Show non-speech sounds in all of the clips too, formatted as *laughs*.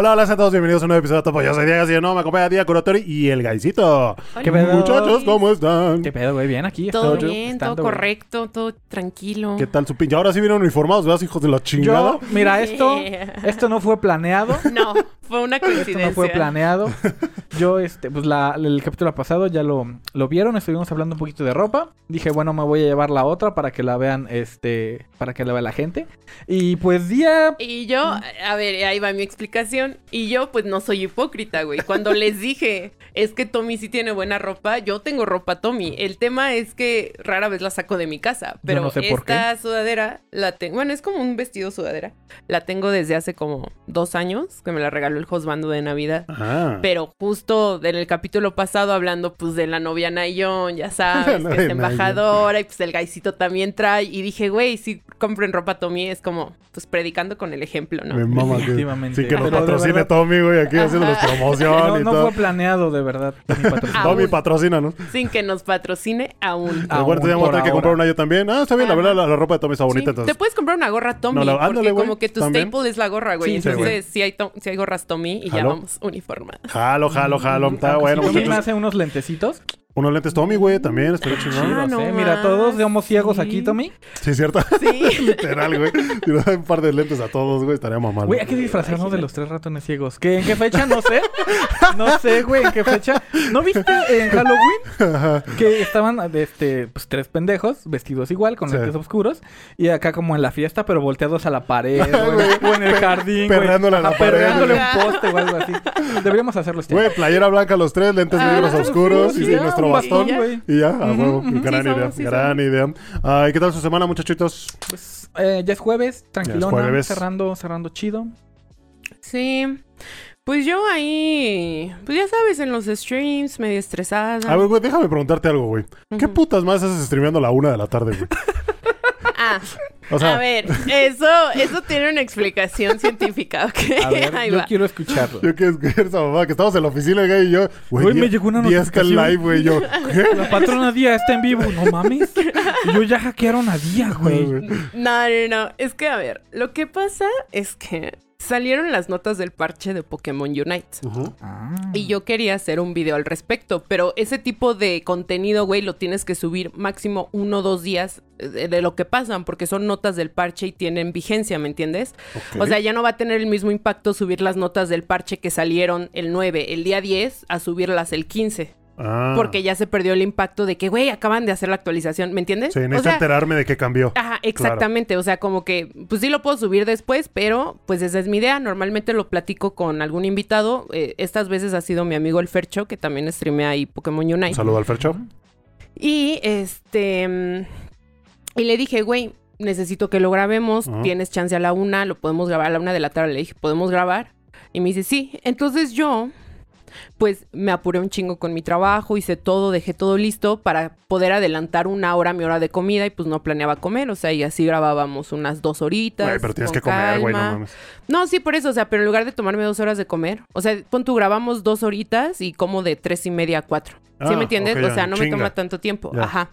Hola, hola a todos, bienvenidos a un nuevo episodio de Topo. Yo soy Diego, así de no, me acompaña Día Curatori y el Gaisito. ¿Qué pedo? Muchachos, ¿cómo están? ¿Qué pedo, güey? Bien aquí. Todo estoy bien, todo güey. correcto, todo tranquilo. ¿Qué tal su pinche? Ahora sí vienen uniformados, ¿verdad, hijos de la chingada? Yo, mira, esto, Yeah. esto no fue planeado. *laughs* No, fue una Esto coincidencia. no fue planeado. Yo, este, pues la, el capítulo pasado ya lo, lo vieron, estuvimos hablando un poquito de ropa. Dije, bueno, me voy a llevar la otra para que la vean, este, para que la vea la gente. Y pues día... Y yo, a ver, ahí va mi explicación. Y yo, pues no soy hipócrita, güey. Cuando les dije, es que Tommy sí tiene buena ropa, yo tengo ropa Tommy. El tema es que rara vez la saco de mi casa. Pero no sé por esta sudadera la tengo. Bueno, es como un vestido sudadera. La tengo desde hace como dos años, que me la regaló el husbando de Navidad. Ah. Pero justo en el capítulo pasado hablando pues de la novia Nayon, ya sabes, *laughs* que es embajadora y pues el gaisito también trae. Y dije, güey, si compren ropa Tommy es como pues predicando con el ejemplo, ¿no? Me mama que, sin que patrocine verdad- Tommy, güey, aquí haciéndonos promoción No, y no todo. fue planeado, de verdad. *laughs* Tommy ¿no? Sin que nos patrocine aún. Recuerda, ya por tener que ahora. comprar una yo también. Ah, está bien, la verdad, la, la ropa de Tommy está bonita, Sí, entonces. Te puedes comprar una gorra Tommy, No, la- porque ándale, güey, como que tu también. staple es la gorra, güey. Sí, Entonces, sí, hay, sí hay gorras Tommy y ya ¿Jalo? vamos uniformadas. Jalo, jalo, jalo. Está bueno, si Tommy me muchachos. hace unos lentecitos. Unos lentes Tommy, güey, también, estaría chingón. Sí, Ah, no sé. Mira, todos somos ciegos sí. aquí, Tommy. Sí, cierto. Sí. *laughs* Literal, güey. Si nos dan un par de lentes a todos, güey, estaría mamá. Güey, hay que disfrazarnos de los tres ratones ciegos. ¿Qué, ¿En qué fecha? No sé. No sé, güey, en qué fecha. ¿No viste en Halloween? Que estaban este, pues, tres pendejos vestidos igual, con Sí. lentes oscuros. Y acá como en la fiesta, pero volteados a la pared, güey, o en el jardín, güey. Perreándole a la Ajá, pared, perreándole un poste o algo así. Deberíamos hacerlo este. Güey, playera blanca los tres, lentes Ah, negros oscuros sí, y nuestro un bastón. güey. Y ya, a huevo. Gran idea, gran idea. Ay, ¿qué tal su semana, muchachitos? Pues eh, ya es jueves, tranquilona, jueves. cerrando, cerrando chido. Sí. Pues yo ahí, pues ya sabes, en los streams, medio estresada. A ver, güey, déjame preguntarte algo, güey. ¿Qué putas más haces streameando a la una de la tarde, güey? *laughs* Ah, O sea, a ver, eso, eso tiene una explicación *laughs* científica, ¿ok? A ver, Ahí yo va. quiero escucharlo. yo quiero escuchar esa mamá, que estamos en la oficina, güey, y yo... Güey, me die- llegó una 10 que notificación. live, güey, yo... ¿Qué? La patrona Día está en vivo, no mames. Y yo ya hackearon a Día, güey. No, no, no. Es que, a ver, lo que pasa es que salieron las notas del parche de Pokémon Unite. Ah. Y yo quería hacer un video al respecto, pero ese tipo de contenido, güey, lo tienes que subir máximo uno o dos días eh, de, de lo que pasan, porque son notas del parche y tienen vigencia, ¿me entiendes? O sea, ya no va a tener el mismo impacto subir las notas del parche que salieron el 9, el día 10, a subirlas el 15. Ah. Porque ya se perdió el impacto de que, güey, acaban de hacer la actualización, ¿me entiendes? Sí, O necesito sea, enterarme de qué cambió. Ajá, exactamente. O sea, como que, pues sí lo puedo subir después, pero pues esa es mi idea. Normalmente lo platico con algún invitado. Eh, estas veces ha sido mi amigo el Fercho, que también streamea ahí Pokémon Un Unite. saludo al Fercho. Y este. Y le dije, güey, necesito que lo grabemos. Tienes chance a la una, lo podemos grabar a la una de la tarde. Le dije, ¿podemos grabar? Y me dice, sí. Entonces yo, pues me apuré un chingo con mi trabajo, hice todo, dejé todo listo para poder adelantar una hora mi hora de comida y pues no planeaba comer. O sea, y así grabábamos unas dos horitas. Güey, pero tienes que comer, güey, no calma. mames. No, sí, por eso, o sea, pero en lugar de tomarme dos horas de comer, o sea, pon tú, grabamos dos horitas y como de tres y media a cuatro. ¿Sí Ah, me entiendes? ok, o sea, no me toma tanto tiempo. Ajá.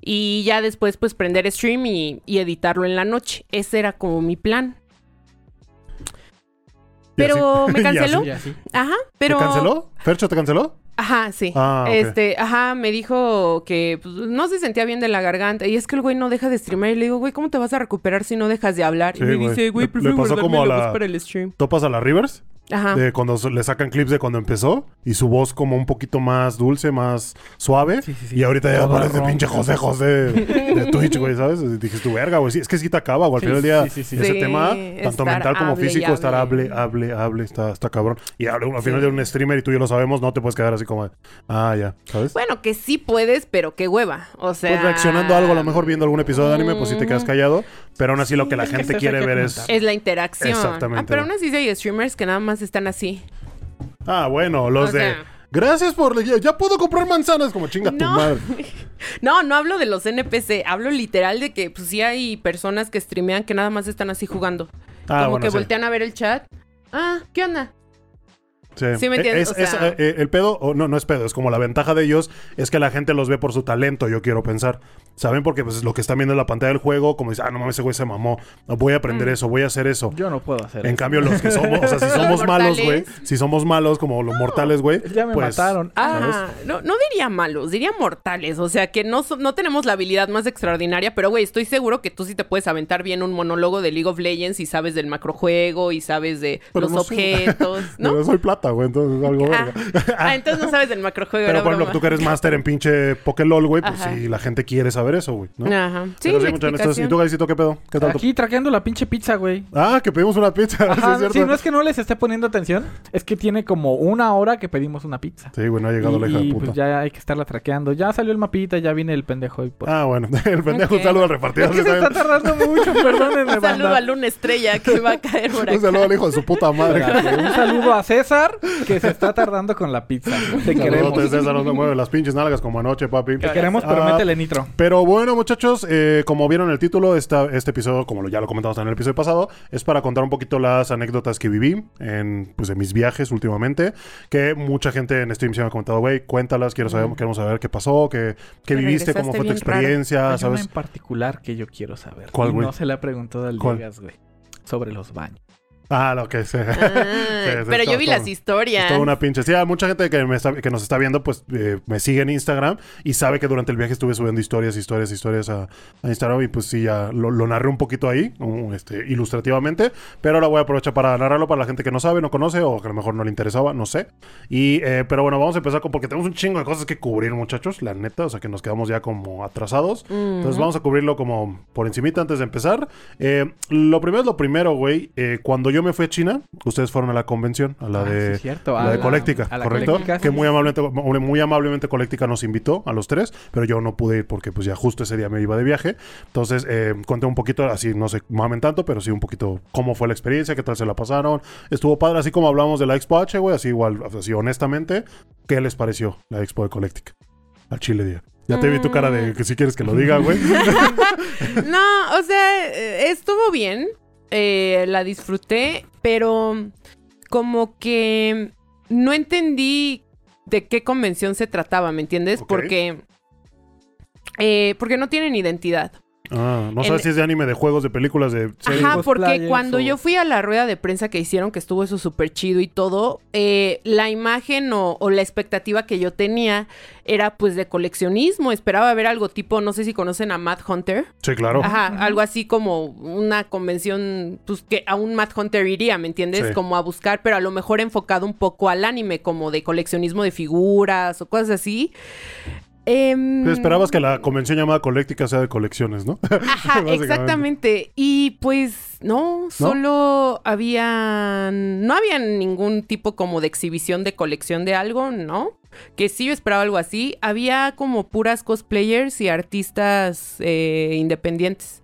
Y ya después, pues, prender stream y, y editarlo en la noche. Ese era como mi plan. Pero me *laughs* canceló. Ajá, pero... ¿Te canceló? ¿Fercho te canceló? Ajá, sí. Ah. Este, ajá, me dijo que pues, no se sentía bien de la garganta. Y es que el güey no deja de streamer. Y le digo, güey, ¿cómo te vas a recuperar si no dejas de hablar? Sí, y me güey. dice, güey, prefiero pasó guardarme como a la la- voz para el stream. ¿Topas a la Rivers? Ajá. De cuando le sacan clips de cuando empezó y su voz como un poquito más dulce, más suave. Sí, sí, sí. Y ahorita ya parece pinche José José de *laughs* Twitch, güey, ¿sabes? Y Dijiste tu verga, güey. Sí, es que sí te acaba, güey. Al Sí, final del día, sí, sí, sí. ese Sí, tema, tanto mental como hable y físico, estar hable, hable. hable, está, está cabrón. Y al al final Sí. de un streamer, y tú ya lo sabemos, no te puedes quedar así como, ah, ya, ¿sabes? Bueno, que sí puedes, pero qué hueva. O sea. Pues reaccionando a algo, a lo mejor viendo algún episodio de anime, pues sí te quedas Mm. callado. Pero aún así lo que la que gente quiere que ver es... Es la interacción. Exactamente. Ah, pero aún así sí hay streamers que nada más están así. Ah, bueno, los O de... sea- Gracias por... Ya, ya puedo comprar manzanas, como chinga tu No. madre. *laughs* No, no hablo de los NPC. Hablo literal de que, pues sí hay personas que streamean que nada más están así jugando. Ah, Como bueno, que sí. voltean a ver el chat. Ah, ¿qué onda? Sí me entiendes, Es- o es, sea- eh, el pedo, o no, no es pedo, es como la ventaja de ellos es que la gente los ve por su talento, yo quiero pensar. ¿Saben? Porque pues lo que están viendo en la pantalla del juego, como dice, ah, no mames, ese güey se mamó. Voy a aprender Mm. eso, voy a hacer eso. Yo no puedo hacer En eso. cambio, los que somos, o sea, si *laughs* somos malos, güey, si somos malos como los mortales, güey, Ya me pues, mataron. Ah, no, no diría malos, diría mortales. O sea, que no, so- no tenemos la habilidad más extraordinaria, pero güey, estoy seguro que tú sí te puedes aventar bien un monólogo de League of Legends y sabes del macrojuego y sabes de Pero los no objetos, *laughs* ¿no? Pero soy plata, güey, entonces algo Ah, verga. ah, entonces no sabes del macrojuego. Pero por ejemplo, tú que eres máster en pinche Pokélol, güey, pues Ajá. sí, la gente quiere saber eso, güey, ¿no? Ajá. Sí, Pero la muchachos, entonces, ¿y tú, Gaisito, qué pedo? ¿Qué tal? Aquí traqueando la pinche pizza, güey. Ah, que pedimos una pizza, *laughs* sí, Ajá, es cierto. sí, no es que no les esté poniendo atención, es que tiene como una hora que pedimos una pizza. Sí, güey, no ha llegado la hija y de y, puta. pues ya hay que estarla traqueando. Ya salió el mapita, ya viene el pendejo. Y por... Ah, bueno, *laughs* el pendejo, Ok. un saludo al repartidor. es que se está tardando mucho, *laughs* perdónenme, Un saludo a Luna Estrella que va a caer por Un acá. saludo al hijo de su puta madre. Un saludo a César, que se está tardando con la pizza. Te queremos. César, no te mueve las pinches nalgas como anoche, papi. Te queremos, pero Ah, métele nitro. Pero bueno, muchachos, eh, como vieron el título, esta, este episodio, como ya lo comentamos en el episodio pasado, es para contar un poquito las anécdotas que viví en pues, en mis viajes últimamente. Que mucha gente en stream se me ha comentado, güey, cuéntalas, quiero saber, queremos saber qué pasó, qué, qué Te viviste, cómo fue tu bien raro. experiencia, Hay una ¿sabes? en particular que yo quiero saber. ¿Cuál, güey? No se le ha preguntado al ¿Cuál? Diegas, güey. Sobre los baños. Ah, lo que sé. Ah, *laughs* pero yo vi todo- las historias. Es toda una pinche. Sí, hay mucha gente que, me está- que nos está viendo, pues eh, me sigue en Instagram y sabe que durante el viaje estuve subiendo historias, historias, historias a, a Instagram y pues sí, ya lo, lo narré un poquito ahí, um, este, ilustrativamente. Pero ahora voy a aprovechar para narrarlo para la gente que no sabe, no conoce o que a lo mejor no le interesaba, no sé. Y, eh, pero bueno, vamos a empezar con, porque tenemos un chingo de cosas que cubrir, muchachos, la neta, o sea que nos quedamos ya como atrasados. Entonces vamos a cubrirlo como por encimita antes de empezar. Eh, lo primero es lo primero, güey. Eh, cuando yo me fui a China, ustedes fueron a la convención, a la Ah, de... sí, es cierto. La a de Colectica, a la ¿correcto? Colectica, que sí. muy amablemente, muy amablemente Colectica nos invitó a los tres, pero yo no pude ir porque pues ya justo ese día me iba de viaje. Entonces eh, conté un poquito, así no sé, mamen tanto, pero sí un poquito cómo fue la experiencia, qué tal se la pasaron. Estuvo padre, así como hablamos de la Expo H, güey, así igual, así honestamente, ¿qué les pareció la Expo de Colectica? Al Chile día. Ya te vi tu cara de que si quieres que lo diga, güey. *laughs* No, o sea, eh, estuvo bien. Eh, la disfruté, pero como que no entendí de qué convención se trataba, ¿me entiendes? Porque. eh, porque no tienen identidad. Ah, no En- sabes si es de anime, de juegos, de películas, de series. Ajá, porque cuando o- yo fui a la rueda de prensa que hicieron, que estuvo eso súper chido y todo, eh, la imagen o, o la expectativa que yo tenía era pues de coleccionismo. Esperaba ver algo tipo, no sé si conocen a Matt Hunter. Sí, claro. Ajá, algo así como una convención, pues que a un Matt Hunter iría, ¿me entiendes? Sí. Como a buscar, pero a lo mejor enfocado un poco al anime, como de coleccionismo de figuras o cosas así. Em, esperabas que la convención llamada Colectica sea de colecciones, ¿no? *laughs* Ajá, exactamente. Y pues no, solo había... No había ningún tipo como de exhibición de colección de algo, ¿no? Que sí yo esperaba algo así. Había como puras cosplayers y artistas eh, independientes.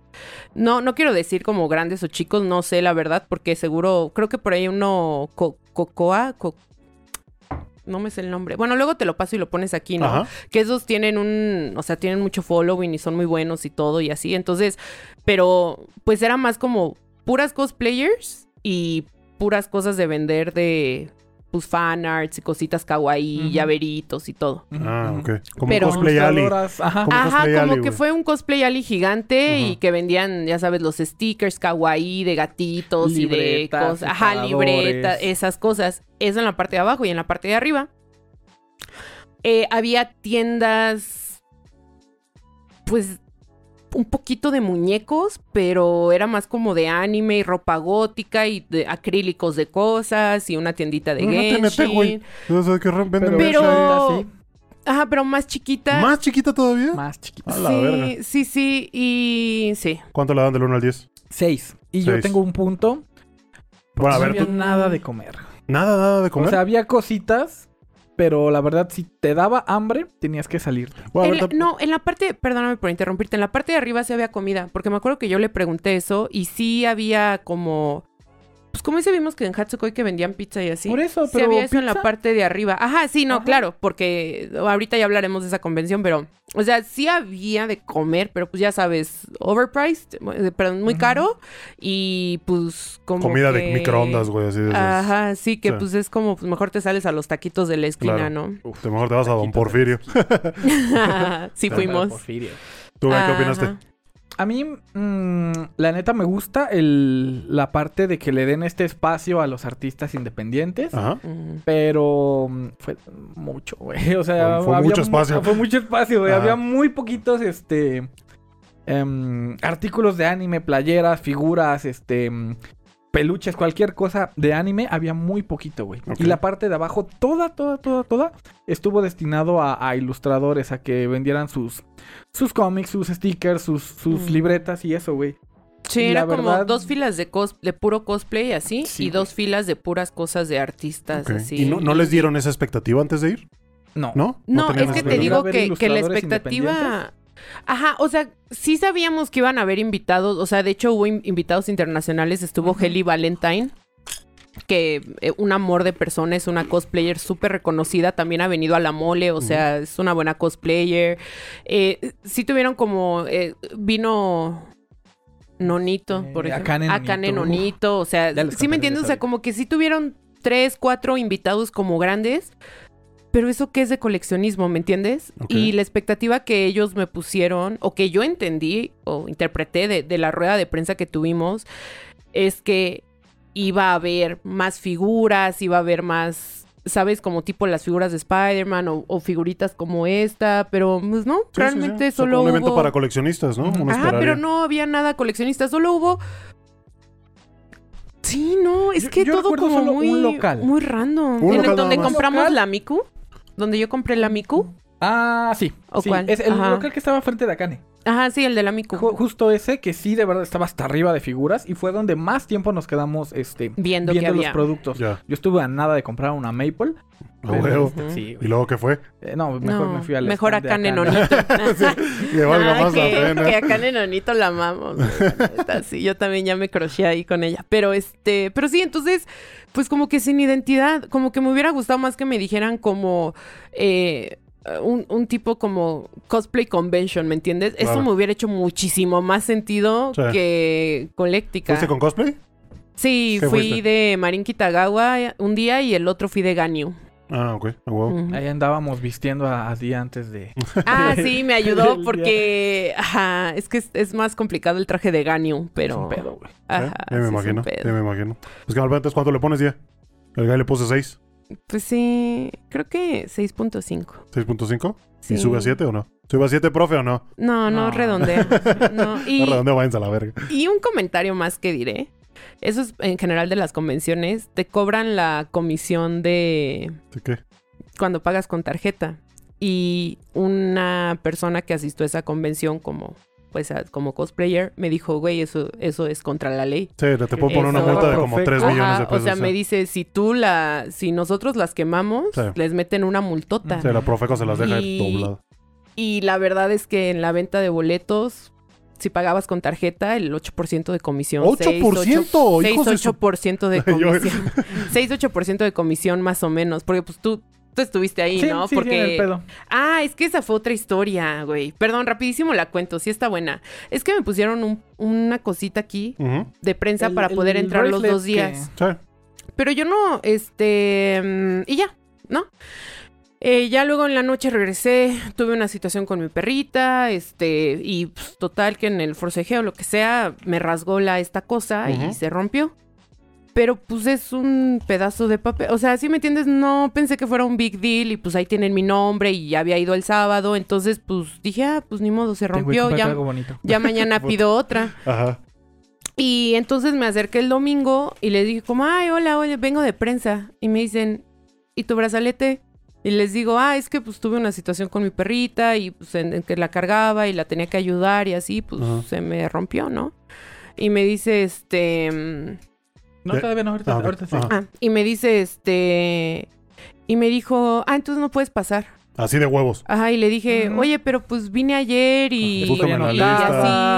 No, no quiero decir como grandes o chicos, no sé la verdad, porque seguro, creo que por ahí uno, Co- Cocoa, Co- no me sé el nombre. Bueno, luego te lo paso y lo pones aquí, ¿no? Ajá. que esos tienen un, o sea, tienen mucho following y son muy buenos y todo y así. Entonces, pero pues era más como puras cosplayers y puras cosas de vender de pues fanarts y cositas kawaii, llaveritos y todo. Ah, ok. Como Pero- cosplay alley. Ilustradoras, Ajá. Como Ajá, cosplay como que fue un cosplay alley gigante y que vendían, ya sabes, los stickers kawaii de gatitos y de Libretas, cosas. Ajá, separadores. libreta, esas cosas. Eso en la parte de abajo y en la parte de arriba. eh, había tiendas, pues, un poquito de muñecos, pero era más como de anime y ropa gótica y de acrílicos de cosas y una tiendita de No, no TNT, Genshin. güey. O sea, que venden Pero, Pero- Ajá, pero más chiquita. ¿Más chiquita todavía? más chiquita. A la sí, verga. sí, sí, y sí. ¿Cuánto le dan del 1 al 10? Seis. Y yo tengo un punto. Bueno, a no ver, había tú- nada de comer. nada, nada de comer. O sea, había cositas, pero la verdad, si te daba hambre, tenías que salir. Bueno, a En ver, la- no, en la parte, perdóname por interrumpirte, en la parte de arriba sí había comida, porque me acuerdo que yo le pregunté eso y sí había como Pues como ese vimos que en Hatsukoi que vendían pizza y así. Por eso, Sí pero había eso en la parte de arriba. Ajá, sí, no, Ajá. claro, porque ahorita ya hablaremos de esa convención, pero, o sea, sí había de comer, pero pues ya sabes, overpriced, eh, perdón, muy caro y pues como Comida de microondas, güey, así de esas. Ajá, sí, que Sí. pues es como, pues mejor te sales a los taquitos de la esquina, Claro. Uf, te mejor te vas a Don Porfirio. ¿no? *laughs* sí fuimos. Porfirio. ¿Tú, güey, qué Ajá. opinaste? A mí, mm, la neta, me gusta el, la parte de que le den este espacio a los artistas independientes. Ajá. Mm. Pero mm, fue mucho, güey. *laughs* O sea, Fue- fue había mucho mu- espacio. Fue mucho espacio, güey. Había muy poquitos, este... em, artículos de anime, playeras, figuras, este... peluches, cualquier cosa de anime, había muy poquito, güey. Y la parte de abajo, toda, toda, toda, toda, estuvo destinado a, a ilustradores, a que vendieran sus, sus cómics, sus stickers, sus, sus Mm. libretas y eso, güey. Sí, Y era la como verdad- dos filas de cos de puro cosplay así Sí, y dos filas de puras cosas de artistas Ok. así. ¿Y no, no les dieron esa expectativa antes de ir? No. ¿No? No, tenían es que te digo ¿Haber que, que la expectativa... Ajá, o sea, sí sabíamos que iban a haber invitados, o sea, de hecho hubo in- invitados internacionales, estuvo. Heli Valentine, que eh, un amor de persona, es una cosplayer súper reconocida, también ha venido a la mole, o sea, es una buena cosplayer. Eh, sí tuvieron como, eh, vino Nonito, Eh, por ejemplo. Akane Akane Nonito. Nonito, o sea, sí me de entiendes, o sea, como que sí tuvieron tres, cuatro invitados como grandes, pero eso que es de coleccionismo, ¿me entiendes? Y la expectativa que ellos me pusieron, o que yo entendí o interpreté de, de la rueda de prensa que tuvimos, es que iba a haber más figuras, iba a haber más, ¿sabes? Como tipo las figuras de Spider-Man o, o figuritas como esta, pero pues no, Sí, sí, sí. realmente O sea, solo Un evento hubo... para coleccionistas, ¿no? Uno esperaría. pero no había nada coleccionista, solo hubo... Sí, no, es Yo- que yo todo como solo un muy, local. muy random. Un En el local donde nada más. compramos la Miku, donde yo compré la Miku. Ah, sí. ¿O sí. cuál? Es el Ajá. local que estaba frente de Akane. Ajá, sí, el de la Miku. Ju- justo ese que sí de verdad estaba hasta arriba de figuras y fue donde más tiempo nos quedamos este Viendo, que viendo los había. productos. Ya. Yo estuve a nada de comprar una Maple. A pero, sí, ¿Y luego qué fue? Eh, no, mejor No, me fui al Mejor stand de acá Akane. Nenonito. *laughs* Que valga Ah, más la que, pena. que la amamos. Sí, yo también ya me crocheé ahí con ella. Pero este, pero sí, entonces, pues como que sin identidad, como que me hubiera gustado más que me dijeran como eh, un, un tipo como cosplay convention, ¿me entiendes? Eso me hubiera hecho muchísimo más sentido Sí. que Colectica. ¿Fuiste con cosplay? Sí, ¿Qué fui fuiste? de Marin Kitagawa un día y el otro fui de Ganyu. Ah, ok. Ujú. Ahí andábamos vistiendo a, a día antes de. *laughs* Ah, sí, me *laughs* ayudó porque ajá, es que es, es más complicado el traje de Ganyu, pero Es un pedo, güey. Ajá, ¿Eh? Ya me sí es un imagino. pedo. Ya me imagino. Pues que entonces, ¿cuánto le pones ya? El guy le puse 6. Pues sí, creo que 6.5. 6.5. Sí. ¿Y sube a 7 o no? ¿Sube a 7, profe, o no? No, no, No. redondea. *laughs* No, y, No redondeo, váyanse a la verga. y un comentario más que diré. Eso es en general de las convenciones. Te cobran la comisión de ¿De qué? cuando pagas con tarjeta. Y una persona que asistió a esa convención como, pues, como cosplayer me dijo, güey, eso, eso es contra la ley. Sí, te puedo poner una multa de como Perfecto. 3 Ajá, millones de pesos. o sea, sí. me dice, si tú la, si nosotros las quemamos, Sí. les meten una multota. Sí, la Profeco se las deja Y- doblada. Y la verdad es que en la venta de boletos, si pagabas con tarjeta, el 8% de comisión. ¡8%! hijos de su- 6-8% de *laughs* comisión. *laughs* 6-8% de comisión más o menos. Porque pues tú, tú estuviste ahí, Sí, ¿no? sí, sí, Porque... el pedo. Ah, es que esa fue otra historia, güey. Perdón, rapidísimo la cuento, sí está buena. Es que me pusieron un- una cosita aquí de prensa El- para poder entrar los dos días. Sí. Pero yo no, este, mm, y ya, ¿no? Eh, ya luego en la noche regresé, tuve una situación con mi perrita, este, y pues, total que en el forcejeo, lo que sea, me rasgó la esta cosa y se rompió. Pero pues es un pedazo de papel, o sea, si me entiendes, no pensé que fuera un big deal y pues ahí tienen mi nombre y ya había ido el sábado, entonces pues dije, ah, pues ni modo, se rompió, ya, algo bonito. ya mañana *laughs* pido otra. Ajá. Y entonces me acerqué el domingo y les dije como, ay, hola, oye, vengo de prensa. Y me dicen, ¿y tu brazalete? Y les digo, ah, es que pues tuve una situación con mi perrita y pues en, en que la cargaba y la tenía que ayudar y así, pues Ajá. se me rompió, ¿no? Y me dice, este... mm, No, ¿Qué? todavía no, ahorita, Ah, ahorita sí. Ajá. Ah, y me dice, este... Y me dijo, ah, entonces no puedes pasar. Así de huevos. Ajá, y le dije, oye, pero pues vine ayer y, Búscame Estoy en la y lista.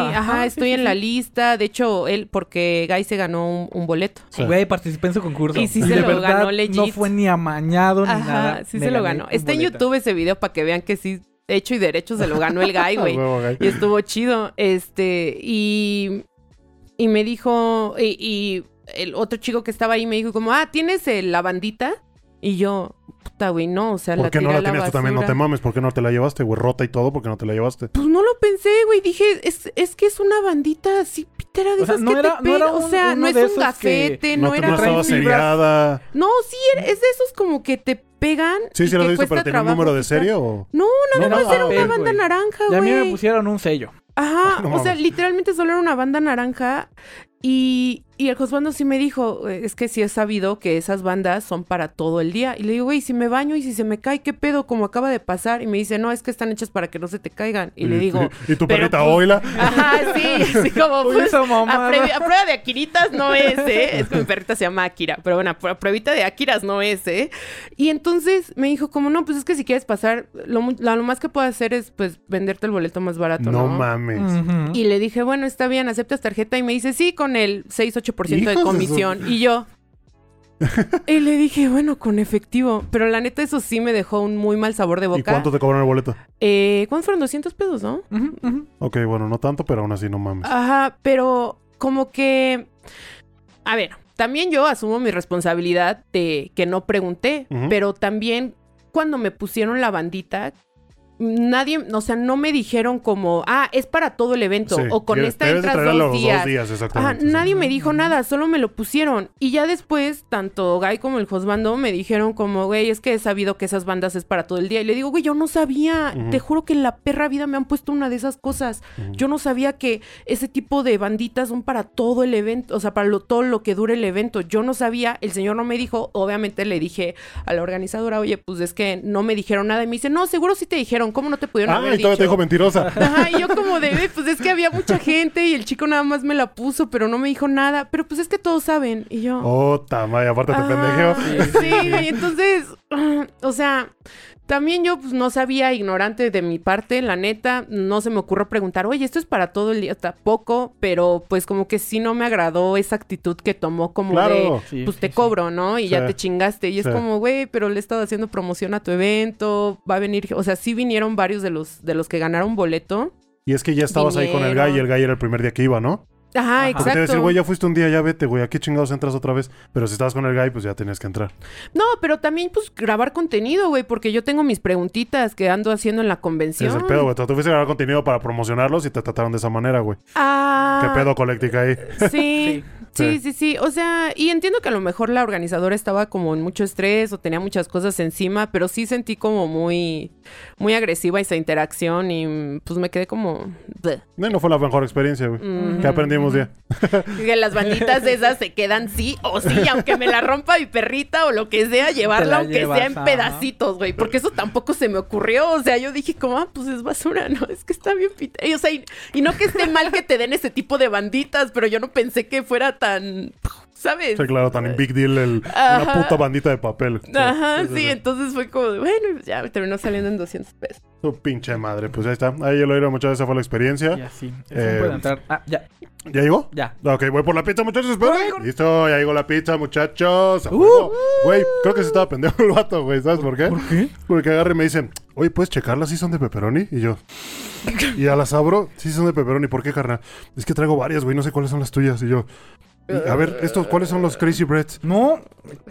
así, Ajá, estoy sí, en sí. la lista. De hecho, él, porque Guy se ganó un, un boleto. Sí. Güey, participé en su concurso. Y sí de se lo verdad, ganó legit. No fue ni amañado ni Ajá, nada. sí Me se lo ganó. Está en. YouTube ese video para que vean que sí, hecho y derecho se lo ganó el Guy, *laughs* güey. Y estuvo chido. Este, y, y me dijo, y, y el otro chico que estaba ahí me dijo como, ah, ¿tienes eh, la bandita? Y yo, puta, güey, no, o sea, ¿Por la qué no la a tenías tú también? No te mames, ¿por qué no te la llevaste, güey? Rota y todo, ¿por qué no te la llevaste? Pues no lo pensé, güey. Dije, es, es que es una bandita así pitera de O sea, esas no que era- te no era. O sea, no es un que gafete, No, era... no estaba seriada. No, sí, es de esos como que te pegan. Sí, sí lo he visto, pero ¿tenía un trabajo número de serie o...? No, nada No, más no, era una banda güey. naranja, Y a mí me güey. pusieron un sello. Ajá, *laughs* No o sea, literalmente solo era una banda naranja y, y el Josbando sí me dijo, "Eh, es que sí he sabido que esas bandas son para todo el día. Y le digo, güey, si me baño y si se me cae, ¿qué pedo? Como acaba de pasar. Y me dice, no, es que están hechas para que no se te caigan. Y le digo, *laughs* ¿Y tu "Pero, perrita pues, oila? *laughs* ajá, sí, así como, *laughs* pues, a, a prueba de Akiritas no es, ¿eh? Es que mi perrita se llama Akira, pero bueno, a pruebita de Akiras no es, ¿eh? Y entonces me dijo, como no, pues es que si quieres pasar, lo, mu- lo más que puedo hacer es, pues, venderte el boleto más barato, ¿no? No mames. Y le dije, bueno, está bien, ¿aceptas tarjeta? Y me dice, sí, con el 6-8% de comisión. Y yo... *laughs* y le dije, bueno, con efectivo. Pero la neta, eso sí me dejó un muy mal sabor de ¿Y boca. cuánto te cobraron el boleto? Eh, ¿Cuántos fueron? 200 pesos, ¿no? Ok, bueno, no tanto, pero aún así no mames. Ajá, pero como que... A ver, también yo asumo mi responsabilidad de que no pregunté, pero también cuando me pusieron la bandita, nadie, o sea, no me dijeron como, ah, es para todo el evento, Sí, o con esta entras dos los días. dos días, sí. nadie me dijo nada, solo me lo pusieron. Y ya después, tanto Guy como el Josbando me dijeron como, güey, es que he sabido que esas bandas es para todo el día. Y le digo, güey, yo no sabía. Te juro que en la perra vida me han puesto una de esas cosas. Yo no sabía que ese tipo de banditas son para todo el evento, o sea, para lo- todo lo que dure el evento. Yo no sabía, el señor no me dijo, obviamente le dije a la organizadora, oye, pues es que no me dijeron nada. Y me dice, no, seguro sí te dijeron, ¿cómo no te pudieron Ah, haber y todavía te dicho? dijo mentirosa. *laughs* Ajá, y yo como de, "Ve, pues es que había mucha gente y el chico nada más me la puso, pero no me dijo nada. Pero pues es que todos saben. Y yo... Oh, tamay, aparte te pendejeo. Sí, *laughs* entonces, *clears throat* o sea, también yo pues, no sabía, ignorante de mi parte, la neta, no se me ocurrió preguntar, oye, esto es para todo el día, tampoco, pero pues como que sí no me agradó esa actitud que tomó como Claro. de, Sí, pues sí, te sí. cobro, ¿no? Y ya te chingaste. Y es como, güey, pero le he estado haciendo promoción a tu evento, va a venir, o sea, sí vinieron varios de los, de los que ganaron boleto. Y es que ya estabas ahí con el guy y el guy era el primer día que iba, ¿no? Ajá, Ajá. Porque te iba a exacto. decir, güey, ya fuiste un día, ya vete, güey, ¿a qué chingados entras otra vez? Pero si estabas con el guy, pues ya tenías que entrar. No, pero también, pues, grabar contenido, güey, porque yo tengo mis preguntitas que ando haciendo en la convención. es el pedo, güey. Tú fuiste a grabar contenido para promocionarlos y te trataron de esa manera, güey. Ah. ¿Qué pedo, Colectica ahí? Sí, sí, Sí. sí, sí. O sea, y entiendo que a lo mejor la organizadora estaba como en mucho estrés o tenía muchas cosas encima, pero sí sentí como muy, muy agresiva esa interacción y mm, pues me quedé como... No, no fue la mejor experiencia, güey. ¿Qué aprendimos ya? Que las banditas esas se quedan sí o sí, aunque me la rompa mi perrita o lo que sea, llevarla la aunque sea en pedacitos, güey. Porque eso tampoco se me ocurrió. O sea, yo dije como, ah, pues es basura, ¿no? Es que está bien pita. Y, o sea, y, y no que esté mal que te den ese tipo de banditas, pero yo no pensé que fuera tan, ¿sabes? Sí, claro, tan big deal el, Ajá. una puta bandita de papel. Ajá, Sí, sí, sí, sí. entonces fue como de, bueno, ya me terminó saliendo en 200 pesos. Tu pinche madre, pues ahí está. Ahí ya lo oíron, muchachos, esa fue la experiencia. Y así. Eso Eh, puede entrar. Ah, ya, ¿Ya llegó? ya. Ok, voy por la pizza, muchachos, esperen. Listo, ya llegó la pizza, muchachos. Uh. Güey, creo que se estaba pendejo el vato, güey. ¿Sabes por qué? ¿Por qué? Porque agarre y me dicen, oye, ¿puedes checarlas si son de pepperoni? Y yo, y a las abro, sí son de pepperoni. ¿Por qué, carnal? Es que traigo varias, güey, no sé cuáles son las tuyas. Y yo, a ver, estos, ¿cuáles son los Crazy Breads? No.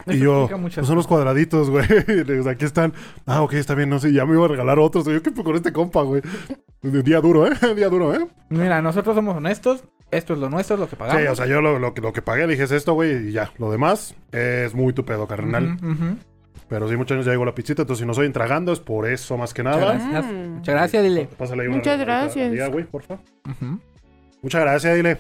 Y yo, muchas pues son los cuadraditos, güey. *laughs* Y le aquí están. Ah, ok, está bien, no sé. Ya me iba a regalar otros. Yo, ¿qué con este compa, güey? Día duro, ¿eh? *laughs* Día duro, ¿eh? Mira, nosotros somos honestos. Esto es lo nuestro, es lo que pagamos. Sí, o sea, yo lo, lo, que- lo que pagué dije es esto, güey, y ya. Lo demás es muy tu pedo, carnal. Pero sí, muchos años ya llegó la pizzita, entonces si no soy entragando es por eso más que Muchas nada. gracias. Mm. Muchas gracias, dile. Pásale ahí una Muchas gracias. Güey, porfa. Ujú. Muchas gracias, dile.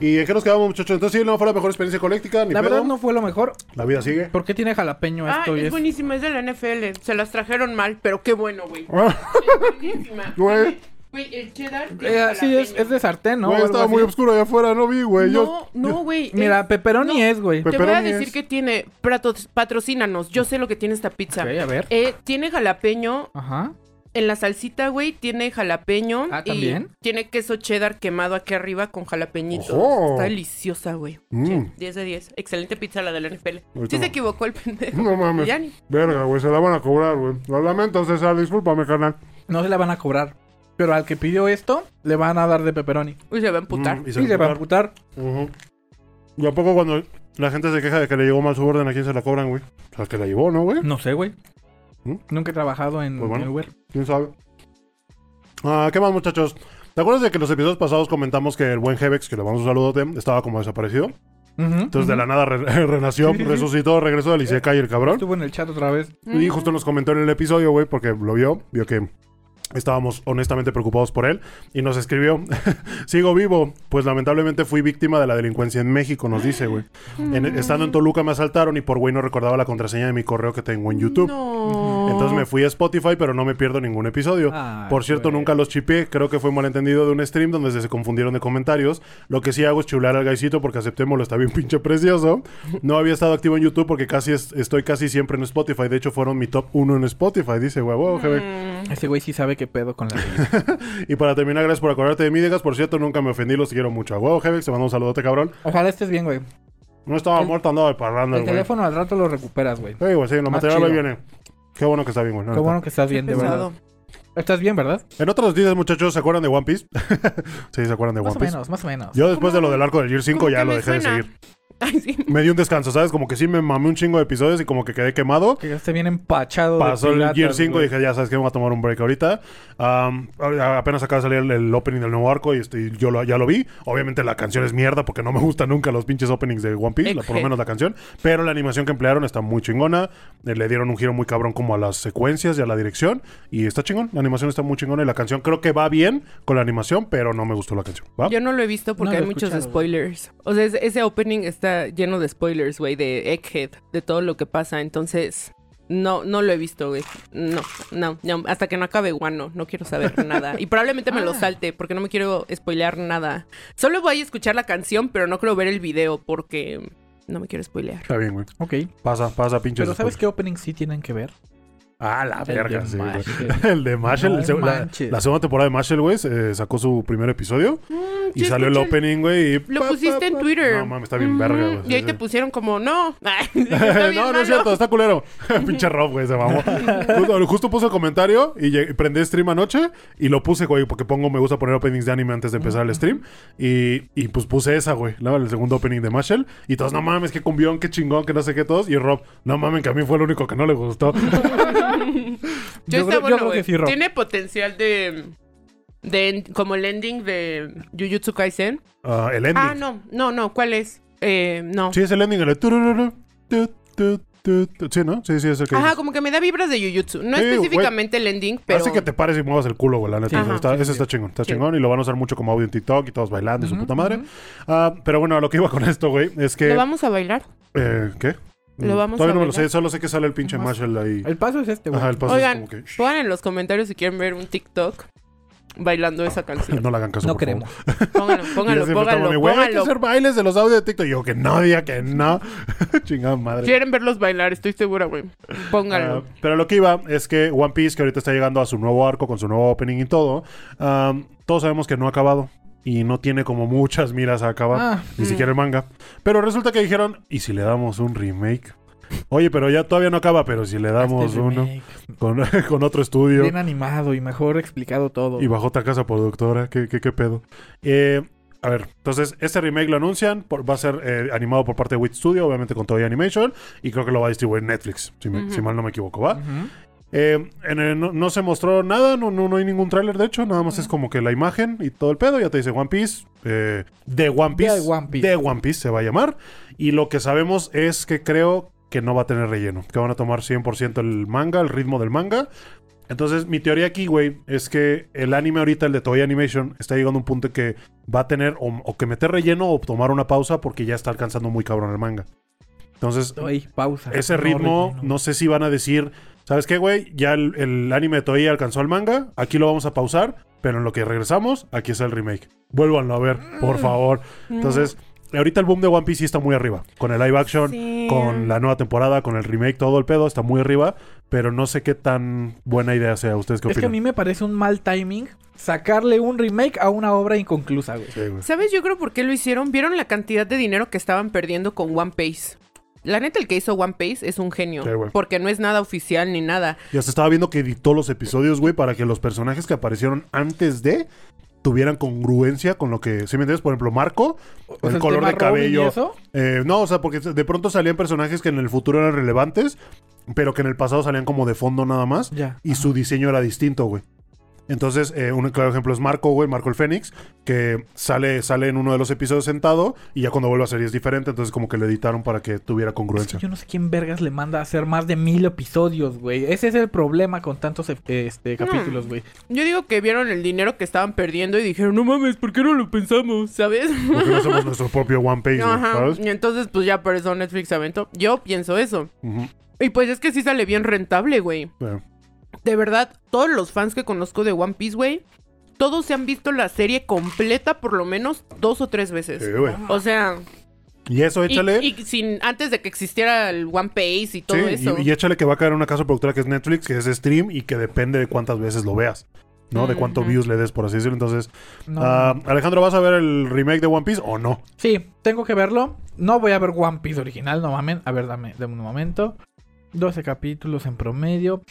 ¿Y en qué nos quedamos, muchachos? Entonces sí, no fue la mejor experiencia colectica, ni La pedo. verdad no fue lo mejor. La vida sigue. ¿Por qué tiene jalapeño Ah, esto? y es es- buenísima, es de la NFL. Se las trajeron mal, pero qué bueno, güey. Ah, Es buenísima. *laughs* Güey. Güey, el cheddar. Eh, sí, es, es de sartén, ¿no? Güey, estaba muy oscuro allá afuera, no vi, güey. Yo... No, no, güey. Mira, pepperoni no. es, güey. Te voy a decir es. que tiene. patrocínanos. Yo sé lo que tiene esta pizza. Ok, a ver. Eh, tiene jalapeño. Ajá. En la salsita, güey, tiene jalapeño. Ah, y ¿también? tiene queso cheddar quemado aquí arriba con jalapeñito. Ojo. Está deliciosa, güey. Mm. Sí, 10 de 10. Excelente pizza la de la NFL. Ahorita Sí se equivocó el pendejo. No mames. Ya ni- Verga, güey, se la van a cobrar, güey. Lo lamento, César, discúlpame, carnal. No se la van a cobrar. Pero al que pidió esto, le van a dar de pepperoni. Uy, se va a emputar. Mm, Y se va a amputar. Ujú. ¿Y a poco cuando la gente se queja de que le llegó mal su orden, a quién se la cobran, güey? O sea, que la llevó, ¿no, güey? No sé, güey. ¿Mm? Nunca he trabajado en, Pues bueno. en Uber. ¿Quién sabe? Ah, ¿qué más, muchachos? ¿Te acuerdas de que los episodios pasados comentamos que el buen Hebex, que le vamos un saludote, estaba como desaparecido? Entonces de la nada re- *laughs* renació, Sí, sí, sí. resucitó, regresó del Isekai el cabrón. Estuvo en el chat otra vez. Y justo nos comentó en el episodio, güey, porque lo vio, vio que estábamos honestamente preocupados por él y nos escribió, *laughs* sigo vivo, pues lamentablemente fui víctima de la delincuencia en México, nos dice, güey. En- estando en Toluca me asaltaron y por güey no recordaba la contraseña de mi correo que tengo en YouTube. No. Entonces me fui a Spotify, pero no me pierdo ningún episodio. Ay, Por cierto, güey. nunca los chipé. Creo que fue un malentendido de un stream donde se confundieron de comentarios. Lo que sí hago es chular al gaisito porque aceptémoslo, está bien *laughs* pinche precioso. No había estado activo en YouTube porque casi es- estoy casi siempre en Spotify. De hecho, fueron mi top 1 en Spotify, dice huevo. Mm. Ese güey sí sabe qué pedo con la vida. *laughs* Y para terminar, gracias por acordarte de mí, Degas. Por cierto, nunca me ofendí, los quiero mucho. A huevo, Hebex, te mando un saludote, cabrón. Ojalá estés bien, güey. No estaba El- muerto, andaba de parranda, El güey. teléfono al rato lo recuperas, güey. Sí, güey, sí, lo Más material ahí viene. Qué bueno que está bien, güey. Qué bueno que estás bien, de Pesado. verdad. Estás bien, ¿verdad? En otras noticias, muchachos, ¿se acuerdan de One Piece? *laughs* sí, ¿se acuerdan de Más One o Piece? menos, más o menos. Yo después de lo del arco del Year 5 Como ya lo dejé de seguir. Ay, sí. Me di un descanso, ¿sabes? Como que sí me mamé un chingo de episodios y como que quedé quemado. Que ya esté bien empachado. de Pasó el Gear 5 y dije, ya sabes que voy a tomar un break ahorita. Apenas acaba de salir el, el opening del nuevo arco y este, yo lo- ya lo vi. Obviamente la canción es mierda porque no me gustan nunca los pinches openings de One Piece, la- por lo menos la canción. Pero la animación que emplearon está muy chingona. Eh, le dieron un giro muy cabrón como a las secuencias y a la dirección. Y está chingón, la animación está muy chingona y la canción creo que va bien con la animación, pero no me gustó la canción. ¿va? Yo no lo he visto porque No hay muchos spoilers. O sea, ese opening está lleno de spoilers, güey, de Egghead, de todo lo que pasa. Entonces, no, no lo he visto, güey. No, no, no. Hasta que no acabe Wano, no quiero saber *laughs* nada. Y probablemente me lo Ah. salte porque no me quiero spoilear nada. Solo voy a escuchar la canción, pero no creo ver el video porque no me quiero spoilear. Está bien, güey. Ok. Pasa, pasa, pinches. Pero ¿sabes qué openings sí tienen que ver? Ah, la El verga, de sí. *laughs* El de Marshall, No la, la segunda temporada de Marshall, güey, eh, sacó su primer episodio y sí, salió el opening, güey. y Lo pa, pusiste pa, en. Twitter. No mames, está bien verga, güey. Y ahí sí, te sí. pusieron como, no. *laughs* *laughs* No, no malo. es cierto, está culero. Pinche Rob, güey, se mamó. Justo, justo puse el comentario y prendí stream anoche y lo puse, güey, porque pongo, me gusta poner openings de anime antes de empezar el stream. Y, y pues puse esa, güey, ¿no? el segundo opening de Marshall. Y todos, no mames, qué cumbión, qué chingón, que no sé qué todos. Y Rob, no mames, que a mí fue el único que no le gustó. Yo, Yo está creo- yo bueno, creo güey. que sí, Rob. Tiene potencial de, de. Como el ending de Jujutsu Kaisen. Ah, el ending. Ah, no, no, no. ¿Cuál es? Eh, no. Sí, es el ending, el. Sí, ¿no? Sí, sí, es el que Ajá, dices. como que me da vibras de Jujutsu. No Sí, específicamente el ending, pero. Así que te pares y muevas el culo, güey, la neta. Sí. Eso Ajá, está, sí, ese sí. está chingón, está Sí. chingón. Y lo van a usar mucho como audio en TikTok y todos bailando y su puta madre. Ah, pero bueno, a lo que iba con esto, güey, es que... ¿Lo vamos a bailar? eh, ¿Qué? Lo Mm, vamos Todavía a no me lo sé, solo sé que sale el pinche Más- Marshall ahí. El paso es este, güey. Ajá, el paso Oigan, es como que... Pongan en los comentarios si quieren ver un TikTok bailando esa canción. *laughs* No le hagan caso, No por favor. queremos. *laughs* Pónganlo, pónganlo, pónganlo, güey, hay que hacer bailes de los audios de TikTok. Y yo, que no, diga que no. *laughs* Chingada madre. Quieren verlos bailar, estoy segura, güey. Pónganlo. Ah, pero lo que iba es que One Piece, que ahorita está llegando a su nuevo arco con su nuevo opening y todo, ah, todos sabemos que no ha acabado. Y no tiene como muchas miras a acabar. Ah, ni mm. siquiera el manga. Pero resulta que dijeron, ¿y si le damos un remake? Oye, pero ya todavía no acaba, pero si le damos este uno con, *laughs* con otro estudio Bien animado y mejor explicado todo. y bajo otra casa productora, ¿qué, qué, qué pedo? Eh, a ver, entonces este remake lo anuncian, por- va a ser eh, animado por parte de Wit Studio, obviamente con Toei Animation, y creo que lo va a distribuir Netflix, si, me- Ujú. si mal no me equivoco, ¿va? Eh, en el- no, no se mostró nada, no, no, no hay ningún tráiler, de hecho, nada más es como que la imagen y todo el pedo, ya te dice One Piece, eh, de One Piece, De One Piece. de One Piece se va a llamar, y lo que sabemos es que creo que no va a tener relleno, que van a tomar 100% el manga, el ritmo del manga. Entonces, mi teoría aquí, güey, es que el anime ahorita, el de Toei Animation, está llegando a un punto en que va a tener o, o que meter relleno o tomar una pausa porque ya está alcanzando muy cabrón el manga. Entonces, pausa. ese ritmo, no sé si van a decir, ¿sabes qué, güey? Ya el, el anime de Toei alcanzó el manga, aquí lo vamos a pausar, pero en lo que regresamos, aquí está el remake. Vuélvanlo a ver, por Mm. favor. Entonces, ahorita el boom de One Piece sí está muy arriba. Con el live action, Sí. con la nueva temporada, con el remake, todo el pedo, está muy arriba. Pero no sé qué tan buena idea sea. ¿Ustedes qué Es que a opinan? mí me parece un mal timing sacarle un remake a una obra inconclusa, güey. Sí, güey. ¿Sabes? Yo creo por qué lo hicieron. ¿Vieron la cantidad de dinero que estaban perdiendo con One Piece? La neta, el que hizo One Piece es un genio. Sí, porque no es nada oficial ni nada. Ya se estaba viendo que editó los episodios, güey, para que los personajes que aparecieron antes de tuvieran congruencia con lo que. ¿Sí me entiendes? Por ejemplo, Marco, O sea, el color de Robin y cabello. eso, Eh, no, o sea, porque de pronto salían personajes que en el futuro eran relevantes, pero que en el pasado salían como de fondo nada más. Ya. Y su diseño era distinto, güey. Entonces, eh, un claro ejemplo es Marco, güey, Marco el Fénix, que sale, sale en uno de los episodios sentado y ya cuando vuelve a salir es diferente, entonces como que lo editaron para que tuviera Es que congruencia. yo no sé quién vergas le manda a hacer más de mil episodios, güey. Ese es el problema con tantos eh, este, capítulos, güey. Yo digo que vieron el dinero que estaban perdiendo y dijeron, no mames, ¿por qué no lo pensamos? ¿Sabes? Porque no hacemos *laughs* nuestro propio One Piece, Ajá. ¿sabes? Y entonces, pues ya por eso Netflix aventó. Yo pienso eso. Y pues es que sí sale bien rentable, güey. Bueno, De verdad, todos los fans que conozco de One Piece, güey, todos se han visto la serie completa por lo menos dos o tres veces. sí, güey. O sea, Y eso échale. y sin antes de que existiera el One Piece y todo sí, eso. Y, y échale que va a caer una casa productora que es Netflix, que es stream y que depende de cuántas veces lo veas. ¿no? De cuánto views le des, por así decirlo. Entonces, No. ah, Alejandro, ¿vas a ver el remake de One Piece o no? Sí, tengo que verlo. No voy a ver One Piece original, no mames. A ver, dame, dame un momento. 12 capítulos en promedio.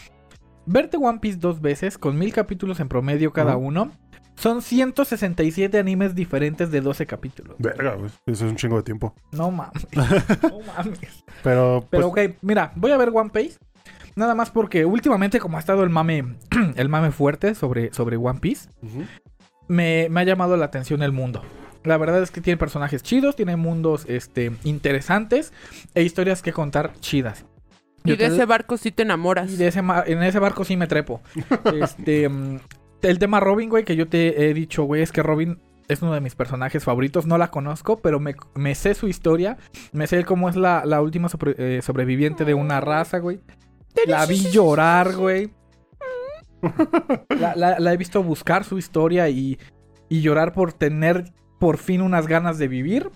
Verte One Piece dos veces, con mil capítulos en promedio cada Ujú. uno. Son 167 animes diferentes de 12 capítulos. Verga, güey. Eso es un chingo de tiempo. No mames. *laughs* no mames. Pero, pues, Pero ok, mira, voy a ver One Piece. Nada más porque últimamente, como ha estado el mame, *clears throat* el mame fuerte sobre, sobre One Piece, me ha llamado la atención el mundo. La verdad es que tiene personajes chidos, tiene mundos este, interesantes e historias que contar chidas. Y de te- ese barco sí te enamoras. y de ese ma- en ese barco sí me trepo. *laughs* este, el tema Robin, güey, que yo te he dicho, güey, es que Robin es uno de mis personajes favoritos. No la conozco, pero me, me sé su historia. Me sé cómo es la, la última sobre- eh, sobreviviente de una raza, güey. La vi llorar, güey. *laughs* La, la- la he visto buscar su historia y, y llorar por tener por fin unas ganas de vivir.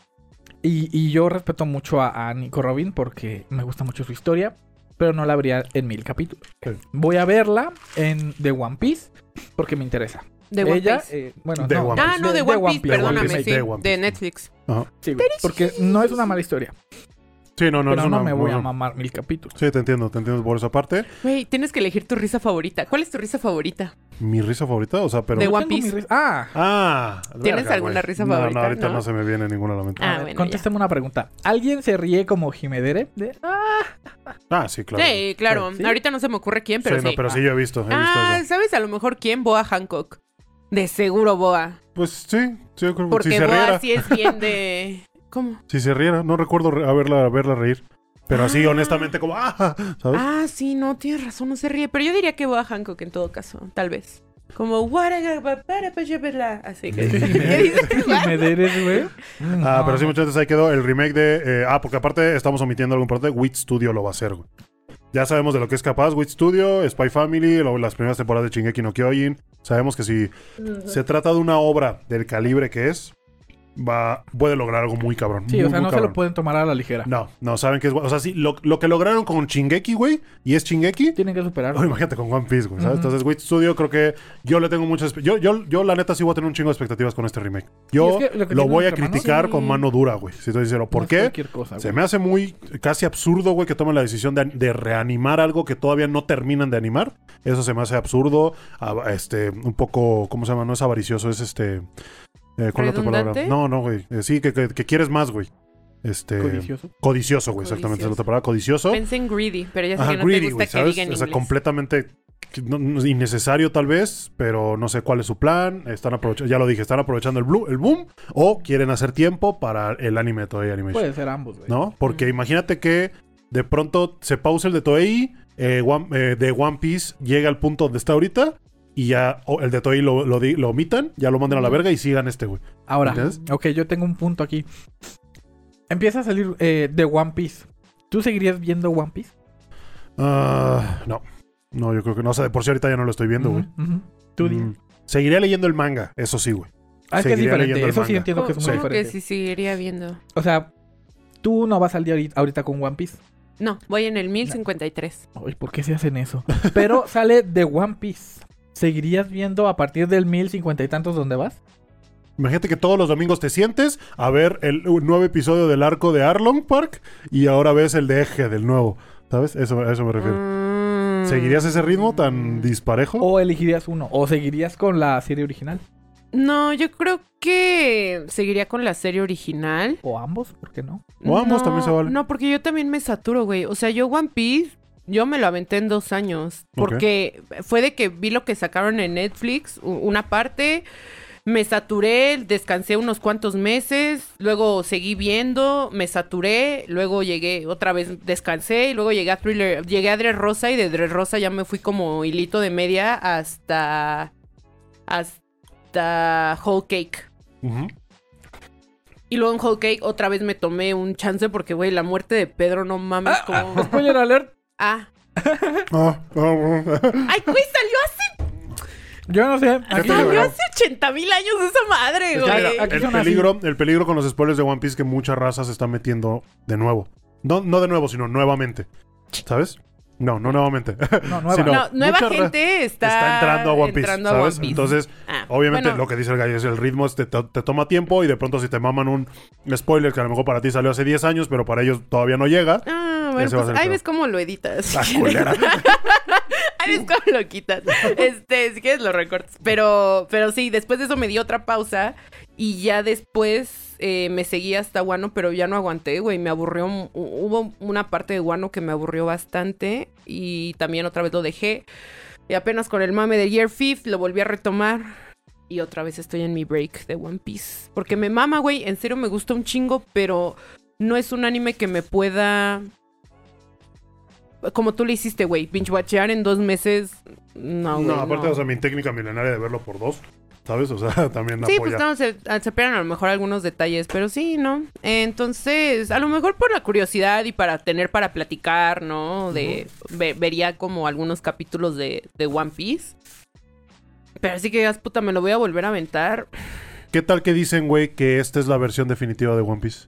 Y, y yo respeto mucho a, a Nico Robin porque me gusta mucho su historia, pero no la vería en mil capítulos. Voy a verla en The One Piece porque me interesa. De One Ella, Piece. eh, bueno, De no, One Ah, no, de, One, Piece, perdóname, Piece, sí. de One Piece. Netflix. Ajá. Sí, porque no es una mala historia. Sí, no, no, pero es no una- me voy a no. mamar mil capítulos. Sí, te entiendo, te entiendo por esa parte. Güey, tienes que elegir tu risa favorita. ¿Cuál es tu risa favorita? Mi risa favorita, o sea, pero. De One Piece. Ah, Ah, ¿Tienes verga, alguna risa No, favorita? No, ahorita no, ¿No? se me viene ninguna a la mente. Ah, bueno, contéstame una pregunta. ¿Alguien se ríe como Jimedere? De- ah, Ah, sí, claro. Sí, claro. Sí. Ahorita no se me ocurre quién, pero sí, sí. no, pero sí, yo he visto, he visto ah, eso. ¿sabes a lo mejor quién? Boa Hancock. De seguro Boa. Pues sí, sí, yo creo que Porque si se Boa riera. sí es bien de... *laughs* ¿Cómo? Si se riera, no recuerdo re- a verla, verla reír. Pero así, Ah. honestamente, como, ah, ¿sabes? Ah, sí, no, tienes razón, no se ríe. Pero yo diría que Boa Hancock en todo caso, tal vez. Como... Así que... ¿Qué *laughs* dices? Jimederes, güey. Ah, pero sí, veces ahí quedó el remake de. eh, ah, porque aparte estamos omitiendo algún parte. Wit Studio lo va a hacer, güey. Ya sabemos de lo que es capaz Wit Studio, Spy Family, lo- las primeras temporadas de Shingeki no Kyojin. Sabemos que si se trata de una obra del calibre que es, va puede lograr algo muy cabrón. Sí, muy, o sea, no se cabrón. lo pueden tomar a la ligera. No, no, saben que es. O sea, sí, lo, lo que lograron con Shingeki, güey, y es Shingeki. Tienen que superar. Oh, imagínate con One Piece, güey, ¿sabes? Entonces, Wit Studio creo que yo le tengo muchas... Yo, yo, yo, la neta, sí voy a tener un chingo de expectativas con este remake. Yo Sí, es que lo que lo tiene voy a criticar Sí. con mano dura, güey. Si estoy No ¿por qué? Cosa, Se me hace muy casi absurdo, güey, que tomen la decisión de, de reanimar algo que todavía no terminan de animar. Eso se me hace absurdo. a- este, un poco, ¿cómo se llama? No es avaricioso, es este. Eh, ¿Cuál es la otra palabra? No, no, güey. Eh, sí, que, que- que quieres más, güey. Este. Codicioso. Codicioso, güey, exactamente. Es la otra palabra, codicioso. Pensé en greedy, pero ya sé Ajá, que no greedy, te gusta güey, que ¿sabes? diga en O sea, completamente que no- no- innecesario tal vez, pero no sé cuál es su plan. Están aprovechando, ya lo dije, están aprovechando el, blue, el boom o quieren hacer tiempo para el anime de Toei Animation. Puede ser ambos, güey. ¿No? Porque Mm. imagínate que de pronto se pausa el de Toei, eh, One- eh, de One Piece llega al punto donde está ahorita y ya el de Toei lo, lo, di- lo omitan, ya lo mandan a la verga y sigan este, güey. Ahora, ¿Entiendes? ok, yo tengo un punto aquí. Empieza a salir eh, de One Piece. ¿Tú seguirías viendo One Piece? Ah, no. No, yo creo que no. O sea, de por sí ahorita ya no lo estoy viendo, güey. Tú. Mm, Seguiría leyendo el manga, eso sí, güey. Ah, es que es diferente. Eso sí entiendo que es muy ¿Cómo diferente. que sí seguiría viendo? O sea, tú no vas al día ahorita, ahorita con One Piece. No, voy en el 1053. Ay, ¿por qué se hacen eso? Pero sale de One Piece. ¿Seguirías viendo a partir del mil cincuenta y tantos donde vas? Imagínate que todos los domingos te sientes a ver el nuevo episodio del arco de Arlong Park y ahora ves el de Eje del nuevo. ¿Sabes? Eso, a eso me refiero. Mm. ¿Seguirías ese ritmo tan disparejo? ¿O elegirías uno? ¿O seguirías con la serie original? No, yo creo que seguiría con la serie original. ¿O ambos? ¿Por qué no? O ambos No, también se vale. No, porque yo también me saturo, güey. O sea, yo One Piece, yo me lo aventé en dos años. Porque fue de que vi lo que sacaron en Netflix, una parte, me saturé, descansé unos cuantos meses, luego seguí viendo, me saturé, luego llegué, otra vez descansé, y luego llegué a Thriller, llegué a Rosa y de Rosa ya me fui como hilito de media hasta... hasta Whole Cake. Y luego en Whole Cake otra vez me tomé un chance porque, güey, la muerte de Pedro, no mames, como... *laughs* Spoiler alert. Ah. *laughs* Ah, ah, ah. Ay, güey, salió hace, Yo no sé. Aquí salió hace 80 mil años esa madre, güey. aquí el, son así. peligro, el peligro con los spoilers de One Piece es que mucha raza se está metiendo de nuevo. No, no de nuevo, sino nuevamente. ¿Sabes? No, no nuevamente. No, nueva. *laughs* No, gente está, está entrando a One Piece, entrando a ¿sabes? One Piece. Entonces, Ah, obviamente bueno, lo que dice el gallo es el ritmo, es te, te- toma tiempo y de pronto si te maman un spoiler que a lo mejor para ti salió hace 10 años, pero para ellos todavía no llega. Ah, bueno, pues ahí peor. ves cómo lo editas. La *laughs* ves cómo lo quitas. Este, si quieres lo recortas. Pero, pero sí, después de eso me di otra pausa y ya después eh, me seguí hasta Guano, pero ya no aguanté, güey. Me aburrió. Hubo una parte de Guano que me aburrió bastante y también otra vez lo dejé. Y apenas con el mame de Year Fifth lo volví a retomar. Y otra vez estoy en mi break de One Piece. Porque me mama, güey. En serio me gusta un chingo, pero no es un anime que me pueda. Como tú le hiciste, güey. Binge-watchear en dos meses. No, güey. No, aparte, no. o sea, mi técnica milenaria de verlo por dos, ¿sabes? O sea, *laughs* también Sí, apoya. pues no, se, se pierden a lo mejor algunos detalles, pero sí, ¿no? Entonces, a lo mejor por la curiosidad y para tener para platicar, ¿no? De, ve- vería como algunos capítulos de, de One Piece. Pero así que digas, puta, me lo voy a volver a aventar. ¿Qué tal que dicen, güey, que esta es la versión definitiva de One Piece?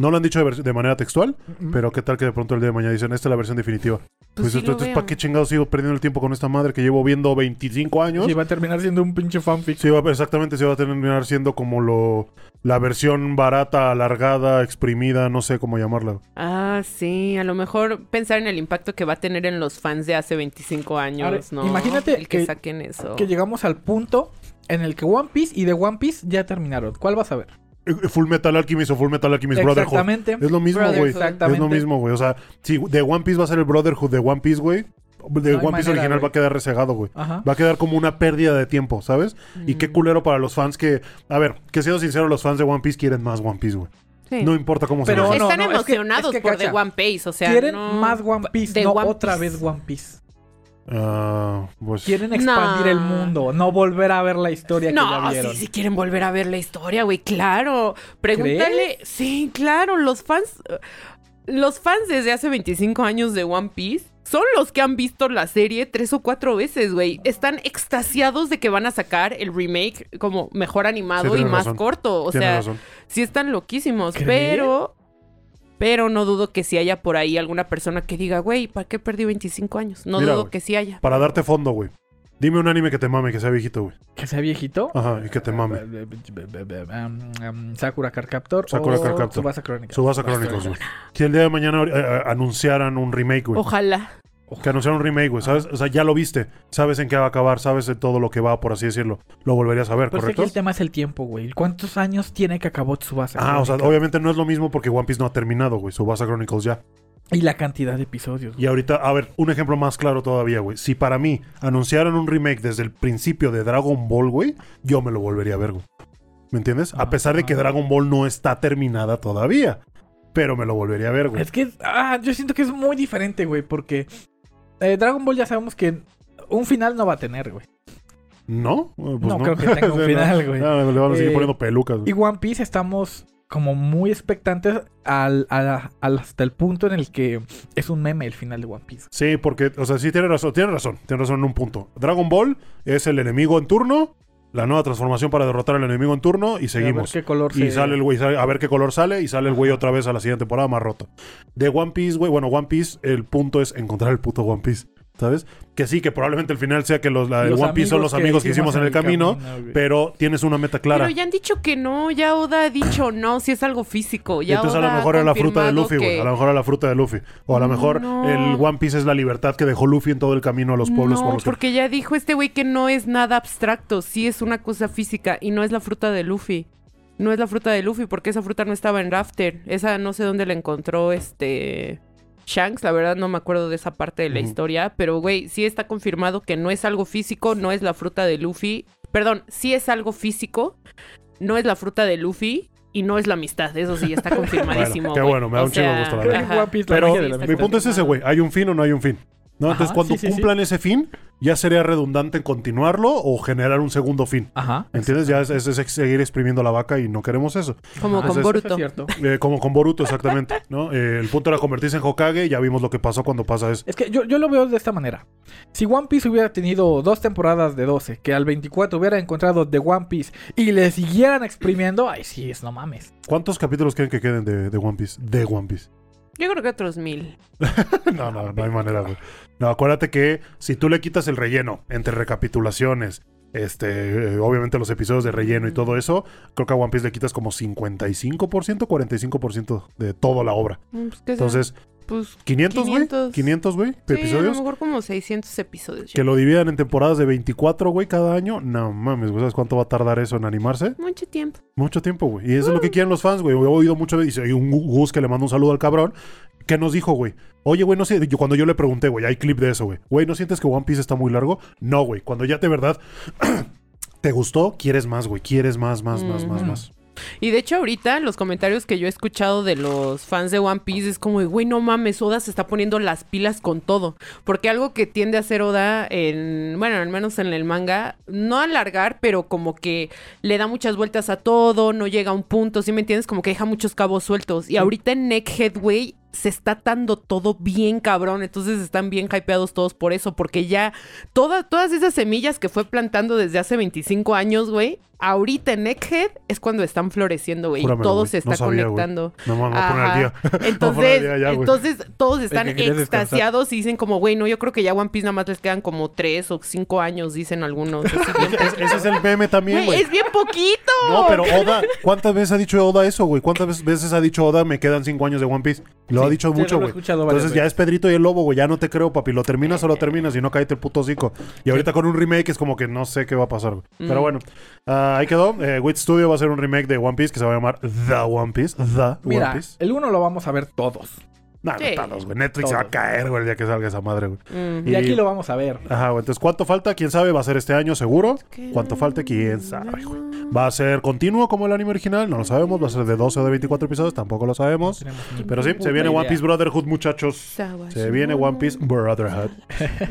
No lo han dicho de, de manera textual, pero ¿qué tal que de pronto el día de mañana dicen, esta es la versión definitiva? Pues, sí esto, lo entonces. ¿para qué chingados sigo perdiendo el tiempo con esta madre que llevo viendo 25 años? Sí, va a terminar siendo un pinche fanfic. Sí, va- exactamente, se va a terminar siendo como lo la versión barata, alargada, exprimida, no sé cómo llamarla. Ah, sí, a lo mejor pensar en el impacto que va a tener en los fans de hace 25 años, ¿no? imagínate el que, que- saquen eso. Que llegamos al punto en el que One Piece y The One Piece ya terminaron. ¿Cuál vas a ver? Eh, Full Metal Alchemist o Full Metal Alchemist Brotherhood. Exactamente. Es lo mismo, güey. Es lo mismo, güey. O sea, si de One Piece va a ser el Brotherhood de One Piece, güey. De No One Piece manera, original va a quedar rezagado, güey. Ajá. Va a quedar como una pérdida de tiempo, ¿sabes? Y qué Mm, culero para los fans que... A ver, que siendo sincero, los fans de One Piece quieren más One Piece, güey. sí. No importa cómo Pero se no, Están no, es que- emocionados es que por cacha. The One Piece, o sea, Quieren no- más One Piece, no One otra vez One Piece. Ah, pues... Quieren expandir No. el mundo, no volver a ver la historia que ya No, vieron. sí, sí quieren volver a ver la historia, güey, claro. Pregúntale, sí, claro, los fans, los fans desde hace 25 años de One Piece son los que han visto la serie tres o cuatro veces, güey. Están extasiados de que van a sacar el remake como mejor animado Sí, y más razón. corto. O Tienes sea, razón. sí están loquísimos, ¿Crees? pero... Pero no dudo que si haya por ahí alguna persona que diga, güey, ¿para qué perdí 25 años? No Mira, dudo güey. que sí haya. Para darte fondo, güey. Dime un anime que te mame, que sea viejito, güey. Que sea viejito. Ajá, y que te mame. Um, um, Sakura Card Captor Sakura o Card Captor. Tsubasa Chronicles. Subasa Chronicles, güey. Si el día de mañana eh, eh, anunciaran un remake, güey. Ojalá. Que anunciaran un remake, güey, ¿sabes? O sea, ya lo viste. Sabes en qué va a acabar, sabes de todo lo que va, por así decirlo. Lo volverías a ver, Pero que ¿correcto? aquí el tema es el tiempo, güey. ¿Cuántos años tiene que acabó Tsubasa Ah, o sea, Chronicles? obviamente no es lo mismo porque One Piece no ha terminado, güey. Subasa Chronicles ya. Y la cantidad de episodios. Y ahorita, a ver, un ejemplo más claro todavía, güey. Si para mí anunciaran un remake desde el principio de Dragon Ball, güey, yo me lo volvería a ver, güey. ¿Me entiendes? A pesar de que Ah. Dragon Ball no está terminada todavía. Pero me lo volvería a ver, güey. Es que, ah, yo siento que es muy diferente, güey, porque eh, Dragon Ball ya sabemos que un final no va a tener, güey. ¿No? Eh, Pues No creo que tenga un *laughs* final, güey. No, le van a seguir Eh, poniendo pelucas, güey. Y One Piece estamos como muy expectantes al, al- al- hasta el punto en el que es un meme el final de One Piece. Sí, porque, o sea, sí tiene razón, tiene razón, tiene razón en un punto. Dragon Ball es el enemigo en turno la nueva transformación para derrotar al enemigo en turno y A ver seguimos. qué color Y se- sale el güey, a ver qué color sale y sale el güey otra vez a la siguiente temporada más roto. De One Piece, güey, bueno, One Piece, el punto es encontrar el puto One Piece, ¿sabes? Que sí, que probablemente el final sea que los, la de Los One Piece son los amigos que hicimos en el camino, pero tienes una meta clara. Pero ya han dicho que no, ya Oda ha dicho no, si es algo físico. Ya Entonces a lo mejor era la fruta de Luffy, güey. que- A lo mejor era la fruta de Luffy. O a lo mejor No. el One Piece es la libertad que dejó Luffy en todo el camino a los pueblos no, por los que... porque ya dijo este güey que no es nada abstracto, sí es una cosa física y no es la fruta de Luffy. No es la fruta de Luffy porque esa fruta no estaba en Rafter. Esa no sé dónde la encontró este Shanks, la verdad no me acuerdo de esa parte de la historia, pero güey, sí está confirmado que no es algo físico, no es la fruta de Luffy. Perdón, sí es algo físico, no es la fruta de Luffy y no es la amistad, eso sí está *laughs* confirmadísimo. Bueno, qué bueno, me da O un chingo gusto, la verdad. Pero está mi punto es ese, güey. ¿Hay un fin o no hay un fin? ¿No? Ajá, Entonces, cuando sí, sí, sí. cumplan ese fin, ya sería redundante en continuarlo o generar un segundo fin. Ajá. ¿Entiendes? Ya es, es- es seguir exprimiendo la vaca y no queremos eso. Como con es- Boruto. Eh, como con Boruto, exactamente. ¿no? Eh, el punto era convertirse en Hokage. Ya vimos lo que pasó cuando pasa eso. Es que yo, yo lo veo de esta manera. Si One Piece hubiera tenido dos temporadas de 12, que al 24 hubiera encontrado The One Piece y le siguieran exprimiendo, ay, sí, es no mames. ¿Cuántos capítulos creen que queden de, de One Piece? De One Piece. Yo creo que otros mil. *laughs* No, no, no hay manera, güey. No, acuérdate que si tú le quitas el relleno entre recapitulaciones, este, eh, obviamente los episodios de relleno y todo eso, creo que a One Piece le quitas como 55%, 45% de toda la obra. Mm, pues, ¿qué será? Pues 500, güey. 500. 500, güey, sí, a lo episodios. mejor como 600 episodios. Que lo dividan en temporadas de 24, güey, cada año. No mames, güey, ¿sabes cuánto va a tardar eso en animarse? Mucho tiempo. Mucho tiempo, güey. Y eso es lo que quieren los fans, güey. He oído mucho veces. Hay un Gus que le manda un saludo al cabrón. Que nos dijo, güey. Oye, güey, no sé. Yo, cuando yo le pregunté, güey, hay clip de eso, güey. Güey, ¿no sientes que One Piece está muy largo? No, güey. Cuando ya de verdad *clears throat* te gustó, quieres más, güey. Quieres más, más, más, más, Ujú. más. Y de hecho ahorita los comentarios que yo he escuchado de los fans de One Piece es como, güey, no mames, Oda se está poniendo las pilas con todo. Porque algo que tiende a hacer Oda en, bueno, al menos en el manga, no alargar, pero como que le da muchas vueltas a todo, no llega a un punto, ¿sí me entiendes? Como que deja muchos cabos sueltos. Y ahorita en Neckhead, güey, se está atando todo bien cabrón. Entonces están bien hypeados todos por eso. Porque ya toda- todas esas semillas que fue plantando desde hace 25 años, güey, ahorita en Neckhead es cuando están floreciendo, güey. Todo se está No sabía, conectando. No mames, me voy a poner al Ajá. día. *laughs* Me voy a poner al Entonces, día ya, güey. entonces todos están que extasiados y dicen como, güey, no, yo creo que ya One Piece nada más les quedan como tres o cinco años, dicen algunos. *laughs* Es- ese es el meme también, Güey, es bien poquito. No, pero Oda, ¿cuántas veces ha dicho Oda eso, güey? ¿Cuántas veces- ha dicho Oda, me quedan cinco años de One Piece? Lo Sí, ha dicho sí, mucho, lo güey. Entonces ya es Pedrito y el Lobo, güey. Ya no te creo, papi. ¿Lo terminas o lo *laughs* terminas? Y no cállate el puto hocico. Y ahorita con un remake es como que no sé qué va a pasar, güey. Pero Mm. bueno, ah, ahí quedó. Eh, Wit Studio va a hacer un remake de One Piece que se va a llamar The One Piece. The Mira, One Piece. el uno lo vamos a ver todos. No, no Sí. todos, güey. Netflix se va a caer, güey, el día que salga esa madre, güey. Mm. Y, Y- aquí lo vamos a ver. Ajá, güey. Entonces, ¿cuánto falta? ¿Quién sabe? Va a ser este año seguro. ¿Cuánto falte? ¿Quién sabe, güey? ¿Va a ser continuo como el anime original? No lo sabemos. ¿Va a ser de 12 o de 24 episodios? Tampoco lo sabemos. Pero sí, se viene One. Piece Brotherhood, muchachos. Se viene One Piece Brotherhood.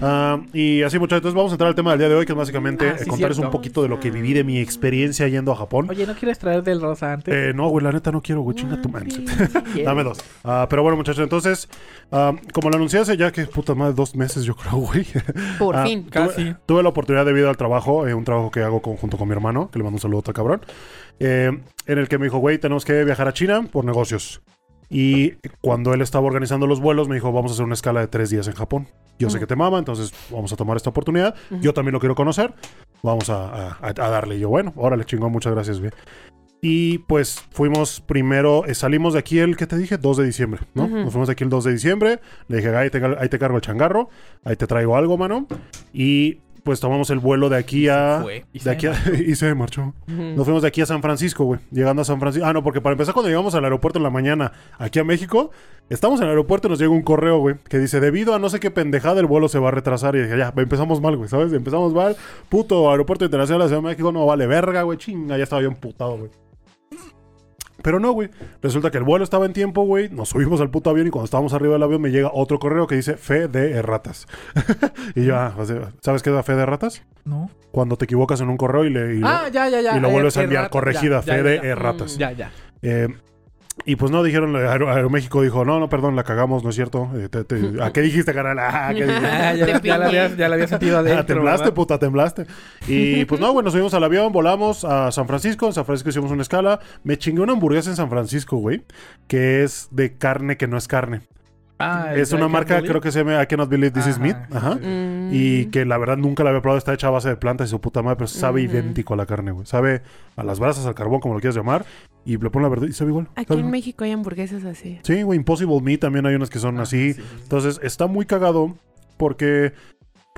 Ah, y así, muchachos, entonces vamos a entrar al tema del día de hoy, que es básicamente Ah, eh, sí, contarles un poquito de lo que viví de mi experiencia yendo a Japón. Oye, ¿no quieres traer del rosa antes? Eh, no, güey, la neta no quiero, güey, chinga tu One man. *laughs* Dame dos. Ah, pero bueno, muchachos, entonces, ah, como lo anuncié hace ya que puta más de dos meses, yo creo, *laughs* güey. Por Ah, fin. Casi. Tuve la oportunidad debido al trabajo, eh, un trabajo que hago con- junto con mi hermano, que le mando un saludo a cabrón, eh, en el que me dijo, güey, tenemos que viajar a China por negocios. Y cuando él estaba organizando los vuelos, me dijo, vamos a hacer una escala de tres días en Japón. Yo sé Ujú. que te mama, entonces vamos a tomar esta oportunidad. Ujú. Yo también lo quiero conocer. Vamos a, a- a- a darle. Y yo, bueno, órale, chingón, muchas gracias, güey. Y pues fuimos primero, eh, salimos de aquí el, ¿qué te dije? 2 de diciembre, ¿no? Nos fuimos de aquí el 2 de diciembre. Le dije, ahí te, ahí te cargo el changarro, ahí te traigo algo, mano. Y pues tomamos el vuelo de aquí a... Fue. Y De se aquí a- *laughs* y se marchó. Nos fuimos de aquí a San Francisco, güey. Llegando a San Francisco. Ah, no, porque para empezar, cuando llegamos al aeropuerto en la mañana, aquí a México, estamos en el aeropuerto y nos llega un correo, güey, que dice: Debido a no sé qué pendejada, el vuelo se va a retrasar. Y dije, ya, empezamos mal, güey, ¿sabes? Empezamos mal. Puto aeropuerto internacional de la Ciudad de México no vale verga, güey. Chinga, ya estaba yo emputado, güey. Pero no, güey. Resulta que el vuelo estaba en tiempo, güey. Nos subimos al puto avión y cuando estábamos arriba del avión me llega otro correo que dice fe de erratas. *laughs* y yo, ah, sea, ¿sabes qué es la fe de erratas? No. Cuando te equivocas en un correo y le. y lo- Ah, ya, ya, ya. y lo Eh, vuelves a enviar corregida, fe de erratas. Ya, ya. Eh, Y pues no, dijeron, Aero- Aeroméxico dijo, no, no, perdón, la cagamos, no es cierto. Eh, te- te- *laughs* ¿A qué dijiste, carnal? Ah, ¿qué dijiste? *laughs* Ah, ya, la había, ya la había sentido adentro. Ah, temblaste, ¿verdad? puta, temblaste. Y pues no, *laughs* bueno, subimos al avión, volamos a San Francisco. En San Francisco hicimos una escala. Me chingué una hamburguesa en San Francisco, güey, que es de carne que no es carne. Ah, es una I marca, Can't creo que se llama I Cannot Believe This Is Ajá, Meat. sí, Ajá. sí. Mm. Y que la verdad nunca la había probado. Está hecha a base de plantas y su puta madre, pero sabe idéntico a la carne, güey. Sabe a las brasas, al carbón, como lo quieras llamar. Y le ponen la verdad y sabe igual. Aquí Sabe en igual. México hay hamburguesas así. Sí, güey, Impossible Meat también hay unas que son Ah, así. sí, sí, sí. Entonces está muy cagado porque,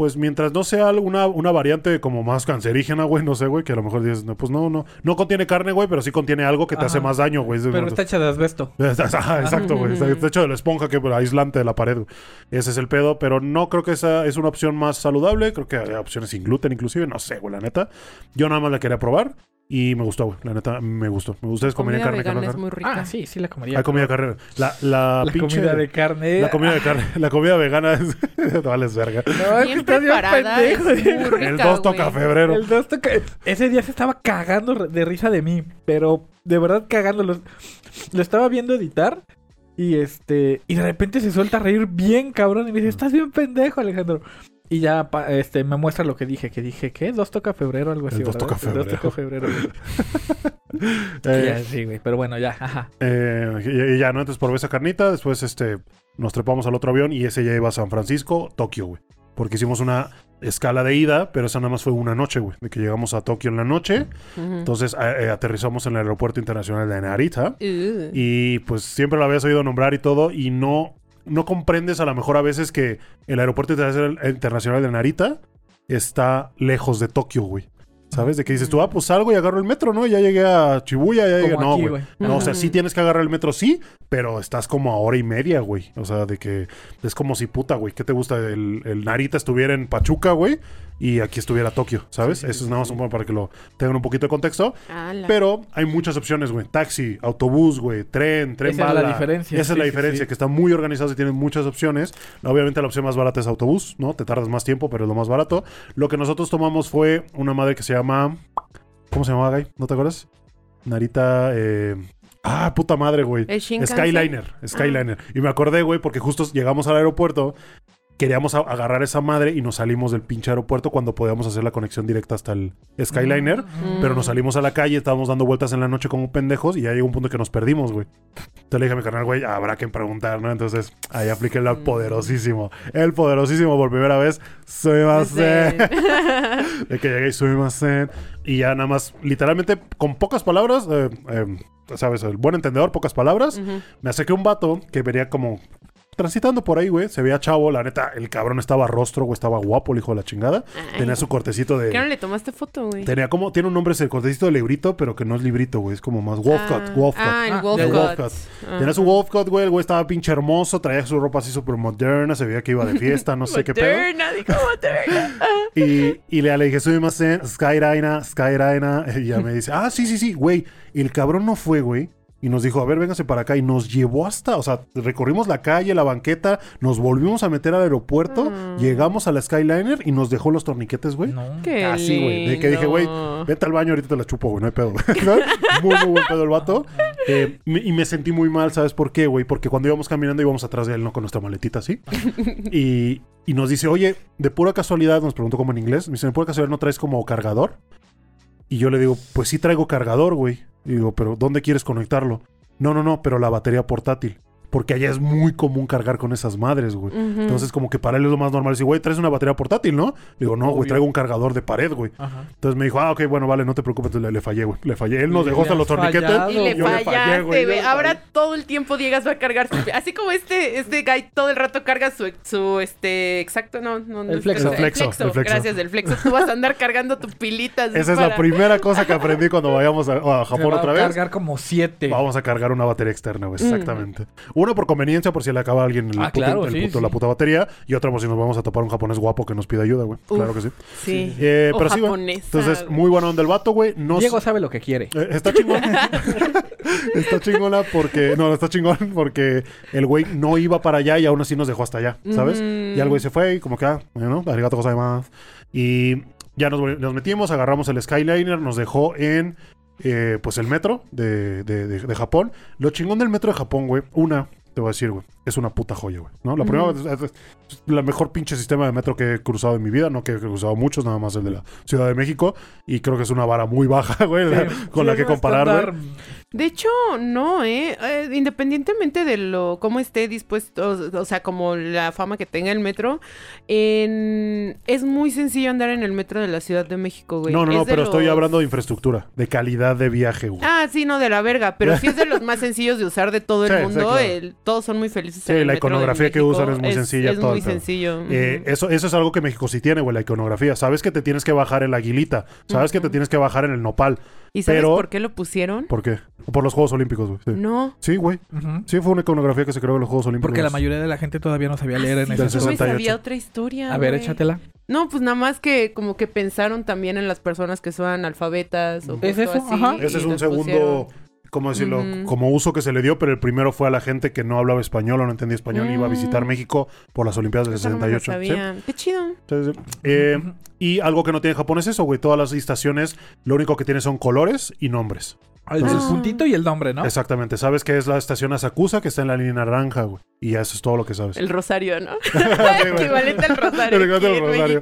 pues mientras no sea una, una variante como más cancerígena, güey, no sé, güey, que a lo mejor dices, no, pues no, no, no contiene carne, güey, pero sí contiene algo que te Ajá. hace más daño, güey. Pero está hecha de asbesto. *laughs* Ajá, Exacto, güey. Está, está hecho de la esponja que aislante de la pared. güey. Ese es el pedo, pero no creo que esa es una opción más saludable. Creo que hay opciones sin gluten, inclusive. No sé, güey, la neta. Yo nada más la quería probar y me gustó, güey. La neta, me gustó. Me gustó. ¿Ustedes comerían Comida carne no vegana es carne? muy rica. Ah, sí, sí la comida carne. La, la, La pinche. comida de carne. La comida de carne. La comida vegana es. *laughs* no vales verga. No, es que Bien estás bien preparada, es pendejo. muy rica, El 2 toca febrero. El dos toca- Ese día se estaba cagando de risa de mí. Pero de verdad cagando. Lo, lo estaba viendo editar. Y este. Y de repente se suelta a reír bien cabrón. Y me dice, estás bien pendejo, Alejandro. Y ya pa- este, me muestra lo que dije. Que dije, ¿qué? ¿Dos toca febrero? Algo así. El dos ¿verdad? toca El dos toca febrero. febrero. *laughs* Eh, Ya, sí, güey. Pero bueno, ya. Ajá. Eh, y, y ya, ¿no? Entonces probé esa carnita, después este, nos trepamos al otro avión y ese ya iba a San Francisco, Tokio, güey. Porque hicimos una escala de ida, pero esa nada más fue una noche, güey. De que llegamos a Tokio en la noche. Entonces eh, aterrizamos en el aeropuerto internacional de Narita. Uh. Y pues siempre lo habías oído nombrar y todo. Y no, no comprendes a lo mejor a veces que el aeropuerto internacional de Narita está lejos de Tokio, güey. ¿Sabes? De que dices tú, ah, pues salgo y agarro el metro, ¿no? Ya llegué a Shibuya, ya llegué. Como No, aquí, güey. güey. No, o sea, sí tienes que agarrar el metro, sí, pero estás como a hora y media, güey. O sea, de que es como si puta, güey. ¿Qué te gusta? El, el Narita estuviera en Pachuca, güey, y aquí estuviera Tokio, ¿sabes? Sí, sí, Eso es nada más poco para que lo tengan un poquito de contexto. Ala. Pero hay muchas opciones, güey. Taxi, autobús, güey, tren, tren Esa es la diferencia, Esa es la diferencia, que están muy organizados y tienen muchas opciones. Obviamente la opción más barata es autobús, ¿no? Te tardas más tiempo, pero es lo más barato. Lo que nosotros tomamos fue una madre que se llama... ¿Cómo se llamaba, Guy? ¿No te acuerdas? Narita... Eh... Ah, puta madre, güey. Skyliner, Skyliner. Y me acordé, güey, porque justo llegamos al aeropuerto, queríamos agarrar esa madre y nos salimos del pinche aeropuerto cuando podíamos hacer la conexión directa hasta el Skyliner. Mm. Pero nos salimos a la calle, estábamos dando vueltas en la noche como pendejos y ya llegó un punto que nos perdimos, güey. Entonces le dije a mi canal, güey, habrá que preguntar, ¿no? Entonces ahí apliqué el Mm. poderosísimo. El poderosísimo por primera vez. Soy más *laughs* de que llegué y soy más Y ya nada más, literalmente, con pocas palabras, eh, eh, ¿sabes? El buen entendedor, pocas palabras. Ujú. Me acerqué un vato que venía como transitando por ahí, güey. Se veía chavo, la neta, el cabrón estaba rostro, güey, estaba guapo, el hijo de la chingada. Ay. Tenía su cortecito de. ¿Qué no le tomaste foto, güey? Tenía como, tiene un nombre, es el cortecito de librito, pero que no es librito, güey. Es como más Wolfcut, Ah, Wolfcut. Ah, el Ah, Wolfcut. Ah. Tenía su Wolfcut, güey. El güey estaba pinche hermoso, traía su ropa así súper moderna, se veía que iba de fiesta, no *laughs* sé qué pedo. Moderna, dijo moderna. *laughs* Y, y le, le dije, soy más en Skyraina, Skyraina. *laughs* Y ya me dice, ah, sí, sí, sí, güey. Y el cabrón no fue, güey. Y nos dijo, a ver, véngase para acá. Y nos llevó hasta, o sea, recorrimos la calle, la banqueta, nos volvimos a meter al aeropuerto, Mm. llegamos a la Skyliner y nos dejó los torniquetes, güey. No. Así, güey. De que dije, güey, vete al baño, ahorita te la chupo, güey, no hay pedo. *laughs* ¿No? muy, muy buen pedo el vato. Eh, me- y me sentí muy mal, ¿sabes por qué, güey? Porque cuando íbamos caminando íbamos atrás de él, ¿no? Con nuestra maletita así. *laughs* y, y nos dice, oye, de pura casualidad, nos preguntó como en inglés, me dice, ¿de pura casualidad no traes como cargador? Y yo le digo, pues sí traigo cargador, güey. Digo, pero ¿dónde quieres conectarlo? No, no, no, pero la batería portátil. Porque allá es muy común cargar con esas madres, güey. Entonces, como que para él es lo más normal. Decir, güey, traes una batería portátil, ¿no? Le digo, no, güey, traigo un cargador de pared, güey. Ajá. Entonces me dijo, ah, ok, bueno, vale, no te preocupes. Entonces le, le fallé, güey. Le fallé. Él nos dejó hasta has los torniquetes. Y le Yo le fallé, fallaste, güey, yo Ahora fallé. todo el tiempo llegas va a cargar su... Así como este, este guy todo el rato carga su, su este, exacto, no, no, no El es- flexo. El El flexo, el flexo. gracias, el flexo. Tú vas a andar cargando tu pilita. Esa es la primera cosa que aprendí cuando vayamos a, a Se Japón va otra a vez. cargar como siete. Vamos a cargar una batería externa, güey. Mm. Uno por conveniencia, por si le acaba a alguien el Ah, puto- claro, el sí, puto- sí. la puta batería. Y otra por si nos vamos a topar un japonés guapo que nos pida ayuda, güey. Claro que sí. Sí. Eh, O pero sí, güey. Entonces, muy bueno onda el vato, güey. No Diego sabe lo que quiere. Eh, está chingón. *laughs* está chingona porque. No, está chingón porque el güey no iba para allá y aún así nos dejó hasta allá, ¿sabes? Y el güey se fue y como que, ah, bueno, arigato más. Y ya nos, nos metimos, agarramos el Skyliner, nos dejó en eh, pues el metro de, de- de- de Japón. Lo chingón del metro de Japón, güey, una, te voy a decir, güey, es una puta joya, güey. ¿no? La primera es, es- es la mejor pinche sistema de metro que he cruzado en mi vida, no que he cruzado muchos, nada más el de la Ciudad de México. Y creo que es una vara muy baja, *laughs* güey, la- con la que comparar, güey. De hecho, no, ¿eh? Eh, Independientemente de lo cómo esté dispuesto, o sea, como la fama que tenga el metro, en- es muy sencillo andar en el metro de la Ciudad de México, güey. No, no, no, Es pero estoy hablando de infraestructura, de calidad de viaje, güey. Ah, sí, no, de la verga, pero sí es de los *laughs* más sencillos de usar de todo el sí, mundo. claro. el- todos son muy felices. Sí, el la de iconografía que México. usan es muy sencilla, Es todo muy sencillo. Eh, eso, eso es algo que México sí tiene, güey, la iconografía. Sabes que te tienes que bajar en la aguilita. Sabes que te tienes que bajar en el nopal. ¿Y sabes pero- por qué lo pusieron? ¿Por qué? Por los Juegos Olímpicos, güey. Sí. No. Sí, güey. Sí, fue una iconografía que se creó en los Juegos Olímpicos. Porque la mayoría de la gente todavía no sabía leer en Sí, ese 68. sabía otra historia. A ver, güey. échatela. No, pues nada más que como que pensaron también en las personas que son analfabetas o ¿Es eso? así, Ajá. Ese es un segundo, pusieron- ¿cómo decirlo? Como uso que se le dio, pero el primero fue a la gente que no hablaba español o no entendía español y iba a visitar. México por las Olimpiadas del Esa no me la 68. ¿sí? Qué chido. Sí, sí. Eh, y algo que no tiene Japón es eso, güey. Todas las estaciones, lo único que tiene son colores y nombres. El, el Ah. puntito y el nombre, ¿no? Exactamente. Sabes que es la estación Asakusa, que está en la línea naranja, güey. Y eso es todo lo que sabes. El rosario, ¿no? *laughs* Equivalente al rosario. El rosario.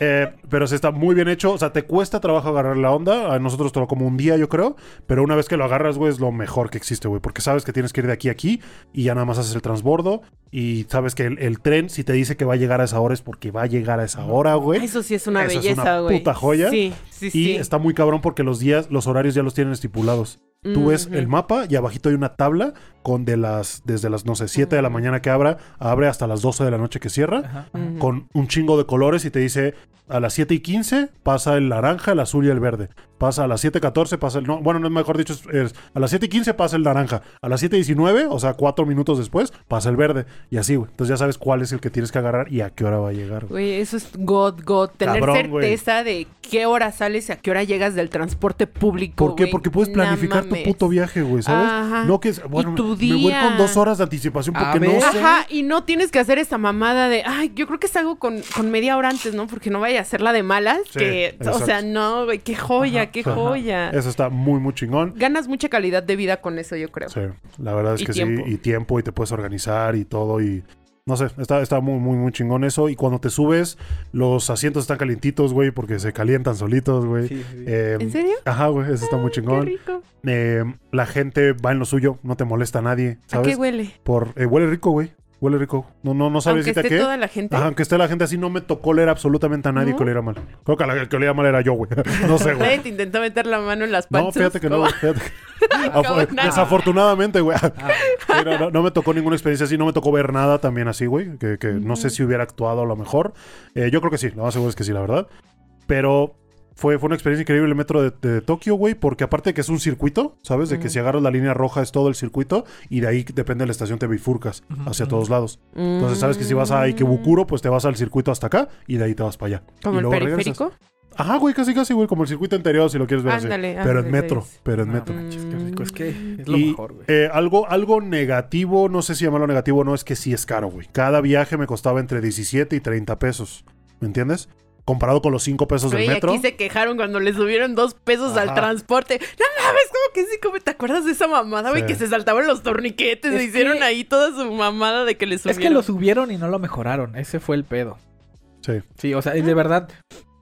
Eh, pero sí está muy bien hecho. O sea, te cuesta trabajo agarrar la onda. A nosotros tomó como un día, yo creo. Pero una vez que lo agarras, güey, es lo mejor que existe, güey. Porque sabes que tienes que ir de aquí a aquí y ya nada más haces el transbordo. Y sabes que el, el tren, si te dice que va a llegar a esa hora, es porque va a llegar a esa hora, güey. Eso sí es una Esa es belleza, una güey. puta joya. Sí, sí, Y sí. está muy cabrón porque los días, los horarios ya los tienen estipulados. Tú ves el mapa y abajito hay una tabla con de las, desde las, no sé, 7 de la mañana que abra, abre hasta las 12 de la noche que cierra. Con un chingo de colores y te dice a las 7 y 15 pasa el naranja, el azul y el verde. Pasa a las 7.14, pasa el... No, bueno, no, mejor dicho, es, es- a las 7 y 15 pasa el naranja. A las 7.19, o sea, cuatro minutos después, pasa el verde. Y así, güey. Entonces ya sabes cuál es el que tienes que agarrar y a qué hora va a llegar. güey. Eso es God, God. Tener Cabrón, certeza de qué hora sales y a qué hora llegas del transporte público. ¿Por qué? Porque puedes No planificar tu puto viaje, güey, ¿sabes? Ajá. No que es... Bueno, tu me- me voy con dos horas de anticipación A porque no sé. Ajá, y no tienes que hacer esta mamada de, ay, yo creo que salgo con, con media hora antes, ¿no? Porque no vaya a ser la de malas. Sí, que, o sea, no, güey, qué joya, Ajá, qué ajá. joya. Eso está muy, muy chingón. Ganas mucha calidad de vida con eso, yo creo. Sí, la verdad es Y que tiempo. sí, y tiempo, y te puedes organizar y todo, y no sé, está, está muy, muy, muy chingón eso. Y cuando te subes, los asientos están calientitos, güey, porque se calientan solitos, güey. Sí. Eh, ¿En serio? Ajá, güey, eso está muy Qué chingón. rico. Eh, la gente va en lo suyo, no te molesta a nadie, ¿A ¿sabes? qué huele? Por, eh, huele rico, güey. Huele rico. No, no, no sabes Aunque esté qué. toda la gente. Ajá, aunque esté la gente así, no me tocó leer absolutamente a nadie ¿No? que oliera mal. Creo que la que olía mal era yo, güey. *laughs* No sé, güey. Nadie te intentó meter la mano en las No, panzas. fíjate que no, fíjate que- *laughs* ¿Cómo Afo- nada? Desafortunadamente, güey. Ah, Sí, *laughs* no, no- no me tocó ninguna experiencia así, no me tocó ver nada también así, güey. Que, que no sé si hubiera actuado a lo mejor. Eh, yo creo que sí, lo más seguro es que sí, la verdad. Pero fue, fue una experiencia increíble el metro de, de Tokio, güey, porque aparte de que es un circuito, ¿sabes? De que si agarras la línea roja es todo el circuito y de ahí depende de la estación te bifurcas hacia todos lados. Entonces sabes que si vas a Ikebukuro, pues te vas al circuito hasta acá y de ahí te vas para allá. ¿Como y el luego regresas. periférico? Ajá, güey, casi casi, güey, como el circuito interior si lo quieres ver así. Ándale, Pero en metro, pero en No metro. manches, qué rico. Es que es lo Y, mejor, güey. eh, algo, algo negativo, no sé si llamarlo negativo o no, es que sí es caro, güey. Cada viaje me costaba entre 17 y 30 pesos. ¿Me entiendes? Comparado con los 5 pesos del metro. aquí se quejaron cuando le subieron dos pesos al transporte. No mames, como que sí, como te acuerdas de esa mamada, güey, Sí. que se saltaban los torniquetes, Es se hicieron que- ahí toda su mamada de que le subieron. Es que lo subieron y no lo mejoraron. Ese fue el pedo. Sí. Sí, o sea, y de verdad.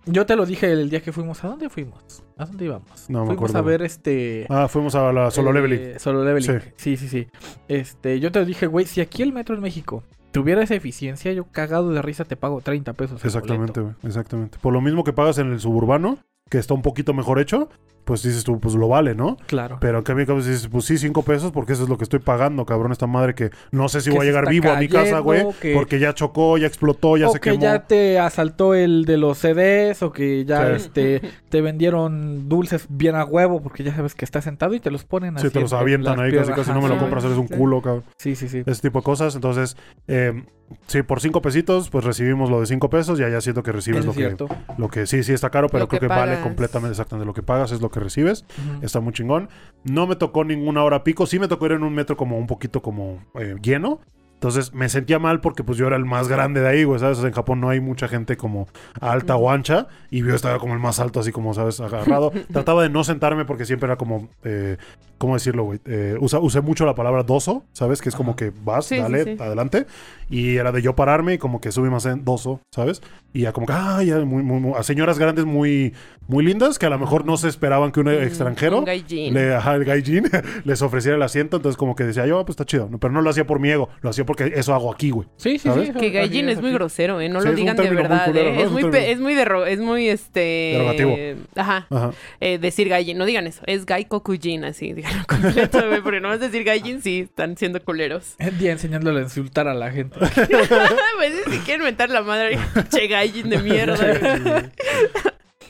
Yo te lo dije el día que fuimos. ¿A dónde fuimos? ¿A dónde íbamos? No me fuimos acuerdo, a ver este. Ah, fuimos a la solo eh, leveling. Solo leveling. Sí. Sí. sí, sí, Este, yo te lo dije, güey, si aquí el metro en México tuviera esa eficiencia, yo cagado de risa te pago 30 pesos. Exactamente. Exactamente. Por lo mismo que pagas en el suburbano, que está un poquito mejor hecho, pues dices tú, pues lo vale, ¿no? Claro. Pero en cambio, como dices, pues sí, 5 pesos, porque eso es lo que estoy pagando, cabrón, esta madre que no sé si Que voy a llegar vivo a mi casa, güey, que- porque ya chocó, ya explotó, ya o se que quemó. ya te asaltó el de los CDs, o que ya Sí. este te vendieron dulces bien a huevo, porque ya sabes que está sentado y te los ponen así. Sí, te los en- en avientan ahí, casi casi no me lo compras, eres un sí. culo, cabrón. Sí, sí, sí. ese tipo de cosas. Entonces, eh, sí, por cinco pesitos, pues recibimos lo de cinco pesos y allá siento que recibes lo que, lo que sí, sí está caro, pero Lo creo que que, vale completamente exactamente lo que pagas es lo que recibes. Está muy chingón. No me tocó ninguna hora pico, sí me tocó ir en un metro como un poquito como eh, lleno. Entonces me sentía mal porque pues yo era el más grande de ahí, güey, ¿sabes? En Japón no hay mucha gente como alta o ancha y yo estaba como el más alto, así como, ¿sabes? Agarrado. *laughs* Trataba de no sentarme porque siempre era como, eh, ¿cómo decirlo, güey? Eh, usa- usé mucho la palabra doso, ¿sabes? Que es como que vas, Sí, dale, sí. adelante. Y era de yo pararme y como que subí más en doso, ¿sabes? Y ya como que, ah, ya, muy, muy, muy- a señoras grandes muy, muy lindas que a lo mejor no se esperaban que un extranjero Mm, Un gaijin. le, ajá, el gaijin *laughs* les ofreciera el asiento, entonces como que decía yo, "Ah, pues está chido, pero no lo hacía por mi ego, lo hacía porque eso hago aquí, güey. Sí, sí, ¿Sabes? sí. Que gaijin así es muy grosero, ¿eh? No Sí, lo es un digan de muy verdad, culero, ¿eh? ¿no? Es Es un muy, es muy, derro- es muy, este... Derogativo. Ajá. Ajá. Eh, decir gaijin, no digan eso. Es gai kokujin, así, *laughs* completo, güey. Porque no vas a decir gaijin, sí, están siendo culeros. *laughs* El día enseñándole a insultar a la gente. *laughs* pues si quieren mentar la madre, che gaijin de mierda.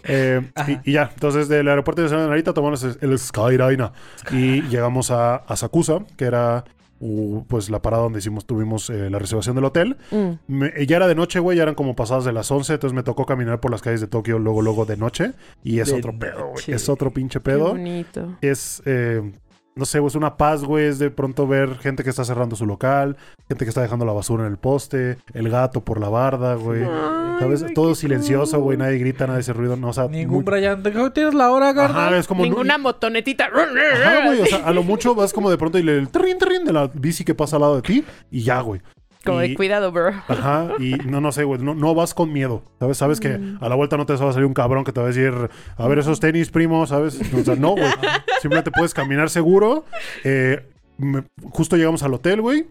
Eh, y, y ya, entonces del aeropuerto de Narita tomamos el, el Skyline y llegamos a, a Sakusa, que era uh, pues la parada donde hicimos, tuvimos eh, la reservación del hotel. Mm. Me- ya era de noche, güey, ya eran como pasadas de las 11, entonces me tocó caminar por las calles de Tokio luego, luego de noche. Y es De otro pedo, güey. Es otro pinche Qué pedo. bonito. es, eh, no sé, es una paz, güey, es de pronto ver gente que está cerrando su local, gente que está dejando la basura en el poste, el gato por la barda, güey. ¿Sabes? Todo silencioso, güey, nadie grita, nadie hace ruido, no, o sea, Ningún muy- Brian. ¿de qué ¿Tienes la hora, Garda? Ajá, es como... Ninguna motonetita. Ajá, güey, o sea, a lo mucho vas como de pronto y le el trin, trin de la bici que pasa al lado de ti y ya, güey. Como Y- de cuidado, bro. Ajá, y no, no sé, güey, no, no vas con miedo, ¿sabes? Sabes que Mm. a la vuelta no te va a salir un cabrón que te va a decir, a ver esos tenis, primo, ¿sabes? O sea, no, güey. Simplemente puedes caminar seguro. Eh, me- justo llegamos al hotel, güey.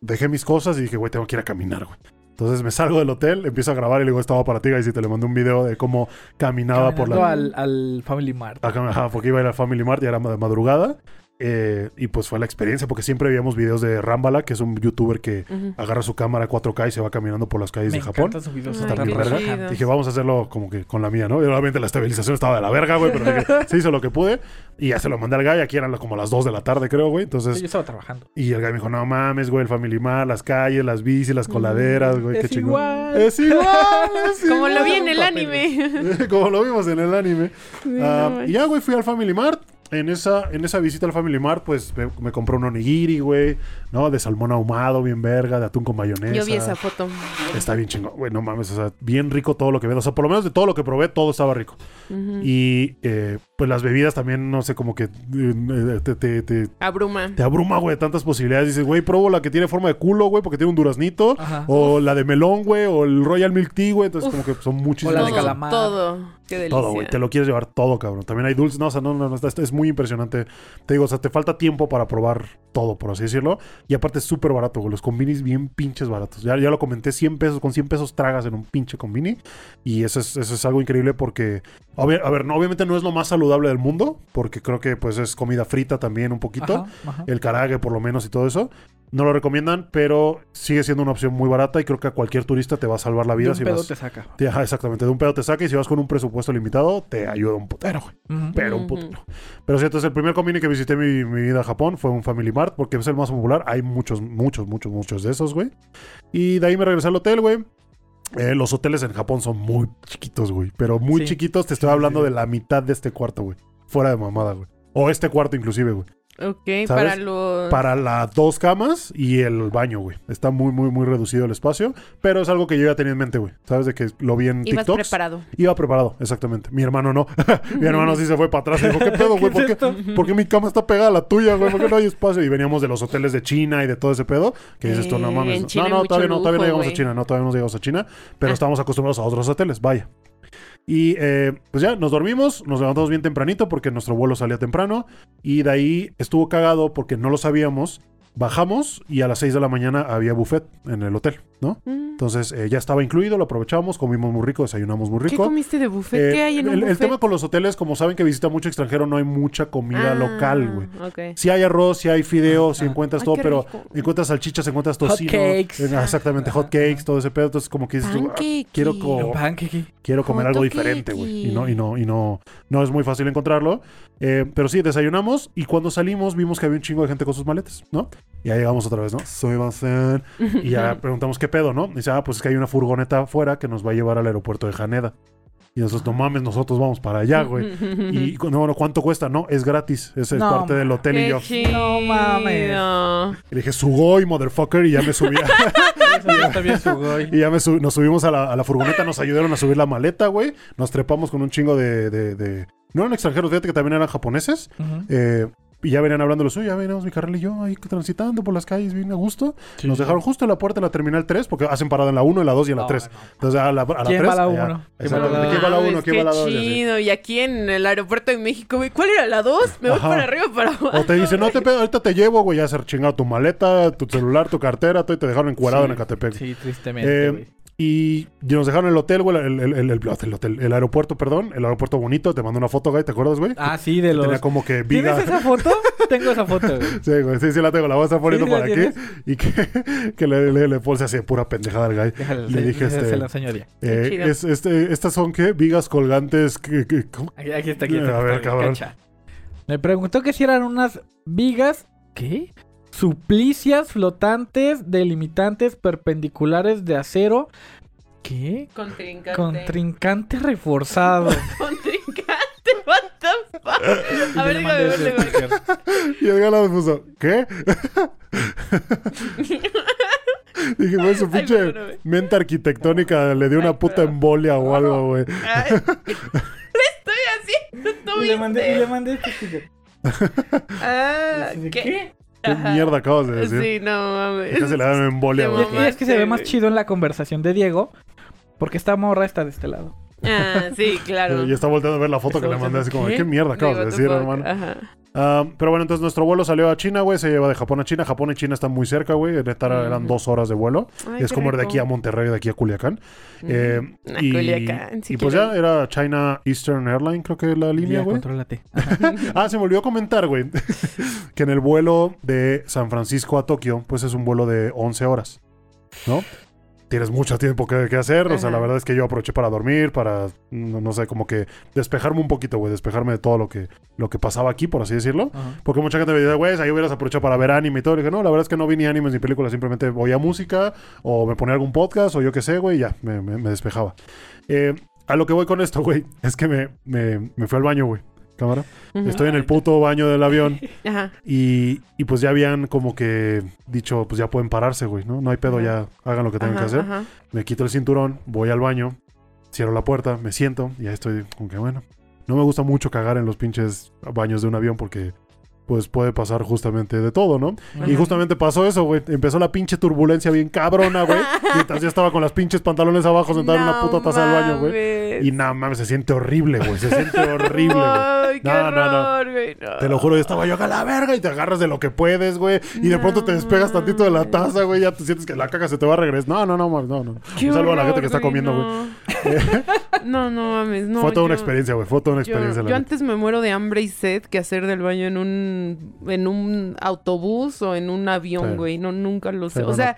Dejé mis cosas y dije, güey, tengo que ir a caminar, güey. Entonces me salgo del hotel, empiezo a grabar y le digo, estaba para ti, y si te le mandé un video de cómo caminaba por la... Al, al Family Mart. Ajá, porque iba a ir a Family Mart y era de madrugada. Eh, y pues fue la experiencia, porque siempre veíamos videos de Rambala, que es un youtuber que Ujú. agarra su cámara 4K y se va caminando por las calles Me de Japón. sus videos. Ay, verga. Dije, vamos a hacerlo como que con la mía, ¿no? Y obviamente la estabilización estaba de la verga, güey, pero dije, *laughs* se hizo lo que pude. Y ya se lo mandé al guy, aquí eran como las 2 de la tarde, creo, güey. Sí, Entonces, yo estaba trabajando. y el guy me dijo, no mames, güey, el Family Mart, las calles, las bicis, las coladeras, güey, qué chingón. igual. Es igual, *laughs* es Como lo igual. vi en el anime. *laughs* Como lo vimos en el anime. Sí, Ah, no y ya, güey, fui al Family Mart. En esa, en esa visita al Family Mart, pues me, me compré un onigiri, güey, ¿no? De salmón ahumado, bien verga, de atún con mayonesa. Yo vi esa foto. Está bien chingón, güey, no mames, o sea, bien rico todo lo que veo. O sea, por lo menos de todo lo que probé, todo estaba rico. Y eh, pues las bebidas también, no sé, como que eh, te, te, te, Abruma. te abruma, güey, tantas posibilidades. Dices, güey, probo la que tiene forma de culo, güey, porque tiene un duraznito. Ajá. O la de melón, güey, o el Royal Milk Tea, güey. Entonces, como que son muchísimas. O la de calamar. todo. Qué delicia. Todo, güey. Te lo quieres llevar todo, cabrón. También hay dulces. No, o sea, no, no, no. es muy impresionante. Te digo, o sea, te falta tiempo para probar todo, por así decirlo. Y aparte es súper barato, güey. Los combinis bien pinches baratos. Ya, ya lo comenté, 100 pesos. Con 100 pesos tragas en un pinche combini. Y eso es, eso es algo increíble porque... obvia- a ver, no, obviamente no es lo más saludable del mundo. Porque creo que, pues, es comida frita también un poquito. Ajá, ajá. El karage, por lo menos, y todo eso. No lo recomiendan, pero sigue siendo una opción muy barata. Y creo que a cualquier turista te va a salvar la De vida un si pedo vas... te saca. Te- ajá, exactamente, de un pedo te saca y si vas con un presupuesto limitado, te ayuda un putero, güey. Pero un putero. Pero sí, entonces el primer convini que visité en mi, mi vida a Japón fue un Family Mart, porque es el más popular. Hay muchos, muchos, muchos, muchos de esos, güey. Y de ahí me regresé al hotel, güey. Eh, los hoteles en Japón son muy chiquitos, güey. Pero muy Sí. chiquitos, te estoy Sí, hablando sí. de la mitad de este cuarto, güey. Fuera de mamada, güey. O este cuarto inclusive, güey. Ok, ¿Sabes? para los... Para las dos camas y el baño, güey. Está muy, muy, muy reducido el espacio. Pero es algo que yo ya tenía en mente, güey. ¿Sabes? De que lo vi en Ibas TikTok. preparado. Iba preparado, exactamente. Mi hermano no. *laughs* mi hermano sí se fue para atrás y dijo, ¿qué pedo, *laughs* güey? ¿Qué ¿Por qué, por qué mi cama está pegada a la tuya, güey? ¿Por qué no hay espacio? Y veníamos de los hoteles de China y de todo ese pedo. Que dices tú, no Eh, mames. no, no, todavía no, todavía no llegamos a. China. No, todavía no llegamos a China. Pero Ah. estamos acostumbrados a otros hoteles, vaya. Y eh, pues ya, nos dormimos, nos levantamos bien tempranito porque nuestro vuelo salía temprano. Y de ahí estuvo cagado porque no lo sabíamos. Bajamos y a las 6 de la mañana había buffet en el hotel, ¿no? Mm. Entonces eh, ya estaba incluido, lo aprovechamos, comimos muy rico, desayunamos muy ¿Qué rico. comiste de buffet? Eh, ¿Qué hay en un el, el buffet? tema con los hoteles, como saben que visita mucho extranjero, no hay mucha comida Ah, local, güey. ok. Si hay arroz, si hay fideos, si Ah. encuentras Ay, todo, qué pero rico. encuentras salchichas, encuentras Hot tocino. cakes. eh, exactamente, hot cakes, todo ese pedo. Entonces, como que dices, tú, ah, quiero co- quiero comer algo Hot diferente, güey. Y no, y no, y no, no es muy fácil encontrarlo. Eh, pero sí, desayunamos y cuando salimos vimos que había un chingo de gente con sus maletas, ¿no? Y ya llegamos otra vez, ¿no? Soy Basen. Y ya preguntamos qué pedo, ¿no? Dice, ah, pues es que hay una furgoneta afuera que nos va a llevar al aeropuerto de Haneda. Y nosotros, no mames, nosotros vamos para allá, güey. Y no, bueno, ¿cuánto cuesta? No, es gratis. Ese es No, parte del hotel y yo. chido. No mames. Y dije, Sugoi, motherfucker, y ya me subí. a- *laughs* y ya me sub- nos subimos a la, a la furgoneta, nos ayudaron a subir la maleta, güey. Nos trepamos con un chingo de, de- de- No eran extranjeros, fíjate que también eran japoneses. Eh, y ya venían hablando los suyos, ya veníamos mi carnal y yo ahí transitando por las calles bien a gusto. Sí, Nos dejaron justo en la puerta de la terminal 3, porque hacen parada en la 1, en la 2 y en la No, 3. no. Entonces a la, a la ¿Quién 3. va la allá. uno? ¿Quién va a la Exactamente. dos? ¿Quién va la 1? Mames, ¿Quién va la 2? Qué chido. Y aquí en el aeropuerto de México, güey, ¿cuál era la 2? Me voy Ajá. para arriba o para abajo. O te dicen, no te pedo, ahorita te llevo, güey, ya se chingado tu maleta, tu celular, tu cartera, todo y te dejaron encuadrado Sí, en Ecatepec. Sí, tristemente, Eh. Y nos dejaron el hotel, güey, el, el, el, el- el hotel, el aeropuerto, perdón, el aeropuerto bonito. Te mandé una foto, güey, ¿te acuerdas, güey? Ah, sí, de los... Tenía como que ¿Tienes viga. esa foto? *laughs* Tengo esa foto, güey. Sí, güey, sí, sí la tengo, la voy a estar poniendo ¿Sí por aquí. tienes? Y que, *laughs* que le, le, le puse así de pura pendejada al guy. Déjale, Le dije, se, este- se la enseño a Dia. Eh, es, este, estas son, ¿qué? Vigas colgantes. que-. Aquí, aquí está, aquí está. A ver, cabrón. Me preguntó que si eran unas vigas... ¿Qué? Suplicias flotantes delimitantes perpendiculares de acero. ¿Qué? Contrincante. Contrincante reforzado. *laughs* Contrincante, what the fuck. *laughs* A ver, déjame ver. Y el gala me puso, ¿qué? *laughs* Dije, güey, su Ay, pinche perdóname. mente arquitectónica le dio una Ay, puta embolia o algo, güey. Ay, Le estoy haciendo, ¿no Y le mandé, y le mandé este sticker. Ah, ¿De ¿qué? qué? ¿Qué Ajá. mierda acabas de decir? Sí, no mames. Casi le da una embolia, *laughs* güey. Y es que se ve más chido en la conversación de Diego. Porque esta morra está de este lado. Ah, sí, claro. *laughs* Y está volteando a ver la foto que le mandé así como, ¿qué? ¿qué mierda acabas Digo, de decir, hermano? Ajá. Pero bueno, entonces nuestro vuelo salió a China, güey. Se lleva de Japón a China. Japón y China están muy cerca, güey. Eran dos horas de vuelo. Ay, es como de aquí a Monterrey, de aquí a Culiacán. Eh, A y, Culiacán, sí y pues ya era China Eastern Airline, creo que la línea, güey. *laughs* Ah, se me olvidó comentar, güey, *laughs* que en el vuelo de San Francisco a Tokio, pues es un vuelo de 11 horas, ¿no? Tienes mucho tiempo que, que hacer, o sea, la verdad es que yo aproveché para dormir, para, no, no sé, como que despejarme un poquito, güey, despejarme de todo lo que, lo que pasaba aquí, por así decirlo. Ajá. Porque mucha gente me dice, güey, ahí hubieras aprovechado para ver anime y todo. Y dije, no, la verdad es que no vi ni animes ni películas, simplemente oía música o me ponía algún podcast o yo qué sé, güey, y ya, me, me- me despejaba. Eh, a lo que voy con esto, güey, es que me, me, me fui al baño, güey. Cámara. Estoy en el puto baño del avión *laughs* Ajá. y, y pues ya habían como que dicho, pues ya pueden pararse, güey, ¿no? No hay pedo, ya hagan lo que tengan Ajá, que hacer. ajá. Me quito el cinturón, voy al baño, cierro la puerta, me siento y ya estoy como que bueno. No me gusta mucho cagar en los pinches baños de un avión porque pues puede pasar justamente de todo, ¿no? Y justamente pasó eso, güey. Empezó la pinche turbulencia bien cabrona, güey. *laughs* Mientras yo estaba con las pinches pantalones abajo sentado en una No puta taza del baño, güey. mames. Y nada mames, se siente horrible, güey. Se siente horrible, güey. No, no, no. horror, güey. no. Te lo juro, yo estaba yo acá a la verga y te agarras de lo que puedes, güey. Y de pronto te despegas tantito de la taza, güey. Ya te sientes que la caca se te va a regresar. No, no, no, man, no, no. Qué Un saludo a la gente que está comiendo, güey. No, *laughs* no, no mames. No, Fue toda una yo- experiencia, güey. Fue toda una Yo, experiencia. la yo antes me muero de hambre y sed que hacer del baño en un en un autobús o en un avión, Sí. güey. No, nunca lo sé. O no, sea,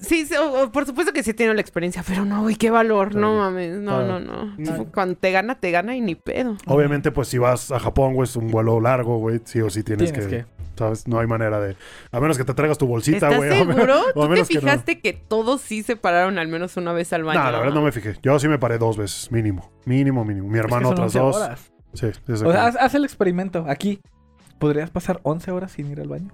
sí, sí, o- o por supuesto que sí tiene la experiencia, pero no, güey, qué valor. Sí. No mames, no, no, no. No. Cuando te gana, te gana y ni pedo. Obviamente, pues si vas a Japón, güey, es un vuelo largo, güey. Sí o sí tienes, Tienes que, que. ¿Sabes? No hay manera de. A menos que te traigas tu bolsita, ¿Estás güey. *laughs* o me- seguro? o a ¿Tú te menos que no. fijaste que, todos sí se pararon al menos una vez al baño? No, la verdad no me fijé. Yo sí me paré dos veces, mínimo. Mínimo, mínimo. Mi Es que hermano son otras 11 dos. horas. Sí. O sea, haz, haz el experimento. Aquí. ¿Podrías pasar 11 horas sin ir al baño?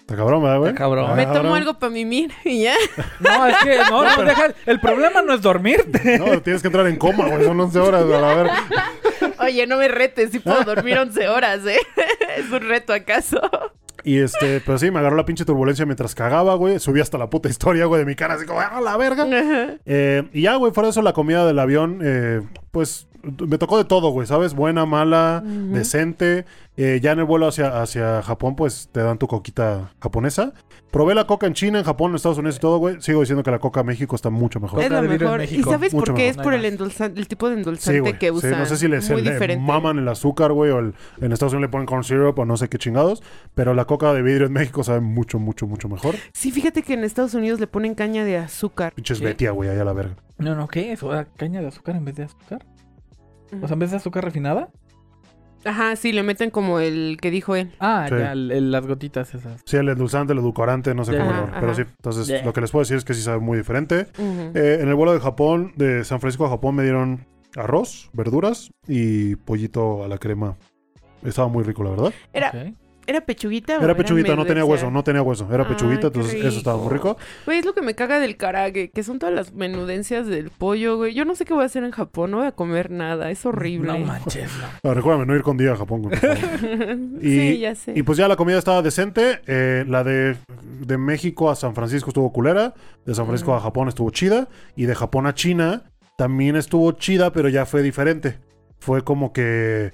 Está cabrón, ¿verdad, güey? Está cabrón. Ah, Me tomo cabrón. algo para mimir *laughs* y ya. No, es que no, no, deja. El problema no es dormirte. No, tienes que entrar en coma, güey. Son 11 horas, a la verga. Oye, no me retes, sí puedo dormir *laughs* 11 horas, ¿eh? *laughs* ¿Es un reto acaso? Y este, pues sí, me agarró la pinche turbulencia mientras cagaba, güey. Subí hasta la puta historia, güey, de mi cara, así como, ¡ah, la verga! Eh, y ya, güey, fuera de eso, la comida del avión, eh, pues me tocó de todo, güey, ¿sabes? Buena, mala, decente. Eh, ya en el vuelo hacia, hacia Japón, pues te dan tu coquita japonesa. Probé la coca en China, en Japón, en Estados Unidos y todo, güey. Sigo diciendo que la coca en México está mucho mejor. Coca Es en mejor. ¿Y sabes Mucho por qué? mejor. Es por el, endulzante, el tipo de Sí, endulzante que Sí, usan. no sé si les Muy le diferente. maman el azúcar, güey, o el- en Estados Unidos le ponen corn syrup o no sé qué chingados. Pero la coca de vidrio en México sabe mucho, mucho, mucho mejor. Sí, fíjate que en Estados Unidos le ponen caña de azúcar. Pinches ¿Qué? Betia, güey, allá a la verga. No, no, ¿qué es? ¿O sea, ¿Caña de azúcar en vez de azúcar? O sea, en vez de azúcar refinada. Ajá, sí, le meten como el que dijo él. Ah, Sí. ya, el- el- las gotitas esas. Sí, el endulzante, el edulcorante, no sé cómo Ajá, lo Pero ajá. sí, entonces lo que les puedo decir es que sí sabe muy diferente. Eh, en el vuelo de Japón, de San Francisco a Japón, me dieron arroz, verduras y pollito a la crema. Estaba muy rico, la verdad. Era. ¿Era pechuguita? o Era pechuguita, no tenía hueso, no tenía hueso. Era Ay, pechuguita, entonces eso estaba muy rico. Güey, es lo que me caga del karage, que son todas las menudencias del pollo, güey. Yo no sé qué voy a hacer en Japón, no voy a comer nada, es horrible. No manches, no. Ah, recuérdame no ir con día a Japón. güey. *laughs* Y- sí, ya sé. Y pues ya la comida estaba decente. eh, la de, de México a San Francisco estuvo culera. De San Francisco Mm. a Japón estuvo chida. Y de Japón a China también estuvo chida, pero ya fue diferente. Fue como que,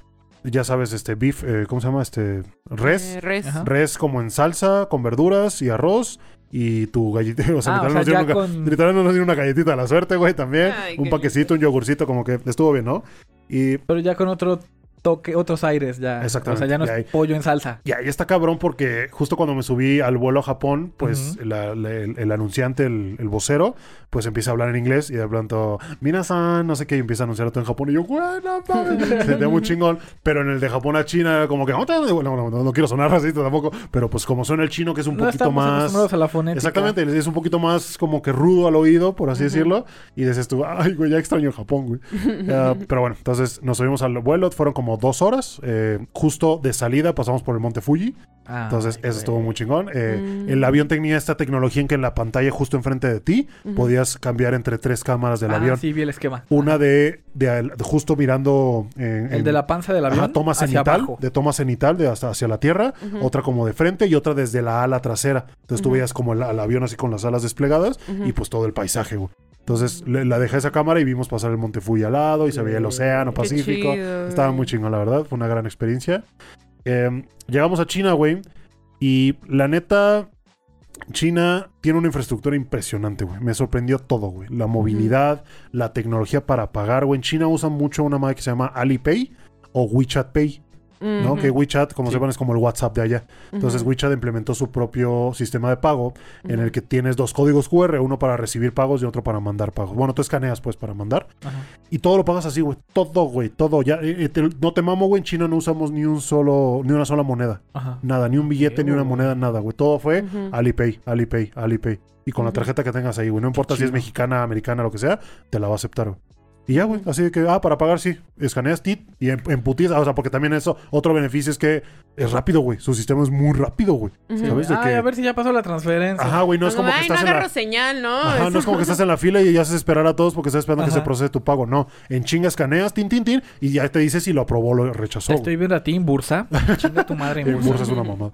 ya sabes, este beef, eh, ¿cómo se llama? Este res. Eh, res. Como en salsa, con verduras y arroz. Y tu galletita. *laughs* O sea, Ah, o literal, sea, nos con- literal nos dieron una galletita a la suerte, güey, también. Ay, un paquecito, un yogurcito, como que estuvo bien, ¿no? Y Pero ya con otro toque, otros aires ya. Exactamente, O sea, ya no es pollo en salsa. Y ahí está cabrón porque justo cuando me subí al vuelo a Japón, pues Ujú. la- la- el, el anunciante, el, el vocero, pues empieza a hablar en inglés y de pronto, Minasan, no sé qué, y empieza a anunciar todo en Japón. Y yo, güey, no mames". Se sentía muy chingón. Pero en el de Japón a China era como que, no, no, no, no, no quiero sonar racista tampoco, pero pues como suena el chino, que es un no poquito más. a la fonética. Exactamente, es un poquito más como que rudo al oído, por así Ujú. decirlo. Y dices tú, ay, güey, ya extraño Japón, güey. Eh, *laughs* pero bueno, entonces nos subimos al vuelo, fueron como dos horas. eh, justo de salida pasamos por el monte Fuji. Ah, Entonces, eso estuvo muy chingón. Eh, Mm. El avión tenía esta tecnología en que en la pantalla justo enfrente de ti Ujú. podías cambiar entre tres cámaras del Ah, avión. sí, vi el esquema. Una de, de de justo mirando en, El en- de la panza del avión ajá, toma cenital, de toma cenital de hasta hacia la tierra, Ujú. otra como de frente y otra desde la ala trasera. Entonces tú Ujú. veías como el, al avión así con las alas desplegadas y pues todo el paisaje, güey. Entonces le- la dejé esa cámara y vimos pasar el monte Fuji al lado y se veía el océano Pacífico. Estaba muy chingón, la verdad. Fue una gran experiencia. Eh, llegamos a China, güey. Y la neta, China tiene una infraestructura impresionante, güey. Me sorprendió todo, güey. La movilidad, la tecnología para pagar, güey. En China usan mucho una madre que se llama Alipay o WeChat Pay, ¿no? Que WeChat, como Sí. sepan, es como el WhatsApp de allá. Entonces. WeChat implementó su propio sistema de pago en el que tienes dos códigos QR, uno para recibir pagos y otro para mandar pagos. Bueno, tú escaneas pues para mandar. Y todo lo pagas así, güey. Todo, güey. Todo. Ya, eh, eh, te- no te mamo, güey. En China no usamos ni un solo, ni una sola moneda. Nada, ni un billete, ni una moneda, nada, güey. Todo fue. Alipay, Alipay, Alipay. Y con la tarjeta que tengas ahí, güey. No importa si es mexicana, americana, lo que sea, te la va a aceptar, güey. Y ya, güey. Así de que, ah, para pagar, sí. Escaneas TIT y en, en putiza. O sea, porque también eso, otro beneficio es que es rápido, güey. Su sistema es muy rápido, güey. ¿Sabes? De Ay, que- a ver si ya pasó la transferencia. Ajá, güey. No es como que estás no en la... agarro señal, ¿no? Ajá, no es *laughs* como que estás en la fila y ya haces esperar a todos porque estás esperando que se procese tu pago. No, en chinga escaneas, tin, tin, tin, y ya te dice si lo aprobó o lo rechazó. Estoy viendo a ti en Bursa. *laughs* Chinga tu madre en En Bursa. Bursa es una mamada.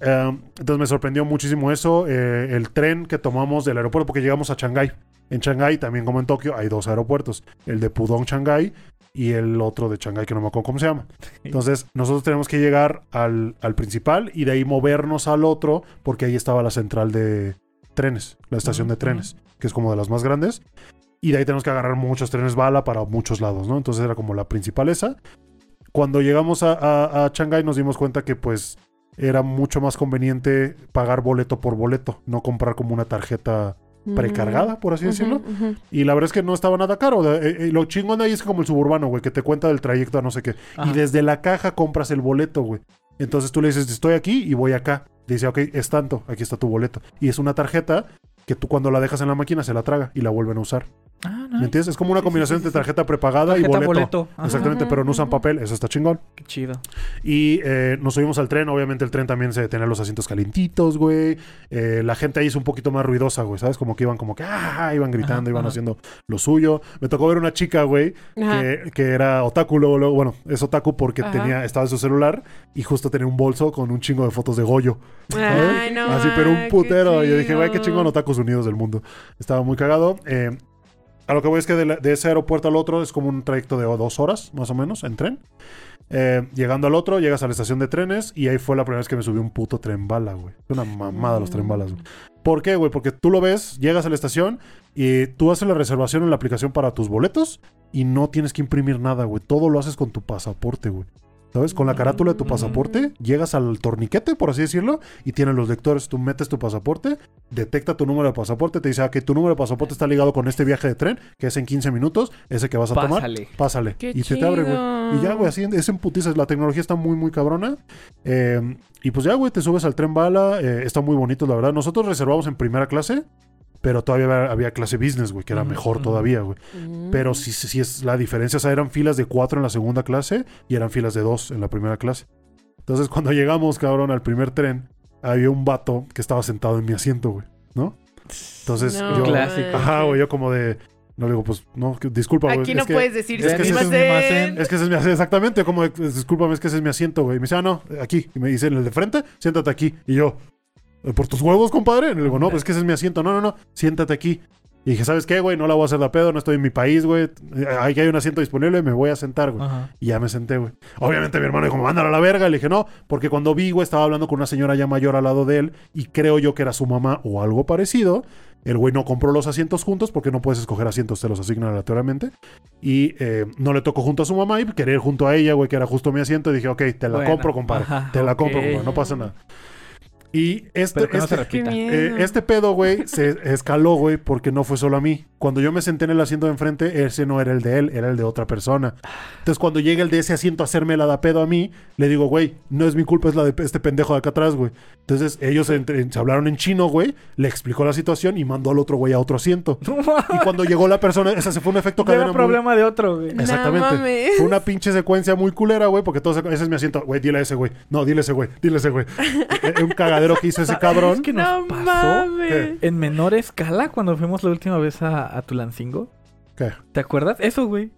Eh, entonces me sorprendió muchísimo eso. eh, el tren que tomamos del aeropuerto, porque llegamos a Shanghái. En Shanghái, también como en Tokio, hay dos aeropuertos: el de Pudong, Shanghái, y el otro de Shanghái, que no me acuerdo cómo se llama. Entonces, nosotros tenemos que llegar al, al principal y de ahí movernos al otro, porque ahí estaba la central de trenes, la estación de trenes, que es como de las más grandes. Y de ahí tenemos que agarrar muchos trenes bala para muchos lados, ¿no? Entonces era como la principal esa. Cuando llegamos a, a, a Shanghái nos dimos cuenta que pues era mucho más conveniente pagar boleto por boleto, no comprar como una tarjeta precargada, por así decirlo. Y la verdad es que no estaba nada caro. Eh, eh, lo chingón de ahí es como el suburbano, güey, que te cuenta del trayecto a no sé qué. Ajá. Y desde la caja compras el boleto, güey. Entonces tú le dices, estoy aquí y voy acá. Dice, ok, es tanto, aquí está tu boleto. Y es una tarjeta que tú cuando la dejas en la máquina se la traga y la vuelven a usar. ¿Me entiendes? Es como una combinación sí, sí, entre tarjeta prepagada y boleto. Ajá, Exactamente, Ajá, pero no usan ajá. papel, eso está chingón. Qué chido. Y eh, nos subimos al tren, obviamente el tren también se tenía los asientos calientitos, güey. Eh, la gente ahí es un poquito más ruidosa, güey, ¿sabes? Como que iban como que, ah, iban gritando, Ajá, iban ajá. haciendo lo suyo. Me tocó ver una chica, güey, que, que era otaku, luego, luego, bueno, es otaku porque Ajá. tenía, estaba en su celular y justo tenía un bolso con un chingo de fotos de Goyo. Ay, no. Así, pero un putero. Y yo dije, güey, qué chingón otakus unidos del mundo. Estaba muy cagado. Eh, a lo que voy es que de, ese aeropuerto al otro es como un trayecto de dos horas, más o menos, en tren. Eh, llegando al otro, llegas a la estación de trenes y ahí fue la primera vez que me subí un puto tren bala, güey. Una mamada los tren balas, güey. ¿Por qué, güey? Porque tú lo ves, llegas a la estación y tú haces la reservación en la aplicación para tus boletos y no tienes que imprimir nada, güey. Todo lo haces con tu pasaporte, güey. ¿Sabes? Con la carátula de tu pasaporte, llegas al torniquete, por así decirlo, y tiene los lectores. Tú metes tu pasaporte, detecta tu número de pasaporte, te dice ah, que tu número de pasaporte está ligado con este viaje de tren, que es en 15 minutos, ese que vas a tomar. Pásale. Pásale. Qué y se te abre, güey. Y ya, güey, así es en putizas. La tecnología está muy, muy cabrona. Eh, y pues ya, güey, te subes al tren bala. eh, está muy bonito, la verdad. Nosotros reservamos en primera clase, pero todavía había, había clase business, güey, que era mejor todavía, güey. Mm. Pero sí, sí, sí es la diferencia. O sea, eran filas de cuatro en la segunda clase y eran filas de dos en la primera clase. Entonces, *laughs* cuando llegamos, cabrón, al primer tren, había un vato que estaba sentado en mi asiento, güey, ¿no? Entonces, No, yo. Clásico. Ajá, güey, yo como de. No le digo, pues, no, que- disculpa, güey. Aquí es no que- puedes decir es que ese es "Sumimasen". es que ese es mi asiento, exactamente, como, discúlpame, es que ese es mi asiento, güey. Y me dice, ah, no, aquí. Y me dice, en el de frente, siéntate aquí. Y yo, ¿por tus huevos, compadre? Y le digo, no, pues es que ese es mi asiento. No, no, no, siéntate aquí. Y dije, ¿sabes qué, güey? No la voy a hacer de pedo, no estoy en mi país, güey. Aquí hay un asiento disponible, me voy a sentar, güey. Ajá. Y ya me senté, güey. Obviamente mi hermano dijo, mándalo a la verga. Le dije, no, porque cuando vi, güey, estaba hablando con una señora ya mayor al lado de él y creo yo que era su mamá o algo parecido. El güey no compró los asientos juntos porque no puedes escoger asientos, te los asignan aleatoriamente. Y eh, no le tocó junto a su mamá y quería ir junto a ella, güey, que era justo mi asiento. Y dije, ok, te la Bueno, compro, compadre. ajá, te la compro, compadre, no pasa nada. Y este, Pero que no se este, repita. Eh, este pedo, güey, se escaló, güey, porque no fue solo a mí. Cuando yo me senté en el asiento de enfrente, ese no era el de él, era el de otra persona. Entonces, cuando llega el de ese asiento a hacerme la da pedo a mí, le digo, güey, no es mi culpa, es la de este pendejo de acá atrás, güey. Entonces, ellos entre- se hablaron en chino, güey, le explicó la situación y mandó al otro güey a otro asiento. *laughs* Y cuando llegó la persona, ese se fue un efecto cadena muy- problema de otro, güey. No Exactamente. mames. Fue una pinche secuencia muy culera, güey, porque todos, ese es mi asiento. Güey, dile a ese güey. No, dile a ese güey. Dile a ese güey. Es *laughs* un cagadero que hizo ese cabrón. ¿Sabes qué nos No pasó? mames. En menor escala, cuando fuimos la última vez a, a Tulancingo. ¿Qué? ¿Te acuerdas? Eso, güey.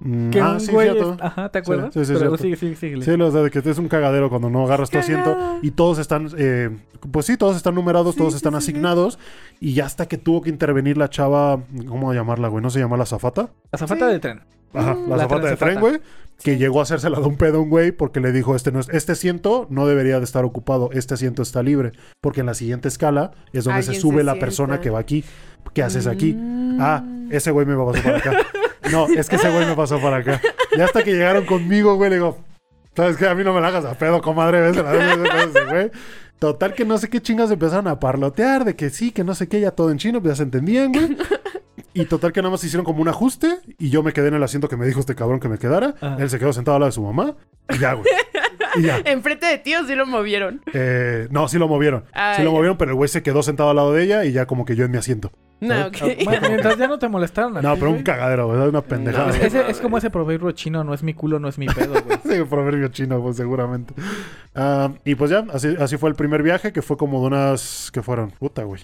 Mm, Que ah, un sí, güey. cierto. es- Ajá, ¿te acuerdas? sí, sí, Pero sigue, sigue, sigue. Sí, lo de que es un cagadero cuando no agarras tu asiento y todos están, eh, pues sí, todos están numerados, Sí, todos están sí, sí. asignados y ya hasta que tuvo que intervenir la chava, ¿cómo llamarla, güey? ¿No se llama la zafata? Azafata Sí. de tren. Ajá, Mm. la, La de tren, güey, que llegó a hacérsela de un pedo a un güey porque le dijo, este no es, este asiento no debería de estar ocupado, este asiento está libre, porque en la siguiente escala es donde se sube se la sienta. persona que va aquí. ¿Qué haces aquí? Mm. Ah, ese güey me pasó para acá. No, es que ese güey me pasó para acá. Y hasta que llegaron conmigo, güey, le digo, ¿sabes qué? A mí no me la hagas a pedo, comadre. ¿ves? Güey. Total que no sé qué chingas empezaron a parlotear, de que sí, que no sé qué, ya todo en chino, pues ya se entendían, güey. Y total que nada más hicieron como un ajuste y yo me quedé en el asiento que me dijo este cabrón que me quedara. Ah. Él se quedó sentado al lado de su mamá y ya, güey. Y ya. *laughs* Enfrente de ti o sí lo movieron. Eh, no, sí lo movieron. Ah, sí lo ya. movieron, pero el güey se quedó sentado al lado de ella y ya como que yo en mi asiento. No, ok. Bueno, *laughs* mientras ya no te molestaron. a No, ti, pero un güey. cagadero, güey. Una pendejada. No. Ese- es como ese proverbio chino, no es mi culo, no es mi pedo, güey. *laughs* Sí, proverbio chino, pues seguramente. Ah, y pues ya, así, así fue el primer viaje, que fue como de unas. que fueron? Puta, güey.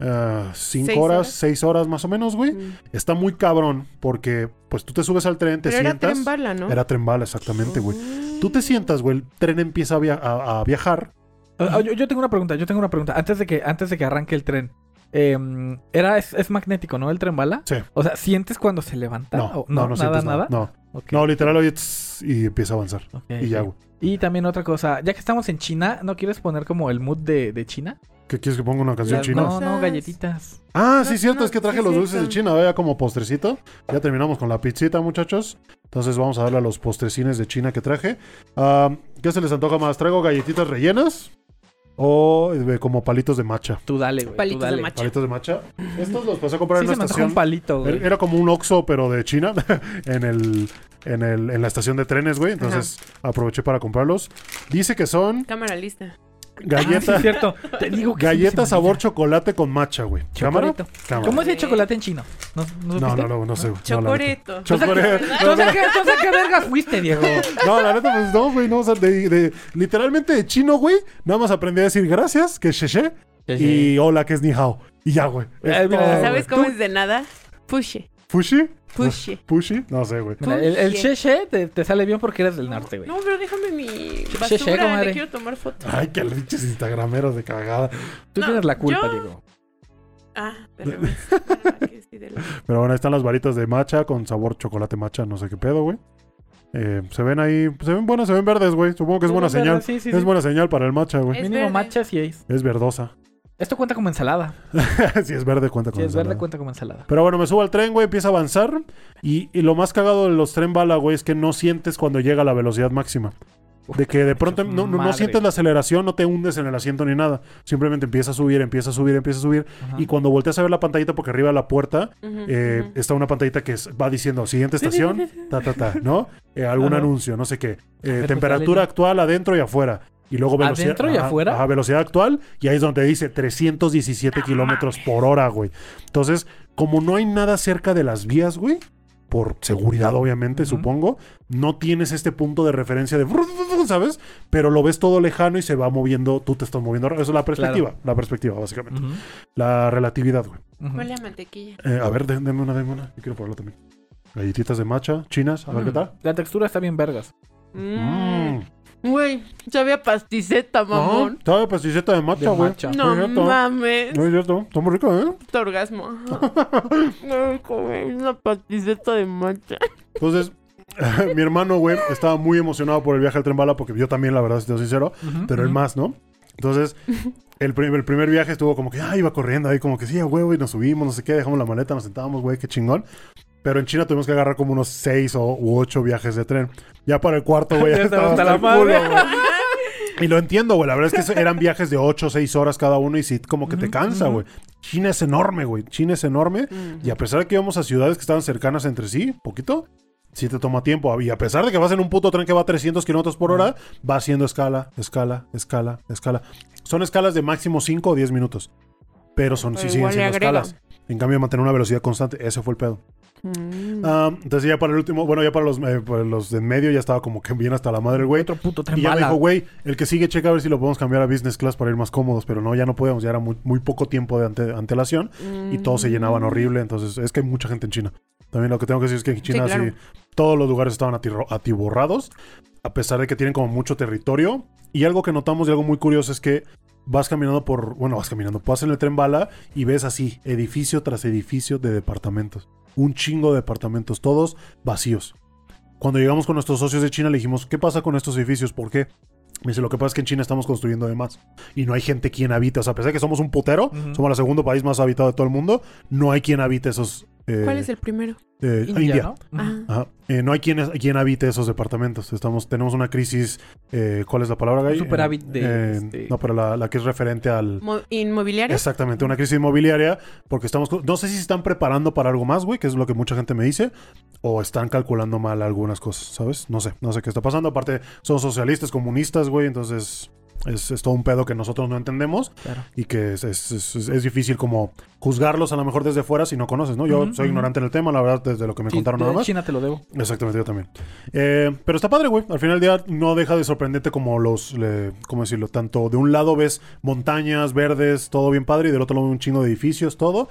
Ah, cinco ¿Seis horas, horas? seis horas más o menos, güey. Mm. Está muy cabrón porque, pues tú te subes al tren, te Pero era sientas. tren bala, ¿no? Era tren bala, exactamente, güey. Mm. Tú te sientas, güey, el tren empieza a, via- a- a viajar. Ah, ah, yo, yo tengo una pregunta, yo tengo una pregunta. Antes de que, antes de que arranque el tren. em, era, es, es magnético, ¿no? El tren bala. Sí. O sea, ¿sientes cuando se levanta? No, ¿O- no, no, nada, sientes nada. No, no, literal, oye, tss, y empieza a avanzar. Y ya, güey. Y también otra cosa, ya que estamos en China, ¿no quieres poner como el mood de, de China? ¿Qué quieres que ponga una canción Las- china? No, no, galletitas. Ah, sí, cierto, no, es que traje sí, los cierto. dulces de China, vaya como postrecito. Ya terminamos con la pizzita, muchachos. Entonces vamos a darle a los postrecines de China que traje. Ah, ¿Qué se les antoja más? ¿Traigo galletitas rellenas? ¿O eh, como palitos de matcha? Tú dale, güey. tú Palitos de dale. matcha. Palitos de matcha. Estos los pasé a comprar Sí, en se una me antoja un palito, güey. Era era como un Oxxo, pero de China, *laughs* en el, en el, en la estación de trenes, güey. Entonces aproveché para comprarlos. Dice que son Cámara lista. Ah, sí, galletas, es cierto. Te digo que sí, me sabor chocolate con matcha, güey. ¿Cámara? Cámara. ¿Cómo es el chocolate en chino? ¿No, no, No, no, no, no sé. Chocoreto. Chocoreto. *laughs* Entonces, ¿qué, entonces, ¿qué vergas fuiste, Diego? No, la neta, pues no, güey. No, o sea, de, de- literalmente de chino, güey. Nada más aprendí a decir gracias, que es sheche. Y hola, que es ni hao. Y ya, güey. Eh, ¿Sabes cómo es de nada? Pushe. ¿Fushi? Pushe. ¿Pushi? *laughs* No sé, güey. Mira, el, el Pushe. cheche te, te sale bien porque eres del norte, güey. No, pero déjame mi Che, basura. comadre. Le quiero tomar foto. Ay, qué pinches instagrameros de cagada. Tú No, tienes la culpa, yo- Diego. Ah, revés. Ah, *laughs* que sí, de la- Pero bueno, ahí están las varitas de matcha con sabor chocolate matcha, no sé qué pedo, güey. Eh, se ven ahí, se ven buenas, se ven verdes, güey. Supongo que es buena verdad, señal. Sí, sí, es sí. buena señal para el matcha, güey. Es Mínimo verde. matchas y ace. Es verdosa. Esto cuenta como ensalada. *laughs* si es verde, cuenta con Si es verde, ensalada. cuenta como ensalada. Pero bueno, me subo al tren, güey, empieza a avanzar. Y, y lo más cagado de los tren bala, güey, es que no sientes cuando llega a la velocidad máxima. De que de pronto no, no- no Madre. sientes la aceleración, no te hundes en el asiento ni nada. Simplemente empieza a subir, empieza a subir, empieza a subir. Ajá. Y cuando volteas a ver la pantallita, porque arriba de la puerta eh, está una pantallita que va diciendo siguiente estación, ta, ta, ta, ¿no? Eh, algún Ajá. anuncio, no sé qué. Eh, temperatura actual adentro y afuera. Y luego velocidad. ¿Adentro y afuera? ajá, velocidad actual. Y ahí es donde dice 317 kilómetros por hora, güey. Entonces, como no hay nada cerca de las vías, güey, por seguridad, obviamente, supongo, no tienes este punto de referencia de. ¿Sabes? Pero lo ves todo lejano y se va moviendo, tú te estás moviendo. Eso es la perspectiva, la perspectiva, básicamente. La relatividad, güey. ujú. Huele a mantequilla. Eh, a ver, deme una, deme una. Yo quiero probarlo también. Galletitas de matcha, chinas, a ver qué Mm, tal. La textura está bien vergas. Mm. Güey, sabía pasticeta, mamón. No, sabe pasticeta de matcha, güey. No No mames. No es cierto. Está muy rico, ¿eh? Este orgasmo. *laughs* Güey, una pasticeta de matcha. Entonces, *laughs* mi hermano, güey, estaba muy emocionado por el viaje al tren bala porque yo también, la verdad, si te soy sincero, Ujú, pero él más, ¿no? Entonces, el, prim- el primer viaje estuvo como que, ah, iba corriendo ahí, como que sí, a huevo, y nos subimos, no sé qué, dejamos la maleta, nos sentábamos, güey, qué chingón. Pero en China tuvimos que agarrar como unos seis o u ocho viajes de tren. Ya para el cuarto, güey, *laughs* ya Ya estaba hasta la madre. *laughs* Y lo entiendo, güey. La verdad es que eran viajes de 8 o 6 horas cada uno y sí, como que te cansa, güey. China es enorme, güey. China es enorme. Y a pesar de que íbamos a ciudades que estaban cercanas entre sí, poquito, sí te toma tiempo. Y a pesar de que vas en un puto tren que va a 300 kilómetros por hora, va haciendo escala, escala, escala, escala. Son escalas de máximo 5 o 10 minutos. Pero son, sí Pero siguen igual le siendo agrega. escalas. En cambio, mantener una velocidad constante, ese fue el pedo. Mm. Ah, entonces ya para el último, bueno, ya para los, eh, para los de en medio ya estaba como que bien hasta la madre el güey. Otro puto tren Y ya me dijo, güey, el que sigue checa a ver si lo podemos cambiar a business class para ir más cómodos, pero no, ya no podemos, ya era muy, muy poco tiempo de ante- antelación y todos se llenaban Mm. horrible, entonces es que hay mucha gente en China. También lo que tengo que decir es que en China sí, claro. todos los lugares estaban atirro- atiborrados, a pesar de que tienen como mucho territorio. Y algo que notamos y algo muy curioso es que vas caminando por, bueno, vas caminando, vas en el tren bala y ves así, edificio tras edificio de departamentos. Un chingo de departamentos, todos vacíos. Cuando llegamos con nuestros socios de China le dijimos, ¿qué pasa con estos edificios? ¿Por qué? Me dice, lo que pasa es que en China estamos construyendo de más. Y no hay gente quien habita. O sea, a pesar de que somos un putero, somos el segundo país más habitado de todo el mundo, no hay quien habite esos... eh, ¿Cuál es el primero? eh, India, India. ¿no? Ah. Ajá. Eh, no hay quien, quien habite esos departamentos. Estamos, tenemos una crisis. eh, ¿Cuál es la palabra, Gay? Un superávit Eh, de, eh, este- No, pero la, la que es referente al. Mo- ¿Inmobiliario? Exactamente, una crisis inmobiliaria. Porque estamos. No sé si se están preparando para algo más, güey, que es lo que mucha gente me dice. O están calculando mal algunas cosas, ¿sabes? No sé, no sé qué está pasando. Aparte, son socialistas, comunistas, güey. Entonces. Es, es todo un pedo que nosotros no entendemos Claro. y que es, es- difícil como juzgarlos a lo mejor desde fuera si no conoces, ¿no? Yo soy ignorante en el tema, la verdad, desde lo que me Sí, contaron nada más. China te lo debo. Exactamente, yo también. Eh, pero está padre, güey. Al final del día no deja de sorprenderte como los, ¿cómo decirlo? Tanto de un lado ves montañas verdes, todo bien padre, y del otro lado un chingo de edificios, todo.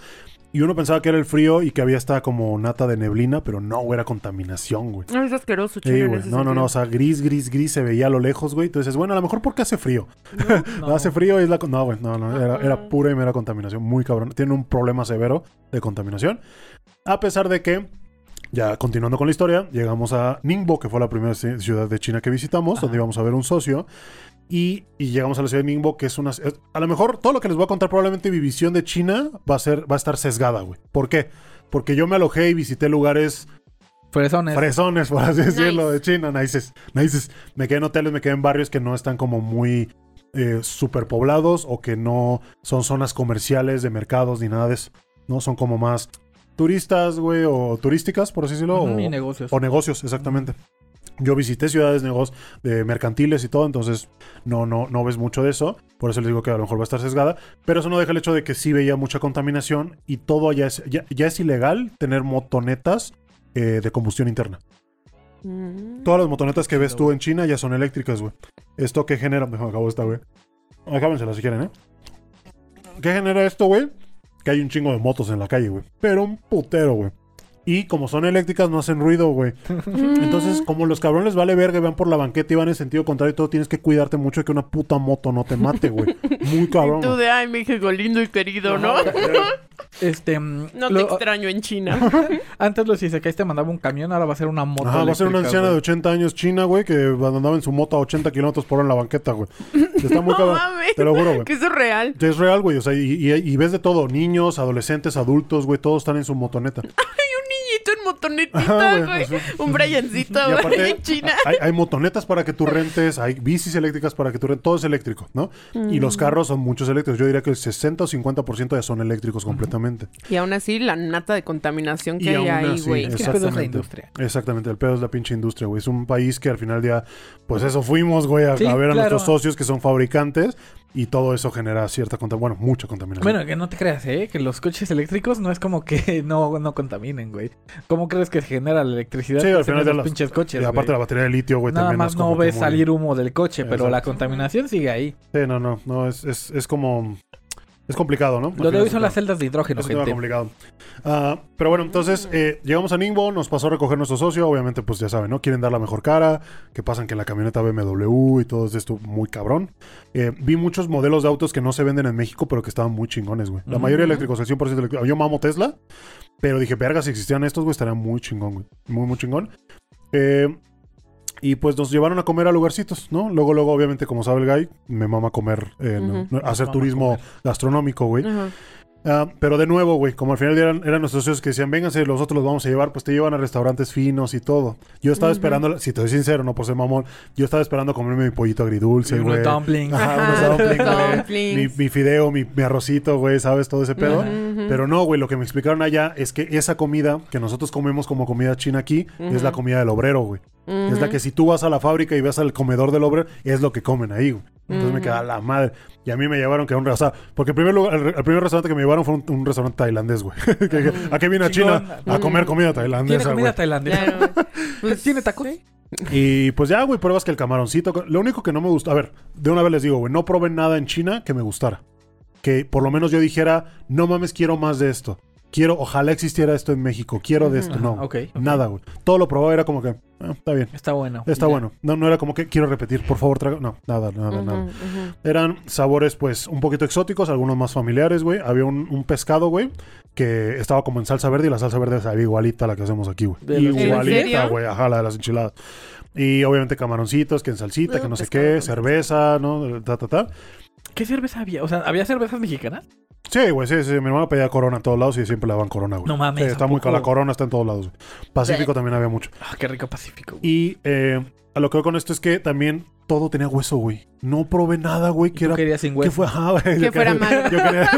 Y uno pensaba que era el frío y que había esta como nata de neblina, pero no, güey, era contaminación, güey. Ah, es asqueroso, Sí, China, en güey. No, no, no. O sea, gris, gris, gris se veía a lo lejos, güey. Entonces, bueno, a lo mejor porque hace frío. *laughs* No. Hace frío y es la... No, güey. No, no. Era, pura y mera contaminación. Muy cabrón. Tiene un problema severo de contaminación. A pesar de que, ya continuando con la historia, llegamos a Ningbo, que fue la primera ci- ciudad de China que visitamos, Ajá. donde íbamos a ver un socio. Y, y llegamos a la ciudad de Ningbo, que es una... es- a lo mejor todo lo que les voy a contar, probablemente mi visión de China va a, ser, va a estar sesgada, güey. ¿Por qué? Porque yo me alojé y visité lugares Fresones. fresones, por así decirlo, Nice. de China, nices, nices. Me quedé en hoteles, me quedé en barrios que no están como muy eh, superpoblados o que no son zonas comerciales de mercados ni nada de eso. No son como más turistas, güey, o turísticas, por así decirlo, o, y negocios. o negocios, exactamente. Yo visité ciudades negocios de mercantiles y todo, entonces no, no, no ves mucho de eso. Por eso les digo que a lo mejor va a estar sesgada. Pero eso no deja el hecho de que sí veía mucha contaminación y todo allá es, ya, ya es ilegal tener motonetas eh, de combustión interna. Mm. Todas las motonetas que ves tú en China ya son eléctricas, güey. Esto que genera. Déjame acabo esta, güey. Acábensela si quieren, ¿eh? ¿Qué genera esto, güey? Que hay un chingo de motos en la calle, güey. Pero un putero, güey. Y como son eléctricas, no hacen ruido, güey. *laughs* Entonces, como los cabrones vale verga y van por la banqueta y van en sentido contrario y todo, tienes que cuidarte mucho de que una puta moto no te mate, güey. Muy *laughs* cabrón. Tú güey. de, ay, México lindo y querido, ¿no? *laughs* Este. No te lo- extraño en China. antes los Isekais te mandaba un camión, ahora va a ser una moto. Ajá, va a ser una anciana de güey. 80 años china, güey, que andaba en su moto a 80 kilómetros por hora en la banqueta, güey. Está muy No cabrón. mames. Te lo juro, güey. Que eso es real. Es real, güey. O sea, y, y- y ves de todo. Niños, adolescentes, adultos, güey. Todos están en su motoneta. Niñito en motonetita, güey, así. Un Briancito, Y güey, en China. hay, hay motonetas para que tú rentes, hay bicis eléctricas para que tú rentes, todo es eléctrico, ¿no? Y Mm. los carros son muchos eléctricos. Yo diría que el 60 o 50% ya son eléctricos completamente. Y aún así, la nata de contaminación que Y hay ahí, güey. Es que el pedo es la Exactamente. industria. Exactamente, el pedo es la pinche industria, güey. Es un país que al final del día, pues eso fuimos, güey, a, Sí, a ver a nuestros socios que son fabricantes y todo eso genera cierta contaminación, bueno, mucha contaminación. Bueno, que no te creas, ¿eh? Que los coches eléctricos no es como que *laughs* no, no contaminen, güey. ¿Cómo crees que se genera la electricidad? Sí, al final de los- pinches coches, y aparte güey? la batería de litio, güey, Nada también más es no como ves muy- salir humo del coche, pero la contaminación sigue ahí. Sí, no, no, no, es, es, es como... Es complicado, ¿no? Lo de hoy son las celdas de hidrógeno, Es gente. complicado. Ah, pero bueno, entonces eh, llegamos a Ningbo, nos pasó a recoger nuestro socio. Obviamente, pues ya saben, ¿no? Quieren dar la mejor cara. Que pasan que la camioneta BMW y todo esto muy cabrón. Eh, vi muchos modelos de autos que no se venden en México, pero que estaban muy chingones, güey. La Ujú. mayoría eléctricos, el 100% eléctrico. Yo mamo Tesla, pero dije, verga, si existían estos, güey, estaría muy chingón, güey. Muy, muy chingón. Eh, y pues nos llevaron a comer a lugarcitos, ¿no? Luego, luego, obviamente, como sabe el guy, me mama comer, eh, no- hacer turismo comer. gastronómico, güey. Ajá. Ah, pero de nuevo, güey, como al final eran, eran nuestros socios que decían, vénganse, nosotros los vamos a llevar, pues te llevan a restaurantes finos y todo. Yo estaba Ujú. esperando, si te soy sincero, no por ser mamón, yo estaba esperando comerme mi pollito agridulce, Y unos güey. dumplings. Ajá, unos dumplings, güey. Mi, mi fideo, mi, mi arrocito, güey, ¿sabes? Todo ese pedo. Ujú, ujú. Pero no, güey, lo que me explicaron allá es que esa comida que nosotros comemos como comida china aquí es la comida del obrero, güey. Es la que si tú vas a la fábrica y ves al comedor del obrero, es lo que comen ahí, güey. Entonces me Ujú. queda la madre. Y a mí me llevaron que a un restaurante. Porque el primer, lugar, el, el primer restaurante que me llevaron fue un, un restaurante tailandés, güey. *laughs* Que- que- ¿A qué vine a. China? A comer comida Tiene tailandesa, comida güey. tailandesa. Claro. Pues, ¿Tiene tacos? Y pues ya, güey, pruebas que el camaroncito. Lo único que no me gusta. A ver, de una vez les digo, güey, no probé nada en China que me gustara. Que por lo menos yo dijera, no mames, quiero más de esto. Quiero, ojalá existiera esto en México. Quiero de esto. No. ok, ok. Nada, güey. Todo lo probaba era como que, ah, está bien. Está bueno. Está Ya. bueno. No, no era como que quiero repetir, por favor, traga. No, nada, nada, nada. Eran sabores, pues, un poquito exóticos, algunos más familiares, güey. Había un, un pescado, güey, que estaba como en salsa verde y la salsa verde sabía igualita a la que hacemos aquí, güey. ¿De las- ¿En Igualita, güey. Ajá, la de las enchiladas. Y obviamente camaroncitos, que en salsita, que no sé qué, cerveza, ¿no? Ta, ta, ta. ¿Qué cerveza había? O sea, ¿había cervezas mexicanas? Sí, güey, sí, sí. Mi hermano pedía corona en todos lados y siempre le daban corona, güey. No mames, Sí, está ¿a muy. La corona está en todos lados. Pacífico también había mucho. Ah, qué rico Pacífico. güey. Y eh, a lo que voy con esto es que también todo tenía hueso, güey. No probé nada, güey, ¿Y que era querías sin ¿Qué hueso? fue? Ajá, *laughs* güey, Que yo fuera quería- malo. Yo quería,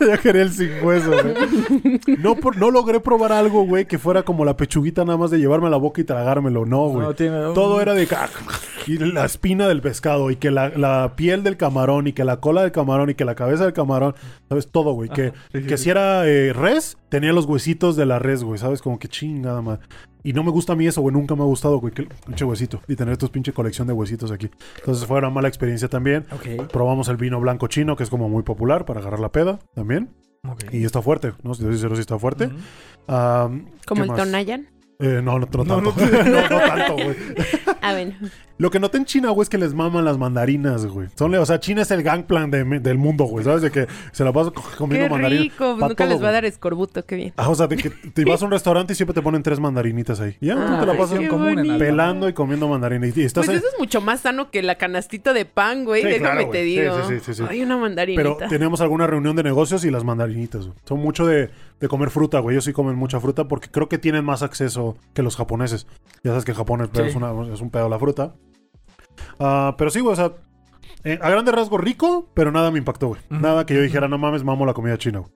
*laughs* yo quería el sin hueso, güey. No, por- no logré probar algo, güey, que fuera como la pechuguita nada más de llevarme a la boca y tragármelo. No, güey. No, tiene- Todo era de... Y la espina del pescado, y que la, la piel del camarón, y que la cola del camarón, y que la cabeza del camarón. ¿Sabes? Todo, güey. Que, Ajá, sí, sí, que sí. si era eh, res, tenía los huesitos de la res, güey. ¿Sabes? Como que chingada, más. Y no me gusta a mí eso, güey. Nunca me ha gustado, güey. Que pinche huesito. Y tener estos pinche colección de huesitos aquí. Entonces fue una mala experiencia también. Ok, Probamos el vino blanco chino, que es como muy popular para agarrar la peda también. ok. Y está fuerte, ¿no? Si te sí está fuerte. Como ¿qué el más? Tonayan. Eh, no, no, no No, tanto. no. *laughs* No, no *laughs* tanto, güey. Ah, bueno. Lo que noté en China, güey, es que les maman las mandarinas, güey. Son, o sea, China es el gangplan de- del mundo, güey. ¿Sabes? De que se la pasan co- comiendo Qué mandarinas. rico. Pa' Nunca todo, les va a dar escorbuto. Qué bien. Ah, o sea, de que te vas a un restaurante y siempre te ponen tres mandarinitas ahí. Y ya, Ah, tú te la qué pasas común pelando y comiendo mandarinas. Y estás Pues eso es mucho más sano que la canastita de pan, güey. Sí, Déjame claro, te güey. Digo. sí, sí, sí, sí. Ay, una mandarinita. Pero tenemos alguna reunión de negocios y las mandarinitas, güey. Son mucho de, de comer fruta, güey. Ellos sí comen mucha fruta porque creo que tienen más acceso que los japoneses. Ya sabes que en Japón el pedo Sí. es, una- es un pedo la fruta. Ah, pero sí, güey, o sea, eh, a grandes rasgos rico, pero nada me impactó, güey. Nada que yo dijera, no mames, mamo la comida china, güey.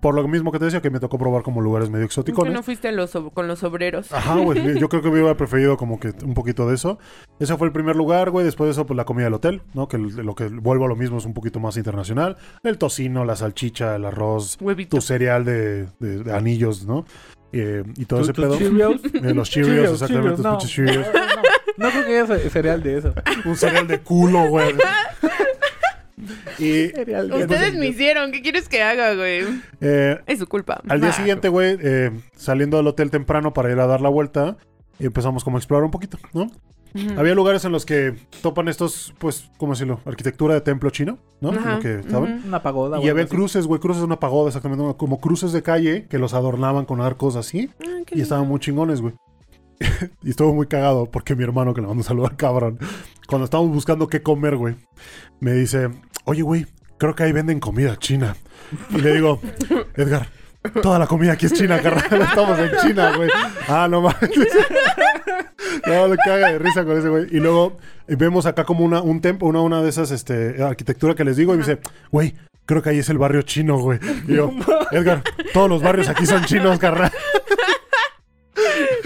Por lo mismo que te decía, que me tocó probar como lugares medio exóticos. no fuiste los con los obreros. Ajá, güey. *laughs* Yo creo que hubiera preferido como que un poquito de eso. Ese fue el primer lugar, güey. Después de eso, pues la comida del hotel, ¿no? Que lo que vuelvo a lo mismo es un poquito más internacional. El tocino, la salchicha, el arroz, Huevito. tu cereal de, de- de anillos, ¿no? Eh, y todo ¿Tu- ese pedo. Cheerios? *laughs* Eh, los Cheerios, exactamente, los no. pinches Cheerios. No, no creo que haya ce- cereal de eso. Un cereal de culo, güey. Y Cereal. Ustedes me hicieron. ¿Qué quieres que haga, güey? eh, Es su culpa. al día Ah, siguiente, güey, eh, saliendo del hotel temprano para ir a dar la vuelta, empezamos como a explorar un poquito, ¿no? Había lugares en los que topan estos, pues, ¿cómo decirlo? Arquitectura de templo chino, ¿no? Ajá, Lo que ujú. Una pagoda. Y había así. cruces, güey, cruces de una pagoda, exactamente, como cruces de calle que los adornaban con arcos así. Ah, Y estaban muy chingones, güey. *laughs* y estuvo muy cagado porque mi hermano, que le mando un saludo al cabrón, cuando estábamos buscando qué comer, güey, me dice, oye, güey, creo que ahí venden comida china. Y le digo, Edgar, toda la comida aquí es china, carnal. *laughs* Estamos en China, güey. Ah, no mames. *laughs* No, le caga de risa con ese güey. Y luego eh, vemos acá como una, un templo, una, una de esas este, arquitectura que les digo, y me dice, güey, creo que ahí es el barrio chino, güey. Y yo, *laughs* Edgar, todos los barrios aquí son chinos, carnal.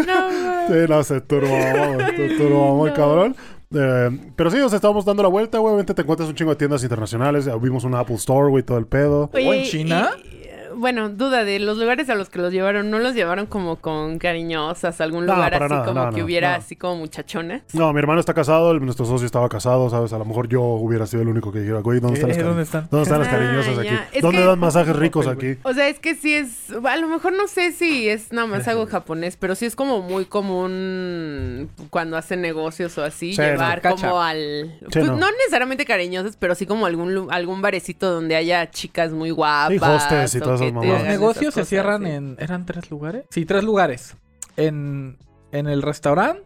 No, güey. Sí, no, se turbó, se turbó muy No. cabrón. Eh, pero sí, sea, estábamos dando la vuelta, güey. Obviamente te encuentras un chingo de tiendas internacionales. Vimos una Apple Store, güey, todo el pedo. ¿O en China? y- y, bueno, duda de los lugares a los que los llevaron, ¿no los llevaron como con cariñosas? ¿Algún No, lugar así nada, como no, que no, hubiera no. así como muchachones? No, mi hermano está casado, el- nuestro socio estaba casado, ¿sabes? A lo mejor yo hubiera sido el único que dijera, güey, ¿dónde están las, Eh, cari- ¿Dónde están? ¿dónde están las Ah, cariñosas ya. aquí? Es ¿Dónde que- dan masajes ricos aquí? O sea, es que sí es, a lo mejor no sé si es nada más algo japonés, pero sí es como muy común cuando hacen negocios o así, Sí, llevar como al... Sí, pues, no. no. necesariamente cariñosos, pero sí como algún, algún barecito donde haya chicas muy guapas. Sí, hostes y o todas Los negocios se cierran sí. en... ¿Eran tres lugares? Sí, tres lugares. En, en el restaurante.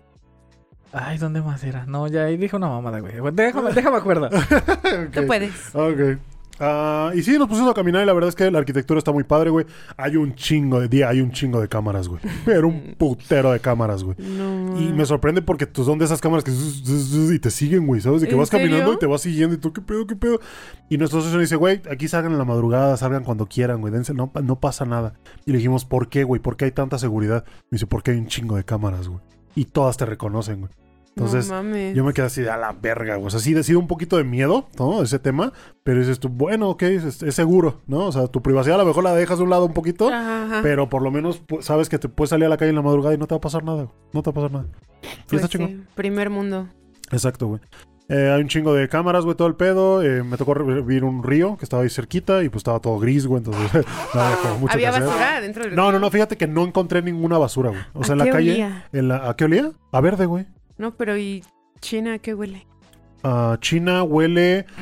Ay, ¿dónde más era? No, ya ahí dije una mamada, güey. Déjame, *laughs* déjame acuerdo. Tú puedes. Ok. Ah, y sí, nos pusimos a caminar y la verdad es que la arquitectura está muy padre, güey. Hay un chingo de día, hay un chingo de cámaras, güey. *laughs* Pero un putero de cámaras, güey. No. Y me sorprende porque tú son de esas cámaras que y te siguen, güey, ¿sabes? De que ¿En vas caminando y te vas siguiendo y tú, ¿qué pedo, qué pedo? Y nuestro socio dice, güey, aquí salgan en la madrugada, salgan cuando quieran, güey, dense, no, no pasa nada. Y le dijimos, ¿por qué, güey? ¿Por qué hay tanta seguridad? Me dice, porque hay un chingo de cámaras, güey. Y todas te reconocen, güey. Entonces, no mames. yo me quedé así de a la verga, güey. O sea, sí decido un poquito de miedo, ¿no? Ese tema. Pero dices tú, bueno, ok, es, es seguro, ¿no? O sea, tu privacidad a lo mejor la dejas de un lado un poquito. Ajá. Pero por lo menos sabes que te puedes salir a la calle en la madrugada y no te va a pasar nada. güey. No te va a pasar nada. Pues está sí, Primer mundo. Exacto, güey. Eh, hay un chingo de cámaras, güey, todo el pedo. Eh, me tocó ver un río que estaba ahí cerquita y pues estaba todo gris, güey. Entonces, *laughs* no había como mucho Había basura dentro del No, no, no, fíjate que no encontré ninguna basura, güey. O sea, ¿A en la qué calle. olía? En la, ¿A qué olía? A verde, güey. No, pero ¿y China qué huele? Ah, China huele. *clears throat*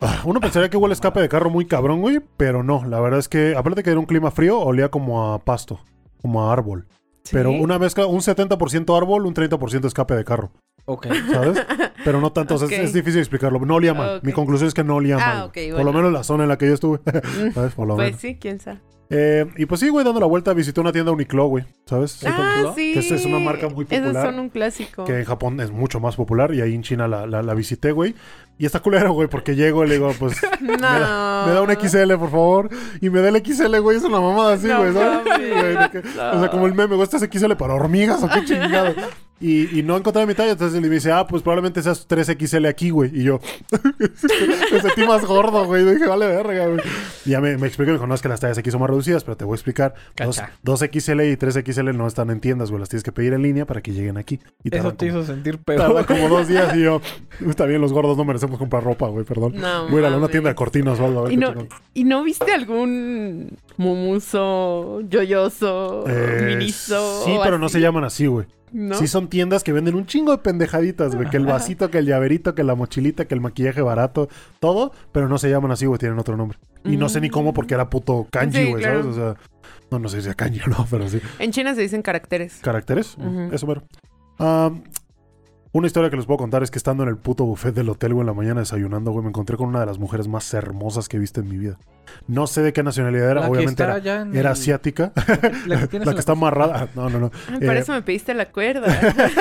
Ah, uno pensaría que huele a escape de carro muy cabrón, güey. Pero no, la verdad es que, aparte que era un clima frío, olía como a pasto, como a árbol. Pero una mezcla, un 70% árbol, un 30% escape de carro, Ok. ¿sabes? Pero no tanto, o sea, es- es, difícil explicarlo. No olía mal. Ok. Mi conclusión es que no olía Ah, mal. ok, Por bueno. lo menos en la zona en la que yo estuve, *laughs* ¿sabes? Por lo Pues menos. sí, quién sabe. Eh, y pues sí, güey, dando la vuelta, visité una tienda Uniqlo, güey, ¿sabes? Ah, sí. Que es una marca muy Esos popular. son un clásico. que en Japón es mucho más popular y ahí en China la, la, la visité, güey. Y está culero, güey, porque llego y le digo, pues, *laughs* No. me, da, me da un XL, por favor. Y me da el XL, güey, es una mamada así, No güey, ¿sabes? güey, que- O sea, como el meme, güey, ¿este es XL para hormigas o qué chingado? Y, y no encontré mi talla, entonces le dice, ah, pues probablemente seas 3XL aquí, güey. Y yo, *laughs* me sentí más gordo, güey. Dije, vale, verga, güey. Y ya me, me explicó, me dijo, no, es que las tallas aquí son más reducidas, pero te voy a explicar. Dos, Cacha. 2XL y 3XL no están en tiendas, güey. Las tienes que pedir en línea para que lleguen aquí. Y Eso te como- hizo sentir Tarda peor. como dos *laughs* días y yo, está bien, los gordos no merecemos comprar ropa, güey, perdón. No Voy a ir a una tienda de cortinas o algo. a ver ¿Y no. ¿Y no viste algún mumuso, yoyoso, Eh, miniso? sí, pero no se llaman así, güey. ¿No? Sí son tiendas que venden un chingo de pendejaditas, güey. Que el vasito, que el llaverito, que la mochilita, que el maquillaje barato, todo, pero no se llaman así, güey, tienen otro nombre. Y no sé ni cómo porque era puto kanji, Sí, güey, claro. ¿sabes? O sea, no, no sé si sea kanji o no, *laughs* pero sí. En China se dicen caracteres. ¿Caracteres? Eso. Ah, una historia que les puedo contar es que estando en el puto buffet del hotel, güey, en la mañana desayunando, güey, me encontré con una de las mujeres más hermosas que he visto en mi vida. No sé de qué nacionalidad era, La que obviamente está era, allá en era el- asiática, La que, *laughs* la está amarrada. ah, No, no, no. Ah, para Eh, eso me pediste la cuerda. *laughs*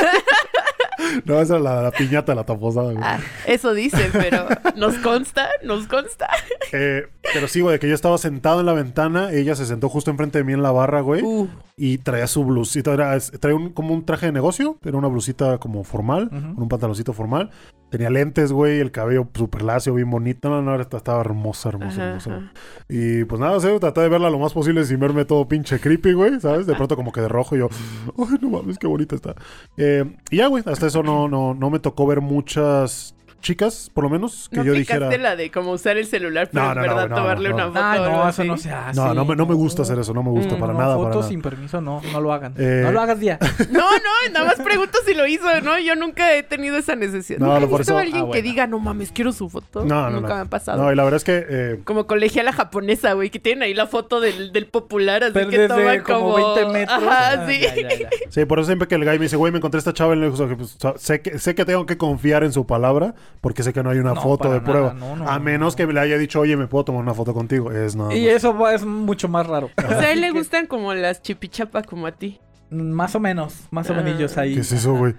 No, esa era la, la piñata, la taposada, güey. Ah, eso dicen, pero nos consta, nos consta. Eh, pero sí, güey, de que yo estaba sentado en la ventana, ella se sentó justo enfrente de mí en la barra, güey, Uh, y traía su blusita, era, traía un- como un traje de negocio, era una blusita como formal, con un pantaloncito formal, tenía lentes, güey, el cabello súper lacio, bien bonito, no, no, estaba hermosa, hermosa, ajá, hermosa. ajá. Y pues nada, sé, traté de verla lo más posible sin verme todo pinche creepy, güey, ¿sabes? De pronto como que de rojo y yo, ay, no mames, qué bonita está. Eh, y ya, güey, hasta eso no, no, no me tocó ver muchas chicas, por lo menos, que ¿No yo dijera... la de como usar el celular, pero No, en no, no, verdad no, tomarle no. una foto? Ah, o algo no, eso no se hace. No, no me, no me gusta hacer eso, no me gusta Mm, para No, nada, para fotos nada. sin permiso, no, no lo hagan. Eh, No lo hagas día. *laughs* No, no, nada más pregunto si lo hizo, ¿no? Yo nunca he tenido esa necesidad. No, ¿Nunca no, he visto a alguien Ah, que bueno. diga, no mames, quiero su foto? No, no, Nunca no. me ha pasado. No, y la verdad es que... eh, Como colegiala japonesa, güey, que tienen ahí la foto del, del popular, así Pero que desde toman como como... 20 metros. Ajá, Ah, sí. ya, ya, ya. Sí, por eso siempre que el guy me dice, güey, me encontré esta chava en el pues, sé, que, sé que tengo que confiar en su palabra porque sé que no hay una No, foto de prueba. nada, no, no, a no, menos no. que me le haya dicho, oye, ¿me puedo tomar una foto con contigo? Es nada Y más. eso va- es mucho más raro. O sea, a él le *laughs* gustan como las chipichapa como a ti. Más o menos, más o Ah. menos ahí. ¿Qué es eso, güey?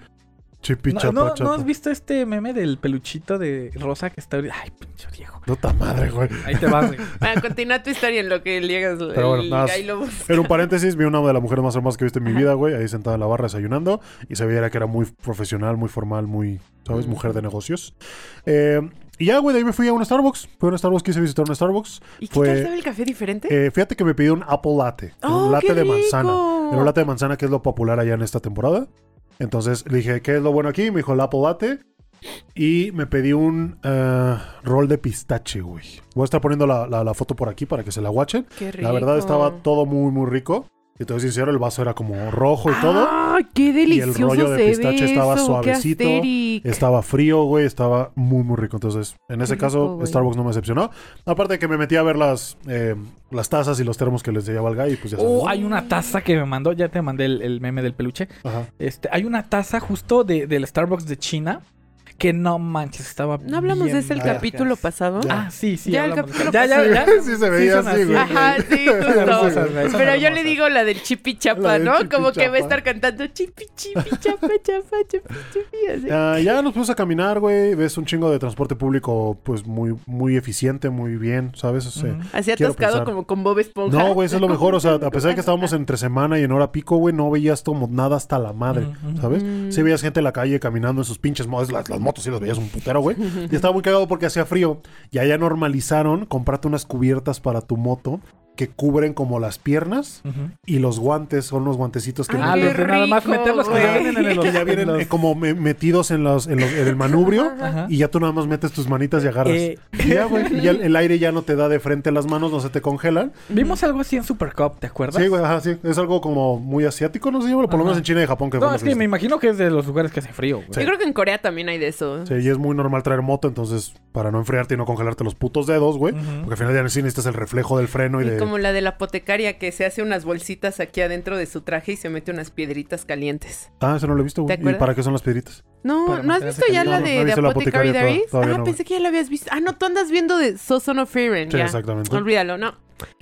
Chipi No, no, ¿no has visto este meme del peluchito de Rosa que está ahorita? Ay, pinche viejo. Puta madre, güey. Ahí te vas, güey. Bueno, continúa tu historia en lo que llegas. Pero bueno, el nada lo busca. En un paréntesis, vi una de las mujeres más hermosas que he visto en mi vida, güey, ahí sentada en la barra desayunando. Y se veía que era muy profesional, muy formal, muy, ¿sabes? Mm. Mujer de negocios. Eh, y ya, güey, de ahí me fui a un Starbucks. Fui a un Starbucks, quise visitar un Starbucks. ¿Y qué tal sabe el café diferente? Eh, fíjate que me pidió un Apple Latte. ¡Oh, un latte qué de manzana. un latte de manzana que es lo popular allá en esta temporada. Entonces le dije, ¿qué es lo bueno aquí? Me dijo el Apple Latte. Y me pedí un eh, rol de pistache, güey. Voy a estar poniendo la, la- la foto por aquí para que se la watchen. Qué rico. La verdad estaba todo muy, muy rico. Y te sincero, el vaso era como rojo y todo. ¡Ay, qué delicioso rollo de pistache estaba eso! suavecito. Estaba frío, güey. Estaba muy, muy rico. Entonces, en ese caso, güey. Starbucks no me decepcionó. Aparte de que me metí a ver las, eh, las tazas y los termos que les llevaba el guy. Y pues ya. Oh, hay una taza que me mandó, ya te mandé el, el meme del peluche. Ajá. Este, hay una taza justo de, del Starbucks de China que no manches, estaba ¿No hablamos bien de ese el vergas. capítulo pasado? Ya. Ah, sí, sí. Ya el hablamos capítulo eso. Ya, ya, ya. Sí, se veía son así, güey. Ajá, sí, *laughs* justo. hermosas, güey, son Pero yo le hermosas. digo la del chipi La chapa, del ¿no? chipi Como que va a chapa. estar cantando chipi chipi chapa chapa chipi chipi. así. Ah, ya nos pusimos a caminar, güey. Ves un chingo de transporte público, pues muy, muy eficiente, muy bien, ¿sabes? O sea, Ujú. Así quiero atascado pensar. como con Bob Esponja. No, güey, eso es lo mejor. O sea, a pesar de que *laughs* estábamos entre semana y en hora pico, güey, no veías como nada hasta la madre. ¿sabes? Mm. Sí veías gente en la calle caminando en sus pinches motos. Las, las motos sí las veías un putero, güey. Y estaba muy cagado porque hacía frío. Y allá normalizaron comprarte unas cubiertas para tu moto que cubren como las piernas y los guantes son unos guantecitos que Ah, los de nada más meterlos que ya vienen en el *laughs* que ya vienen en los- eh, como me- metidos en, los, en, los- en el manubrio Ajá. y ya tú nada más metes tus manitas y agarras. Eh, Y ya, güey. Y ya el, el aire ya no te da de frente las manos, no se te congelan. Vimos algo así en Super Cup, ¿te acuerdas? Sí, güey, ajá, sí. Es algo como muy asiático, no sé, por lo menos en China y Japón. Que No, es que me imagino que es de los lugares que hace frío, güey. Yo creo que en Corea también hay de eso. Sí, y es muy normal traer moto, entonces para no enfriarte y no congelarte los putos dedos, güey. Porque al final ya necesitas el reflejo del freno y, Y de. Como la de la apotecaria que se hace unas bolsitas aquí adentro de su traje y se mete unas piedritas calientes. Ah, eso no lo he visto, güey. ¿Te ¿Y para qué son las piedritas? No, ¿no has visto ya la de, de Apothecary Diaries? ah, pensé que ya la habías visto. Ah, no, tú andas viendo de So Son of Frieren. Sí, exactamente. Olvídalo, no.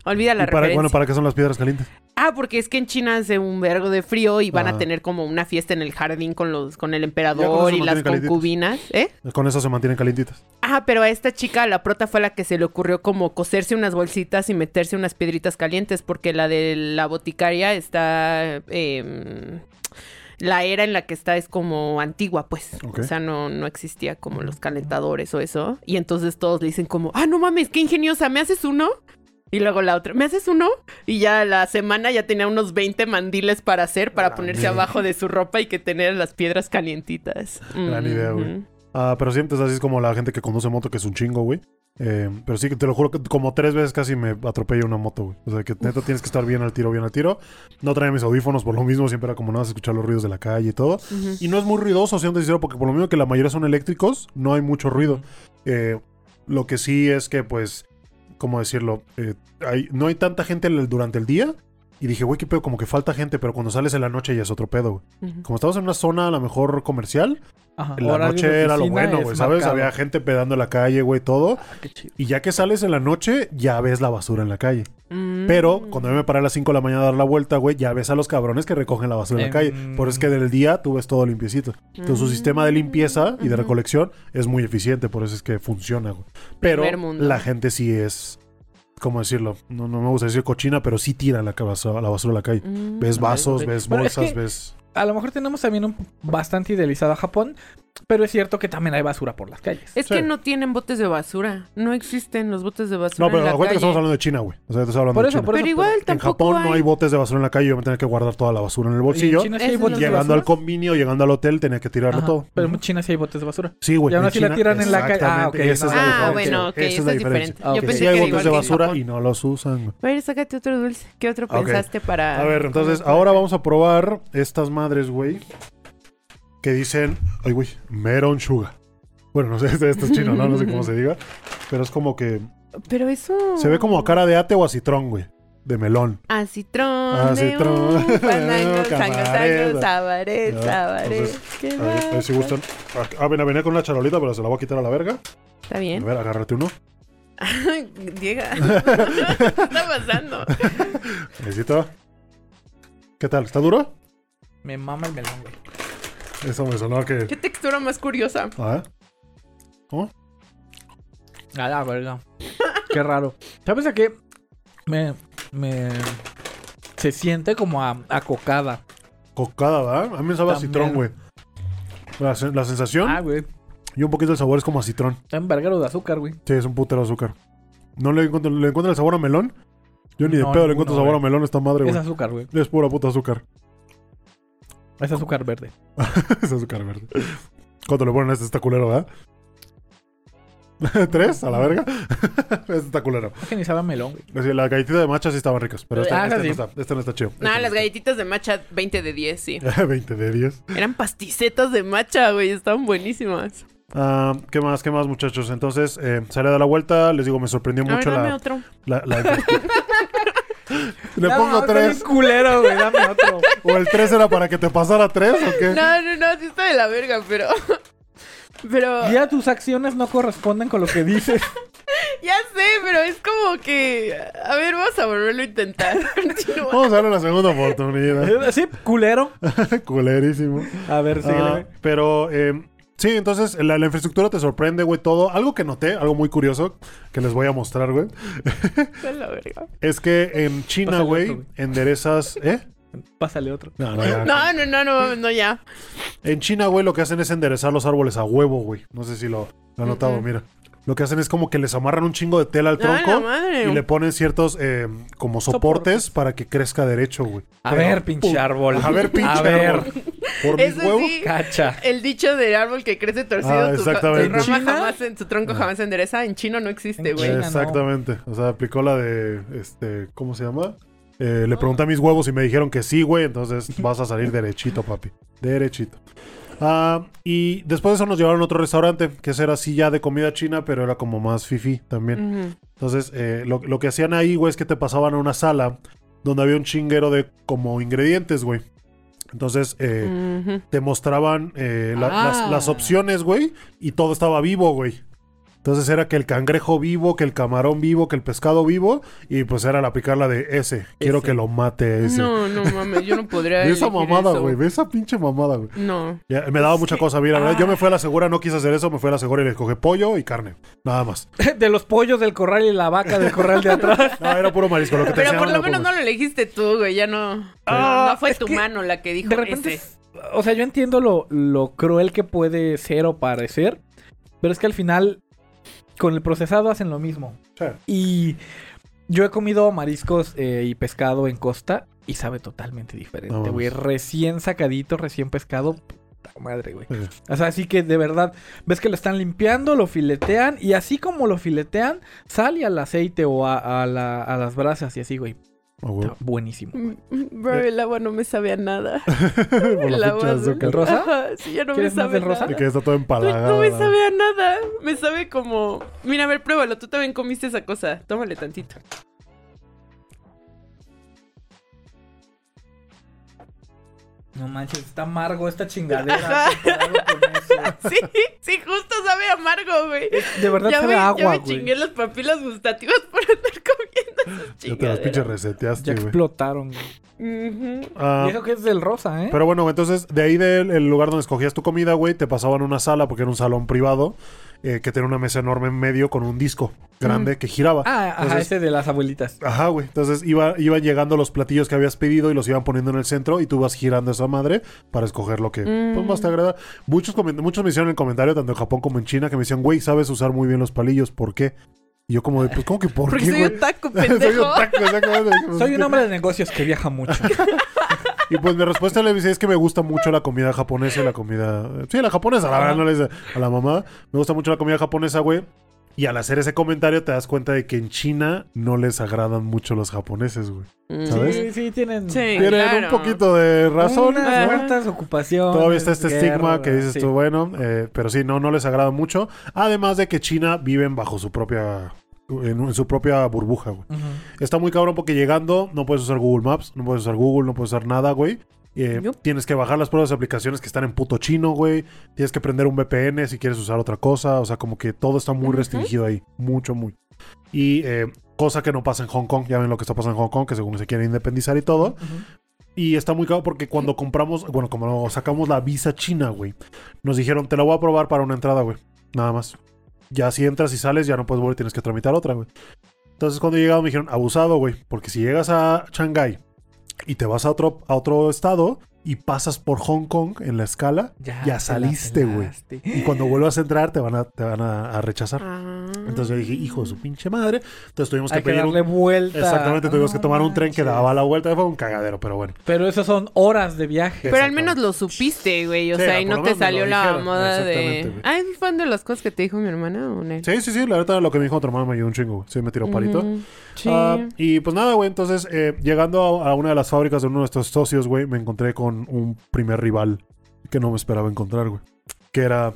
Olvida la ¿Y para, referencia. bueno, ¿para qué son las piedras calientes? Ah, porque es que en China hace un vergo de frío y van Ah. a tener como una fiesta en el jardín con los con el con emperador y las concubinas, ¿eh? Con eso se mantienen calientitas. Ah, pero a esta chica, la prota fue la que se le ocurrió como coserse unas bolsitas y meterse unas piedritas calientes, porque la de la boticaria está... em, la era en la que está es como antigua, pues. O sea, no, no existía como los calentadores o eso. Y entonces todos le dicen como, ah, no mames, qué ingeniosa, ¿me haces uno? Y luego la otra, ¿me haces uno? Y ya la semana ya tenía unos 20 mandiles para hacer, para ponerse abajo de su ropa y que tener las piedras calientitas. Gran idea, güey. Ah, pero siempre es así es como la gente que conduce moto, que es un chingo, güey. Eh, pero sí que te lo juro que como tres veces casi me atropella una moto, güey. O sea que neta tienes que estar bien al tiro, bien al tiro. No traía mis audífonos por lo mismo, siempre era como nada escuchar los ruidos de la calle y todo. Y no es muy ruidoso, siendo sincero, porque por lo mismo que la mayoría son eléctricos, no hay mucho ruido. Eh, lo que sí es que, pues, ¿cómo decirlo? Eh, hay- no hay tanta gente durante el día. Y dije, güey, qué pedo, como que falta gente, pero cuando sales en la noche ya es otro pedo, güey. Como estamos en una zona a lo mejor comercial, Ajá. en la Horario noche era lo bueno, güey, ¿sabes? marcado. Había gente pedando en la calle, güey, todo. Ah, qué chido. Y ya que sales en la noche, ya ves la basura en la calle. Mm. Pero cuando yo me paré a las 5 de la mañana a dar la vuelta, güey, ya ves a los cabrones que recogen la basura en la calle. Em. Por eso es que del día tú ves todo limpiecito. Entonces su sistema de limpieza y de recolección es muy eficiente, por eso es que funciona, güey. Pero la gente sí es, ¿cómo decirlo? No, no me gusta decir cochina, pero sí tira la, basura- la basura a la calle. Mm. Ves vasos, ves es bolsas, que- ves... A lo mejor tenemos también un bastante idealizado a Japón, Pero es cierto que también hay basura por las calles. Es Sí. que no tienen botes de basura. No existen los botes de basura No, pero en la acuérdate que estamos hablando de China, güey. O sea, estoy hablando Por de eso, China. por Pero igual En tampoco Japón no hay botes de basura en la calle, yo me tenía que guardar toda la basura en el ¿Y en bolsillo. China sí hay Eso botes no- de Llegando al basura? convinio, llegando al hotel, tenía que tirarlo Ajá, todo. Pero en China sí hay botes de basura. Sí, güey. Y aún así la tiran en la calle. Ah, exactamente, ok, esa no, es la Ah, bueno, ok, Esa es diferente. Ah, Yo ok. pensé Sí hay que era botes de basura y no los usan, güey. A ver, sácate otro dulce. ¿Qué otro pensaste para...? A ver, entonces, ahora vamos a probar estas madres, güey. Que dicen, ay, güey, Meron Sugar. Bueno, no sé, este, *laughs* este es chino, ¿no? No sé cómo se diga. Pero es como que Pero eso... se ve como a cara de ate o a citrón, güey. De melón. A citrón, A citrón. *laughs* sabaré, Ya, sabaré. entonces, Qué A ver, a ver si gustan. Ah, ven, venía con una charolita, pero se la voy a quitar a la verga. Está A bien. ver, agárrate uno. Diego. ¿Qué *laughs* está pasando? Necesito. ¿Qué tal? ¿Está duro? Me mama el melón, güey. Eso me sonó que. Qué textura más curiosa. A ver. A la verga. Qué raro. ¿Sabes a qué? Me. Me. Se siente como a, a cocada. Cocada, ¿verdad? A mí me sabe a citrón, güey. La, la sensación Ah, güey. y un poquito el sabor es como a citrón. Está en verguero de azúcar, güey. Sí, es un putero de azúcar. ¿No le encuentro, le encuentro el sabor a melón? Yo ni de No, pedo le encuentro sabor a melón a esta madre, Es güey. azúcar, güey. Es pura puta azúcar. Es azúcar verde. *laughs* es azúcar verde. ¿Cuánto le ponen a este? Está culero, ¿verdad? *laughs* ¿Tres? ¿A la verga? *laughs* este está culero. Es que ni sabe a melón, güey. Las galletitas de matcha sí estaban ricas, pero este, Ah, este sí. no está, este no está chido. Nah, Este las no galletitas de matcha 20 de 10, sí. está. 20 de 10. Eran pasticetas de matcha, güey. Estaban buenísimas. Ah, ¿Qué más? ¿Qué más, muchachos? Entonces, eh, salí de la vuelta. Les digo, me sorprendió A ver, mucho dame la, otro. la, la- *laughs* Le Dame pongo otro, tres. culero, güey. Dame otro. *laughs* ¿O el 3 era para que te pasara 3 o qué? No, no, no, sí está de la verga, pero... *laughs* Pero... Ya tus acciones no corresponden con lo que dices. Ya sé, pero es como que... A ver, vamos a volverlo a intentar. Vamos a darle una segunda oportunidad. Sí, culero. Culerísimo. A ver, síguele, Ah, pero, eh, sí, entonces la, la infraestructura te sorprende, güey, todo. Algo que noté, algo muy curioso, que les voy a mostrar, güey, *laughs* es que en China, güey, enderezas... ¿Eh? Pásale otro. No, no, ya. No, no, no, no, mames, no, ya. En China, güey, lo que hacen es enderezar los árboles a huevo, güey. No sé si lo, lo han notado, mira. Lo que hacen es como que les amarran un chingo de tela al tronco y le ponen ciertos eh, como soportes, para que crezca derecho, güey. A Pero, ver, pinche árbol. A ver, pinche A ver. Por mis Eso huevos. sí, Cacha. el dicho del árbol que crece torcido, Ah, tu, tu rama ¿En China? jamás, en su tronco jamás se endereza. En chino no existe, güey. No. Exactamente. O sea, aplicó la de, este, ¿cómo se llama? Eh, le pregunté a mis huevos y me dijeron que sí, güey. Entonces *laughs* vas a salir derechito, papi. Derechito. Ah, y después de eso nos llevaron a otro restaurante, que ese era así ya de comida china, pero era como más fifi también. Entonces, eh, lo, lo que hacían ahí, güey, es que te pasaban a una sala donde había un chinguero de como ingredientes, güey. Entonces, eh, te mostraban eh, la- Ah. las, las opciones, güey, y todo estaba vivo, güey. Entonces era que el cangrejo vivo, que el camarón vivo, que el pescado vivo, y pues era la aplicar la de ese. Quiero Ese. que lo mate ese. No, no mames, yo no podría. *laughs* Ve esa mamada, güey. Ve esa pinche mamada, güey. No. Ya, me daba mucha cosa, mira, ¿verdad? Ah. Yo me fui a la segura, no quise hacer eso, me fui a la segura y le escogí pollo y carne. Nada más. *laughs* De los pollos del corral y la vaca del corral de atrás. *laughs* No, era puro marisco. Lo que te Pero por lo menos no lo elegiste tú, güey. Ya no. Ah, no fue es tu que mano la que dijo De repente, ese. es- o sea, yo entiendo lo, lo cruel que puede ser o parecer, pero es que al final con el procesado hacen lo mismo. Y yo he comido mariscos eh, y pescado en costa y sabe totalmente diferente, güey. Recién sacadito, recién pescado. Puta madre, güey. Sí. O sea, así que de verdad, ves que lo están limpiando, lo filetean y así como lo filetean, sale al aceite o a, a la- a las brasas y así, güey. Está buenísimo. Mm, mm, Bro, el agua no me sabe a nada. Por *laughs* el agua azul. ¿El rosa? Ajá, sí, ya no me ¿Quieres más sabe rosa? nada. Y que está todo empalagado. no me sabe a nada. Me sabe como. Mira, a ver, pruébalo. Tú también comiste esa cosa. Tómale tantito. No manches, está amargo esta chingadera. Con eso. *laughs* Sí, sí, justo sabe amargo, güey. De verdad Ya sabe me, a ya agua, me güey. chingué las papilas gustativas por andar comiendo esas *laughs* Ya te las pinches reseteaste, Ya güey. explotaron, güey. Y eso que es del rosa, ¿eh? Pero bueno, entonces de ahí del el lugar donde escogías tu comida, güey, te pasaban a una sala porque era un salón privado eh, que tenía una mesa enorme en medio con un disco grande que giraba. ah, ajá, Entonces- ese de las abuelitas. Ajá, güey. Entonces iba, iban llegando los platillos que habías pedido y los iban poniendo en el centro y tú vas girando esa madre para escoger lo que pues, Mm. más te agrada. Muchos, muchos me hicieron en el comentario, tanto en Japón como en China, que me decían, güey, sabes usar muy bien los palillos, ¿por qué? Y yo como de, pues, ¿cómo que por Porque qué, soy un taco, *laughs* Soy pendejo. un taco. Soy un hombre de negocios que viaja mucho. *laughs* Y pues mi respuesta le dice es que me gusta mucho la comida japonesa y la comida... Sí, la japonesa, la verdad, no le dice a la mamá. Me gusta mucho la comida japonesa, güey. Y al hacer ese comentario te das cuenta de que en China no les agradan mucho los japoneses, güey. Mm. ¿Sabes? Sí, sí, tienen... Sí. Tienen claro. un poquito de razón. Unas muertas ocupaciones. Todavía está este guerra, estigma que dices sí. tú, bueno, eh, pero sí, no, no les agrada mucho. Además de que China viven bajo su propia... En, en su propia burbuja, güey. Está muy cabrón porque llegando no puedes usar Google Maps, no puedes usar Google, no puedes usar nada, güey. Eh. Tienes que bajar las pruebas de aplicaciones que están en puto chino, güey. Tienes que prender un VPN si quieres usar otra cosa. O sea, como que todo está muy restringido ahí. Mucho, muy. Y eh, cosa que no pasa en Hong Kong. Ya ven lo que está pasando en Hong Kong, que según se quieren independizar y todo. Y está muy caro porque cuando compramos, bueno, como sacamos la visa china, güey, nos dijeron, te la voy a probar para una entrada, güey. Nada más. Ya si entras y sales, ya no puedes volver, tienes que tramitar otra, güey. Entonces cuando llegamos me dijeron, abusado, güey, porque si llegas a Shanghái y te vas a otro, a otro estado y pasas por Hong Kong en la escala, Ya saliste, güey. y cuando vuelvas a entrar te van a, te van a, a rechazar. Ah. Entonces yo dije, hijo de su pinche madre. Entonces tuvimos que Hay que pedir darle un... vuelta. Exactamente, tuvimos que tomar un tren que daba la vuelta. Fue un cagadero, pero bueno. Pero eso son horas de viaje. Pero al menos lo supiste, güey. O Sí, sea, y no te salió la dijeron. moda de. Ah, ¿es fan de las cosas que te dijo mi hermana o no? Sí, sí, sí, la verdad lo que me dijo otro hermano me ayudó un chingo. Sí, me tiró palito. Ah, y pues nada, güey, entonces eh, llegando a, a una de las fábricas de uno de nuestros socios, güey, me encontré con un primer rival que no me esperaba encontrar, güey. Que era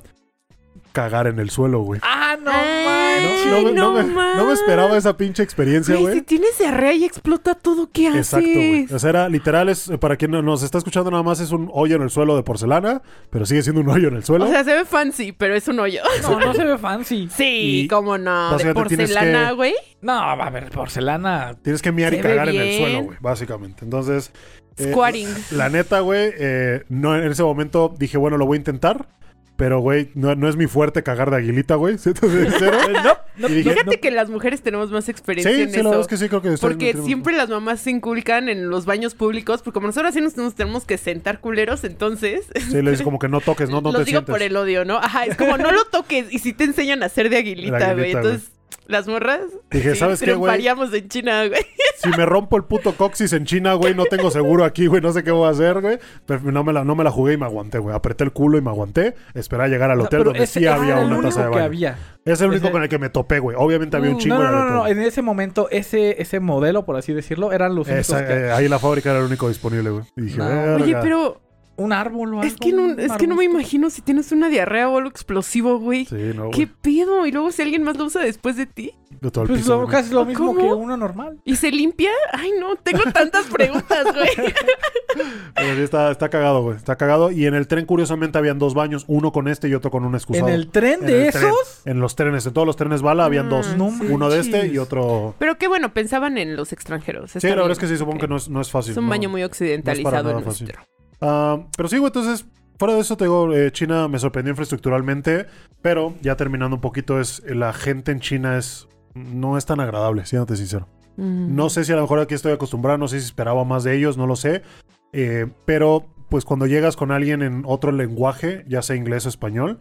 cagar en el suelo, güey. Ah, no Ay, manches. No, no me, no no me- no me esperaba esa pinche experiencia, Güey, si tienes diarrea y explota todo, ¿qué haces? Exacto, güey. O sea, era literal, es, eh, para quien no- nos está escuchando nada más, es un hoyo en el suelo de porcelana, pero sigue siendo un hoyo en el suelo. O sea, se ve fancy, pero es un hoyo. No, no se ve fancy. *laughs* Sí, Y cómo no. De porcelana, que- güey. No, va a ver, porcelana. Tienes que miar y cagar en el suelo, güey, básicamente. Entonces, eh, Squatting. La neta, güey, eh, no, en ese momento dije, bueno, lo voy a intentar. Pero, güey, no, no es mi fuerte cagar de aguilita, güey. *laughs* Sincero. No, Y dije, Fíjate no. que las mujeres tenemos más Sí, experiencia sí, en la eso. verdad es que sí, creo que Porque siempre las mamás se inculcan en los baños públicos, porque como nosotros sí nos, nos tenemos que sentar culeros, entonces Sí, le dices como que no toques, no, no los te digo sientes. por el odio, ¿no? Ajá, es como no lo toques y si te enseñan a hacer de aguilita, güey. Entonces, las morras Dije, sí, ¿sabes qué, güey? en China, güey. Si me rompo el puto coxis en China, güey, no tengo seguro aquí, güey, no sé qué voy a hacer, güey. Pero no me la, no me la jugué y me aguanté, güey. Apreté el culo y me aguanté. Esperé a llegar al hotel Pero donde ese sí había una taza de que baño. había. Es el único Ese- con el que me topé, güey. Obviamente había un Mm, chingo no, no, no, no, no. En ese momento, ese, ese modelo, por así decirlo, eran los únicos Esa, que... eh, ahí la fábrica era el único disponible, güey. Y dije, No. Oye, pero Un árbol o algo. es que, no, es que no me imagino si tienes una diarrea o algo explosivo, güey. Sí, no, ¿Qué güey. pedo? Y luego si alguien más lo usa después de ti De todo el Pues piso, lo- casi lo mismo ¿Cómo? que uno normal. y se limpia, ay no, tengo tantas preguntas, güey. *laughs* Pero sí está, está cagado, güey. Está cagado. Y en el tren, curiosamente, habían dos baños. Uno con este y otro con un excusado. ¿En el tren En de el tren. esos? En los trenes. En todos los trenes bala habían Mm, dos. No Uno de este y otro... Pero qué bueno, pensaban en los extranjeros. Sí, está la verdad bien. es que sí, supongo que no es, no es fácil. Es un no. baño muy occidentalizado nada el fácil. Ah, pero sí, güey, entonces, fuera de eso, te digo, eh, China me sorprendió infraestructuralmente, pero ya terminando un poquito, es la gente en China es no es tan agradable, siéndote sincero. Mm. No sé si a lo mejor aquí estoy acostumbrado, no sé si esperaba más de ellos, no lo sé, eh, pero pues cuando llegas con alguien en otro lenguaje, ya sea inglés o español,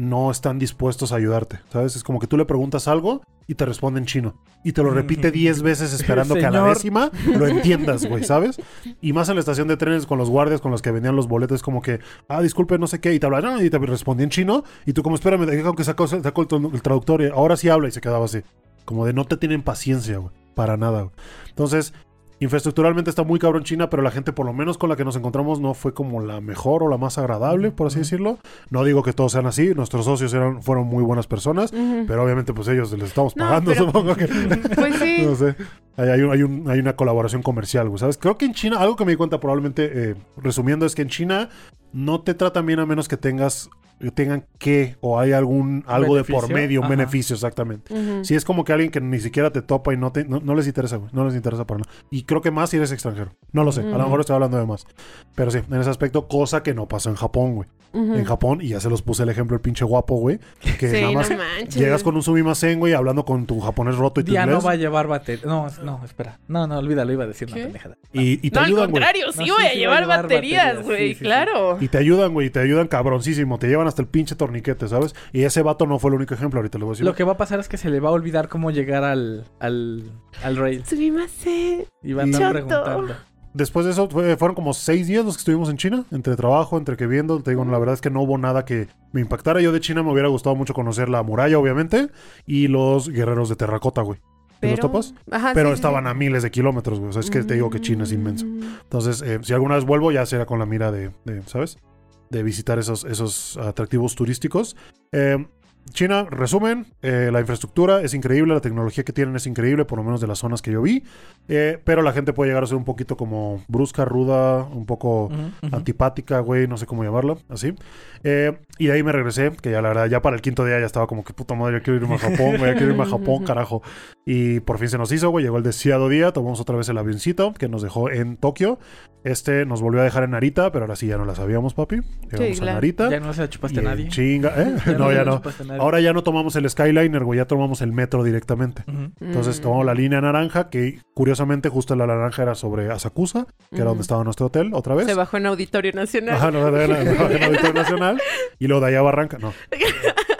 no están dispuestos a ayudarte, ¿sabes? Es como que tú le preguntas algo y te responde en chino. Y te lo repite 10 veces esperando que a la décima lo entiendas, güey, ¿sabes? Y más en la estación de trenes con los guardias con los que vendían los boletos, como que, ah, disculpe, no sé qué, y te hablan, y te respondía en chino, y tú como, espérame, que sacó, sacó el, el traductor, y ahora sí habla, y se quedaba así. Como de no te tienen paciencia, güey, para nada, güey. Entonces, infraestructuralmente está muy cabrón China, pero la gente, por lo menos con la que nos encontramos, no fue como la mejor o la más agradable, por así decirlo. No digo que todos sean así, nuestros socios eran, fueron muy buenas personas, pero obviamente pues ellos les estamos No, pagando, pero- supongo que... *laughs* Pues sí. *laughs* No sé. Hay, hay un- hay un- hay una colaboración comercial, güey, ¿sabes? Creo que en China, algo que me di cuenta probablemente, eh, resumiendo, es que en China no te tratan bien a menos que tengas tengan que o hay algún algo de por medio, un ajá. beneficio exactamente. Si es como que alguien que ni siquiera te topa y no te no, no les interesa, güey. No les interesa para nada. Y creo que más si eres extranjero. No lo sé. A lo mejor estoy hablando de más. Pero sí, en ese aspecto, cosa que no pasó en Japón, güey. En Japón, y ya se los puse el ejemplo el pinche guapo, güey. Que Sí, nada más no llegas con un sumimasen, güey, hablando con tu japonés roto y tu Ya no va a llevar batería. No, no, espera. No, no, olvídalo, iba a decir ¿Qué? una pendejada. Y, y te No, al ayudan, güey. contrario, sí No, sí, voy a sí a llevar baterías, güey, sí, sí, sí. claro. Y te ayudan, güey, y te ayudan cabroncísimo. Te llevan hasta el pinche torniquete, ¿sabes? Y ese vato no fue el único ejemplo, ahorita le voy a decir. Lo que va a pasar es que se le va a olvidar cómo llegar al, al, al rail. Subimase. Y va a andar preguntando. Después de eso, fue- fueron como seis días los que estuvimos en China, entre trabajo, entre que viendo. Te digo, la verdad es que no hubo nada que me impactara. Yo de China me hubiera gustado mucho conocer la muralla, obviamente, y los guerreros de terracota, güey. ¿Te los topas? Ajá, Pero sí, estaban sí. a miles de kilómetros, güey. O sea, es que te digo que China es inmenso. Mm. Entonces, eh, si alguna vez vuelvo, ya será con la mira de, de, ¿sabes? De visitar esos, esos atractivos turísticos. Eh, China, resumen, eh, la infraestructura es increíble, la tecnología que tienen es increíble, por lo menos de las zonas que yo vi. Eh, pero la gente puede llegar a ser un poquito como brusca, ruda, un poco antipática, güey, no sé cómo llamarla, así. Eh, y de ahí me regresé, que ya la verdad, ya para el quinto día ya estaba como que puta madre, yo quiero irme a Japón, güey, ya quiero irme a Japón, carajo. Y por fin se nos hizo, güey, llegó el deseado día, tomamos otra vez el avioncito que nos dejó en Tokio. Este nos volvió a dejar en Narita, pero ahora sí ya no la sabíamos, papi. Llegamos a claro. Narita. Ya no se la chupaste a nadie. Chinga, ¿eh? Ya *laughs* no, se ya no. Ahora ya no tomamos el Skyliner, güey, ya tomamos el metro directamente. Entonces Mm. tomamos la línea naranja, que curiosamente justo la naranja era sobre Asakusa, que era donde estaba nuestro hotel, otra vez. Se bajó en Auditorio Nacional. Ajá, no, no, no, *laughs* en Auditorio Nacional. Y luego de allá a Barranca, no. *laughs*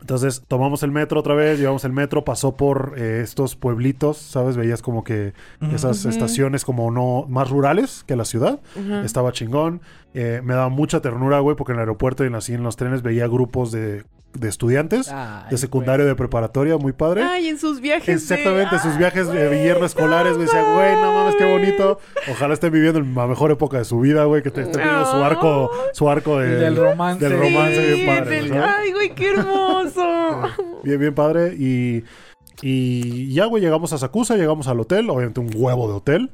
Entonces tomamos el metro otra vez, llevamos el metro, pasó por eh, estos pueblitos, ¿sabes? Veías como que esas estaciones como no más rurales que la ciudad. Estaba chingón. Eh, me daba mucha ternura, güey, porque en el aeropuerto y así en los trenes veía grupos de, de estudiantes Ay, de secundario, de preparatoria, muy padre. Ay, en sus viajes. de- Exactamente, sus Ay, viajes de güey, viernes escolares, güey. Decía, güey, no mames, qué bonito. Ojalá estén viviendo en la mejor época de su vida, güey. Que te estén teniendo su arco, su arco de, Del romance. del Sí, romance bien padre. Ay, güey, qué hermoso. *laughs* Bien, bien padre. Y, y ya, güey, llegamos a Sakusa, llegamos al hotel, obviamente un huevo de hotel.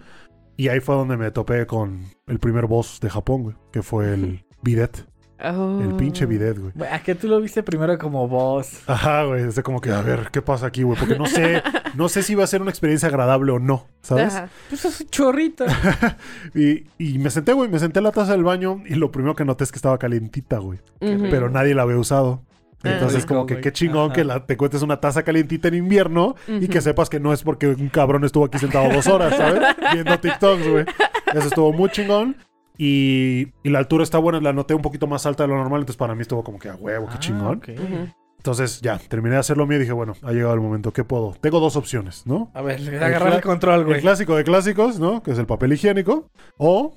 Y ahí fue donde me topé con el primer boss de Japón, güey, que fue el *laughs* bidet. Oh. El pinche bidet, güey. ¿A qué tú lo viste primero como voz? Ajá, güey, es como que, a ver, ¿qué pasa aquí, güey? Porque no sé, *laughs* no sé si va a ser una experiencia agradable o no, ¿sabes? Ajá. Pues es un chorrito. *laughs* Y, y me senté, güey, me senté en la taza del baño y lo primero que noté es que estaba calientita, güey. Pero nadie la había usado. Ah. Entonces, Rico, como que güey. qué chingón Ajá. que la, te cuentes una taza calientita en invierno y que sepas que no es porque un cabrón estuvo aquí sentado dos horas, ¿sabes? *laughs* Viendo TikToks, güey. Eso estuvo muy chingón. Y, y la altura está buena, la noté un poquito más alta de lo normal, entonces para mí estuvo como que a huevo, qué Ah, chingón. Entonces ya, terminé de hacer lo mío y dije, bueno, ha llegado el momento, ¿qué puedo? Tengo dos opciones, ¿no? A ver, le El agarrar el control, El güey. clásico de clásicos, ¿no? Que es el papel higiénico. O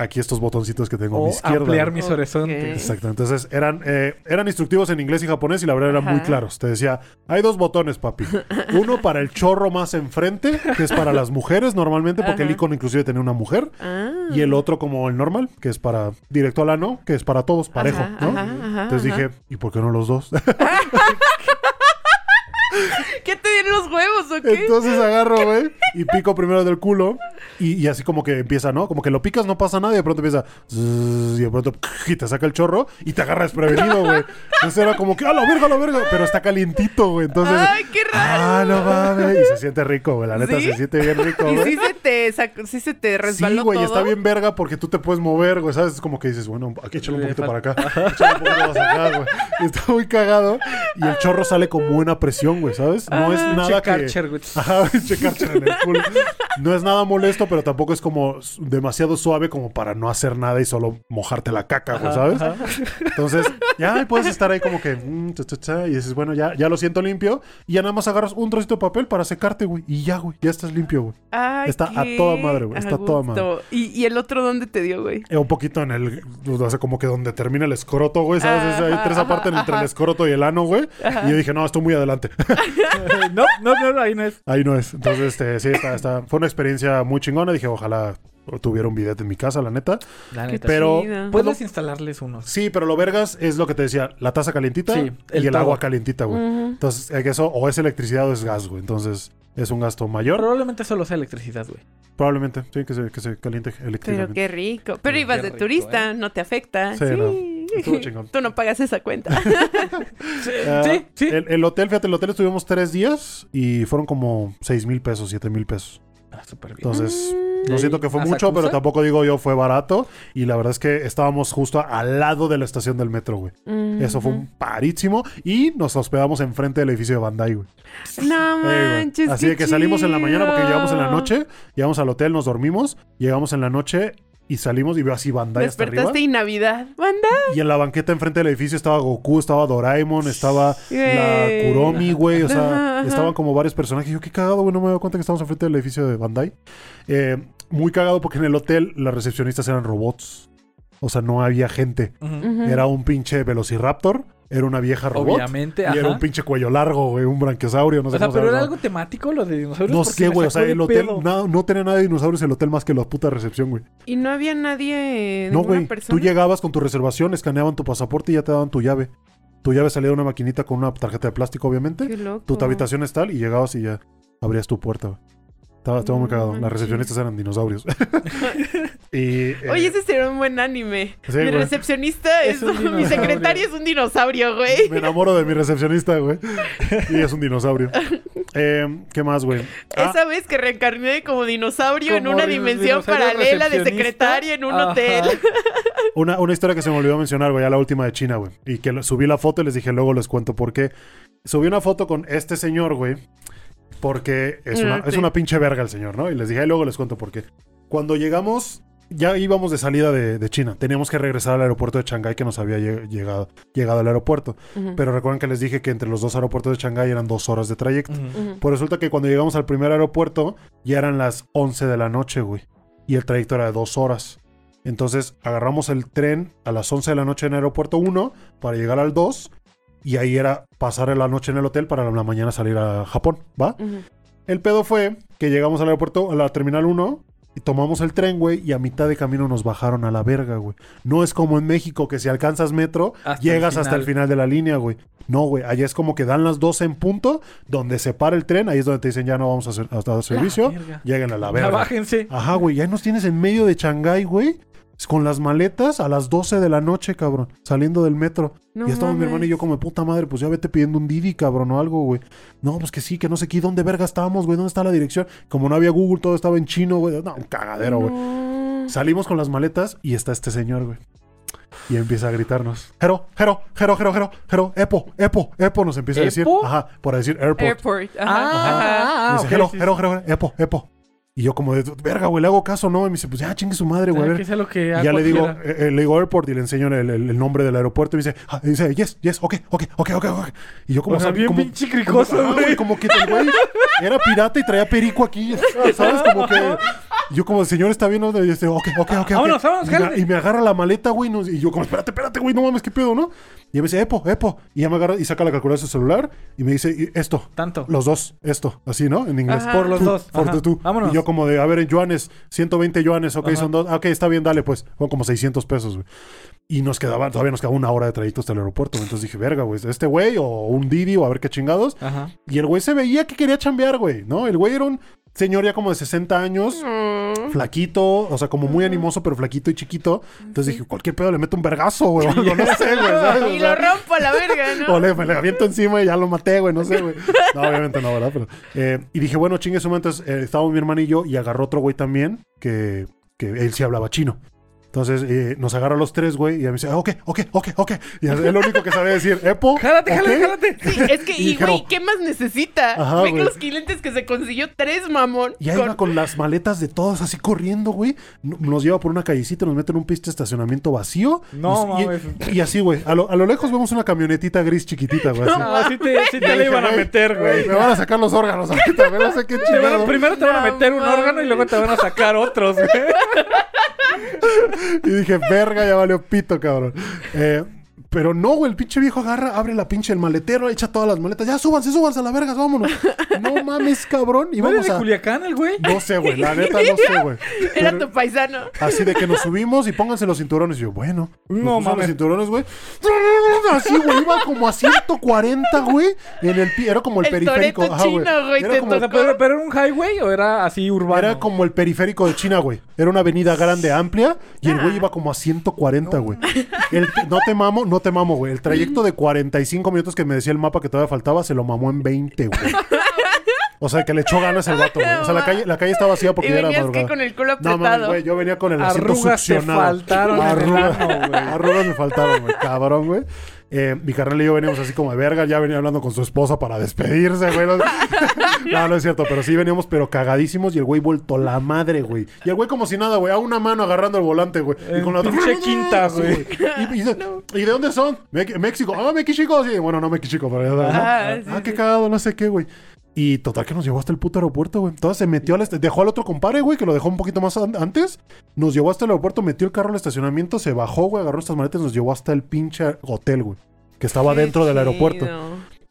aquí estos botoncitos que tengo a mi O izquierda. ampliar mis horizontes. Exacto. Entonces eran, eh, eran instructivos en inglés y japonés y la verdad eran muy claros. Te decía, hay dos botones, papi. Uno para el chorro más enfrente, que es para las mujeres normalmente, porque el icono inclusive tenía una mujer. Ah. Y el otro como el normal, que es para directo al ano, que es para todos, parejo, Ajá, ¿no? ajá, ajá, Entonces ajá. dije, ¿y por qué no los dos? *laughs* *laughs* ¿Qué te dieron los huevos o qué? Entonces agarro, güey, y pico primero del culo. Y, y así como que empieza, ¿no? Como que lo picas, no pasa nada, y de pronto empieza. y de pronto y te saca el chorro y te agarra desprevenido, *laughs* güey. Entonces era como que, ¡a la verga, a la verga! Pero está calientito, güey. Entonces. Ay, qué raro. ¡Ah, no mames! Y se siente rico, güey. La neta ¿Sí? se siente bien rico, y güey. sí se te, sac- sí se te resbaló Sí, güey, está bien verga porque tú te puedes mover, güey, ¿sabes? Es como que dices, bueno, aquí échalo un poquito para acá, *laughs* échalo un poquito más acá, güey. *laughs* Está muy cagado y el chorro sale con buena presión, güey, ¿sabes? No es Ah, nada que... Karcher, güey. Ajá, *laughs* che Karcher en el culo. No es nada molesto, pero tampoco es como demasiado suave como para no hacer nada y solo mojarte la caca, güey, Ajá, ¿sabes? ajá. Entonces, ya puedes estar ahí como que... mm, cha, cha, cha, y dices, bueno, ya, ya lo siento limpio. Y ya nada más agarras un trocito de papel para secarte, güey. Y ya, güey, ya estás limpio, güey. Ay, Está a toda madre, güey, está a toda gusto. ¿Y, ¿Y el otro dónde te dio, güey? Eh, un poquito en el, o sea, como que donde termina el escroto, güey, ¿sabes? Ajá, Hay tres ajá, aparte entre el escroto y el ano, güey. Ajá. Y yo dije, no, estoy muy adelante. no, *laughs* no, no, no, ahí no es. Ahí no es. Entonces, este, sí, está, está- fue una experiencia muy chingona. Dije, ojalá tuviera un bidet en mi casa, la neta. La neta. Pero- chida. Puedes instalarles unos. Sí, pero lo vergas es lo que te decía, la taza calientita Sí, y el el todo. agua calientita, güey. Entonces, eh, eso o es electricidad o es gas, güey. Entonces, es un gasto mayor. Probablemente solo sea electricidad, güey. Probablemente, sí, que se, que se caliente Pero electrísicamente. qué rico. Pero ibas de rico, turista, no te afecta. Sí, no. *laughs* Tú no pagas esa cuenta. *laughs* *laughs* Ah, sí, sí. El, el hotel, fíjate, el hotel estuvimos tres días y fueron como seis mil pesos, siete mil pesos. Ah, súper bien. Entonces, Mm. no siento que fue mucho, pero tampoco digo yo fue barato. Y la verdad es que estábamos justo al lado de la estación del metro, güey. Eso fue un parísimo. Y nos hospedamos enfrente del edificio de Bandai, güey. No manches. Así que salimos en la mañana porque llegamos en la noche, llegamos al hotel, nos dormimos, llegamos en la noche y salimos y veo así Bandai hasta arriba. Despertaste y Navidad. Banda. Y en la banqueta enfrente del edificio estaba Goku, estaba Doraemon, estaba la. Kuromi, güey. O sea, Ajá, ajá. estaban como varios personajes. Yo, qué cagado, güey. No me doy cuenta que estamos enfrente del edificio de Bandai. Eh, muy cagado porque en el hotel las recepcionistas eran robots. O sea, no había gente. Era un pinche Velociraptor, era una vieja robot. Obviamente, Y ajá. era un pinche cuello largo, güey. Un branquiosaurio, no sé o sea, cómo pero era algo temático lo de dinosaurios. No sé, güey. O sea, el hotel no, no tenía nada de dinosaurios el hotel más que la puta recepción, güey. Y no había nadie. No, güey. persona. Tú llegabas con tu reservación, escaneaban tu pasaporte y ya te daban tu llave. Tu llave salía de una maquinita con una tarjeta de plástico, obviamente. Qué loco. Tu habitación es tal y llegabas y ya abrías tu puerta. güey. Estaba, estaba muy cagado. Las manches. recepcionistas eran dinosaurios. *laughs* y, eh, Oye, ese sería un buen anime. Sí, mi güey. recepcionista es, Es un *laughs* mi dinosaurio. secretario es un dinosaurio, güey. Me enamoro de mi recepcionista, güey. Y es un dinosaurio. *laughs* Eh, ¿Qué más, güey? Ah, Esa vez que reencarné como dinosaurio en Como una di- dimensión dinosaurio paralela de recepcionista. secretaria en un Ajá. hotel. una, una historia que se me olvidó mencionar, güey, ya la última de China, güey. Y que lo- subí la foto y les dije, luego les cuento por qué. Subí una foto con este señor, güey. Porque es una, Ah, es una pinche verga el señor, ¿no? Y les dije, "Ahí luego les cuento por qué. Cuando llegamos, ya íbamos de salida de, de China. Teníamos que regresar al aeropuerto de Shanghái que nos había lle- llegado, llegado al aeropuerto. Pero recuerden que les dije que entre los dos aeropuertos de Shanghái eran dos horas de trayecto. Ujú. Pues resulta que cuando llegamos al primer aeropuerto ya eran las 11 de la noche, güey. Y el trayecto era de dos horas. Entonces agarramos el tren a las 11 de la noche en aeropuerto 1 para llegar al 2. Y ahí era pasar la noche en el hotel para la mañana salir a Japón, ¿va? El pedo fue que llegamos al aeropuerto, a la terminal 1, y tomamos el tren, güey, y a mitad de camino nos bajaron a la verga, güey. No es como en México que si alcanzas metro, Hasta llegas el hasta el final. de la línea, güey. No, güey, allá es como que dan las 12 en punto, donde se para el tren, ahí es donde te dicen ya no vamos a hacer servicio, lleguen a la verga. bájense. Ajá, güey, ya nos tienes en medio de Shanghái, güey. Con las maletas a las 12 de la noche, cabrón. Saliendo del metro. No y estamos mi hermano y yo como puta madre, pues ya vete pidiendo un Didi, cabrón, o algo, güey. No, pues que sí, que no sé aquí dónde verga estábamos, güey. ¿Dónde está la dirección? Como no había Google, todo estaba en chino, güey. No, un cagadero, güey. No. Salimos con las maletas y está este señor, güey. Y empieza a gritarnos. Jero, Jero, Jero, Jero, Jero, Jero, Epo, Epo, Epo, nos empieza a decir. Ajá, por decir airport. Airport. Ajá. Ah, ajá. Dice, Jero. Jero, Jero, Epo, Epo. Y yo como de, verga, güey, le hago caso, ¿no? Y me dice, pues ya, chingue su madre, güey. que sea lo que Y ya le digo, eh, eh, le digo airport y le enseño el, el- el nombre del aeropuerto y me dice, ah, y dice, yes, yes, ok, ok, ok, ok, ok. Y yo como O sea, bien como, pinche cricoso, como, ah, güey. como que el güey era pirata y traía perico aquí, ¿sabes? Como que yo como, señor, está bien, ¿no? Y dice, ok, ok, ok, ok. Vámonos, vámonos, y, me, y me agarra la maleta, güey, no- y yo como, espérate, espérate, güey, no mames, qué pedo, ¿no? Y me dice, Epo, Epo. Y ya me agarra y saca la calculadora de su celular y me dice, "Y esto, Tanto. los dos, esto, así, ¿no? En inglés. Ajá. Por los dos. the two. Vámonos. Y yo como de, a ver, en yuanes, 120 yuanes, ok, Ajá. son dos. Ah, Ok, está bien, dale, pues. Fueron como 600 pesos, güey. Y nos quedaba, todavía nos quedaba una hora de trayecto hasta el aeropuerto. Entonces dije, verga, güey, este güey o un Didi o a ver qué chingados. Ajá. Y el güey se veía que quería chambear, güey, ¿no? El güey era un señor ya como de 60 años, Mm. flaquito, o sea, como muy animoso, pero flaquito y chiquito. Entonces dije, cualquier pedo le meto un vergazo, güey, o algo, no sé, güey, *laughs* ¿sabes? O Y sea, lo rompo a la verga, ¿no? *laughs* o le, me le aviento encima y ya lo maté, güey, no sé, güey. No, obviamente no, ¿verdad? Pero, eh, y dije, bueno, chingue su. Entonces eh, estábamos mi hermano y yo y agarró otro güey también que, que él sí hablaba chino. Entonces eh, nos agarra a los tres, güey, y me dice, "Ah, ok, ok, ok, ok. Y es el único que sabía decir, Epo. *laughs* Jálate, ok". jálate, jálate. Sí, es que, *laughs* Y güey, ¿qué más necesita? Ajá, Ve con los clientes que se consiguió tres, mamón. Y ahí Con- iba con las maletas de todos así corriendo, güey. Nos lleva por una callecita, nos mete en un piste de estacionamiento vacío. No, y, mames. y, y así, güey. A lo, a lo lejos vemos una camionetita gris chiquitita, güey. así. No, sí te, sí te dije, iban a meter, güey. Me van a sacar los órganos ahorita, güey. No sé qué a- chingado. primero te van a No meter un órgano y luego te van a sacar otros, güey. *laughs* Y dije, verga, ya valió pito, cabrón. Eh, pero no, güey, el pinche viejo agarra, abre la pinche el maletero, echa todas las maletas. Ya, súbanse, súbanse a la verga, vámonos. *laughs* No mames, cabrón. Y ¿No vamos de a... Culiacán el güey? No sé, güey, la neta no sé, güey. *laughs* Era Pero- tu paisano. Así de que nos subimos y pónganse los cinturones. Y yo, bueno. No mames. los cinturones, güey. *laughs* así, güey. Iba como a 140, güey. En el pi- Era como el, El periférico. Ajá, güey. chino, güey, Era te como, O sea, pero, pero era un highway o era así urbano? era como el periférico de China, güey. Era una avenida grande, amplia. Y el Ah. güey iba como a 140, güey. El- No te mamo, no te mamo, güey. El trayecto de 45 minutos que me decía el mapa que todavía faltaba, se lo mamó en 20, güey. *laughs* O sea, que le echó ganas el vato, güey. O sea, la *laughs* calle, la calle estaba vacía porque Y ya era venías madrugada. que con el culo No mames, apretado. güey, yo venía con el asiento Arrugas te succionado. faltaron en el Arrugas, ano, güey. *laughs* arrugas me faltaron, güey. Cabrón, güey. Eh, mi carnal y yo veníamos así como de verga. Ya venía hablando con su esposa para despedirse, güey. *laughs* No, no, es cierto. Pero sí veníamos, pero cagadísimos. Y el güey vuelto la madre, güey. Y el güey como si nada, güey. A una mano agarrando el volante, güey. Y con la otra... pinche quinta, Sí, güey. Y, y dice, *laughs* ¿y de dónde son? "Mex- México. Ah, México. Sí, bueno, no México, pero ya. Ah, sí, Ah, qué sí. cagado, no sé qué, güey. Y total que nos llevó hasta el puto aeropuerto, güey. Entonces se metió al... Dejó al otro compadre, güey, que lo dejó un poquito más an- antes. Nos llevó hasta el aeropuerto, metió el carro al estacionamiento, se bajó, güey, agarró estas maletas y nos llevó hasta el pinche hotel, güey. Que estaba Qué dentro del aeropuerto.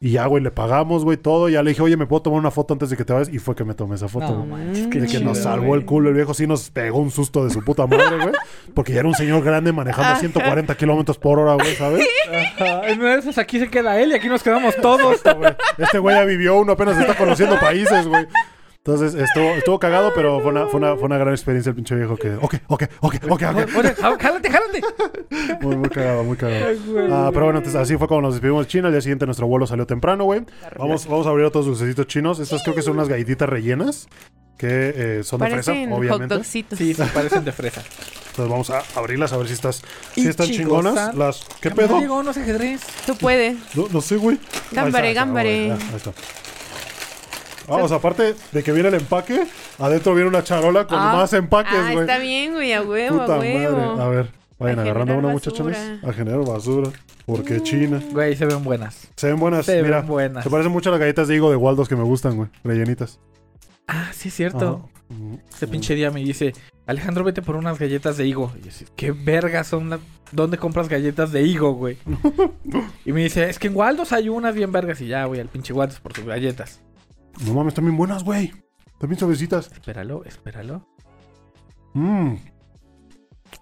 Y ya, güey, le pagamos, güey, todo. Ya le dije, oye, ¿me puedo tomar una foto antes de que te vayas? Y fue que me tomé esa foto, No manches, qué De que nos salvó güey. el culo. El viejo sí nos pegó un susto de su puta madre, güey. Porque ya era un señor grande manejando a 140 kilómetros por hora, güey, ¿sabes? Ajá, En una de esas aquí se queda él y aquí nos quedamos todos. Este güey ya vivió uno, apenas está conociendo países, güey. Entonces estuvo, estuvo cagado, pero fue una, fue, una, fue una gran experiencia el pinche viejo que. Ok, ok, ok, ok, ok. Oye, jálate, jálate. Muy, muy cagado, muy cagado. Ah, pero bueno, entonces así fue como nos despedimos de China. Al día siguiente nuestro vuelo salió temprano, güey. Vamos, vamos a abrir otros dulcecitos chinos. Estas creo que son unas galletitas rellenas. Que eh, son de fresa, Parecen hot obviamente. dogcitos. Sí, sí, parecen de fresa. Entonces vamos a abrirlas a ver si estas si están chicos, chingonas. ¿san? Las, ¿Qué pedo? llegó unos ajedrez. Tú puedes. No, no sé, güey. Gámbare, Ahí está, gámbare. ahí está, ahí está. Vamos, aparte de que viene el empaque, adentro viene una charola con Ah. más empaques, Ah, güey. está bien, güey, a huevo, Puta a huevo. madre. A ver, vayan A agarrando una, muchachones. A generar basura. Porque China. Güey, se ven buenas. Se ven buenas, Se mira. ven buenas. Se parecen mucho a las galletas de higo de Waldos que me gustan, güey. Rellenitas. Ah, sí, es cierto. Ajá. Mm, Ese pinche día me dice, Alejandro, vete por unas galletas de higo. Y yo ¿qué vergas son? la- ¿Dónde compras galletas de higo, güey? *laughs* y me dice, es que en Waldos hay unas bien vergas. Y ya, güey, al pinche Waldos por sus galletas. No mames, están bien buenas, güey. También suavecitas. Espéralo, espéralo. Mmm.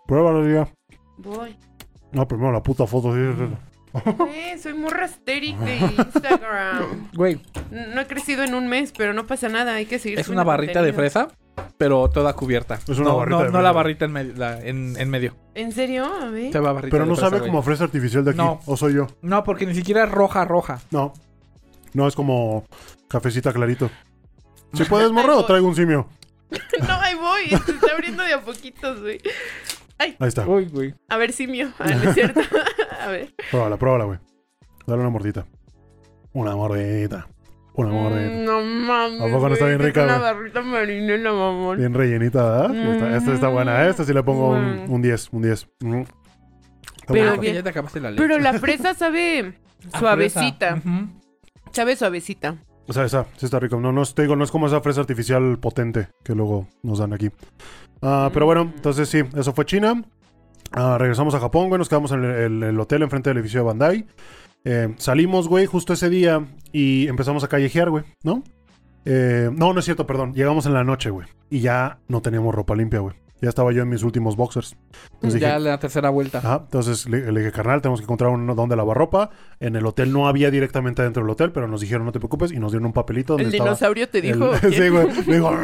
Pruébalo ya. Voy. No, primero la puta foto. sí, sí, sí. Eh, soy morra estérica de *laughs* Instagram. Güey, No he crecido en un mes, pero no pasa nada. Hay que seguir es una barrita de fresa, pero toda cubierta. Es una no, barrita no, de no la barrita en, medio- la- en, en medio. ¿En serio? A ver. Se va barrita Pero de no fresa, sabe güey. como a fresa artificial de aquí. No. ¿O soy yo? No, porque ni siquiera es roja, roja. No. No, es como cafecita clarito. ¿Si *laughs* puedes, morro, o traigo un simio? *laughs* No, ahí voy. Se está abriendo de a poquitos, güey. Ahí está. Uy, güey. A ver, simio. Ah, no es cierto. *laughs* a ver. Pruébala, pruébala, güey. Dale una mordita. Una mordita. Una mordita. Mm, no mames. ¿A poco no está bien rica, Una barrita marinela, mamón. Bien rellenita, ¿verdad? Esta, esta está buena, ¿eh? Esta sí le pongo un, Mm. un 10, un 10. Mm. Pero bien. ya te acabaste la leche. Pero la fresa sabe Ah, suavecita. fresa. Ujú. Sabe suavecita. O sea, esa, sí está rico. No, no, te digo, no es como esa fresa artificial potente que luego nos dan aquí. Ah, pero bueno, entonces sí, eso fue China. Ah, regresamos a Japón, güey. Nos quedamos en el, el- el hotel enfrente del edificio de Bandai. Eh, salimos, güey, justo ese día y empezamos a callejear, güey, ¿no? Eh, no, no es cierto, perdón. Llegamos en la noche, güey. Y ya no teníamos ropa limpia, güey. Ya estaba yo en mis últimos boxers. Entonces ya dije, la tercera vuelta. Ajá, entonces le, le dije, carnal, tenemos que encontrar uno donde lavar ropa. En el hotel no había directamente dentro del hotel, pero nos dijeron, no te preocupes, y nos dieron un papelito donde El estaba... dinosaurio te el- dijo. *laughs* sí, güey. Me dijo... *laughs*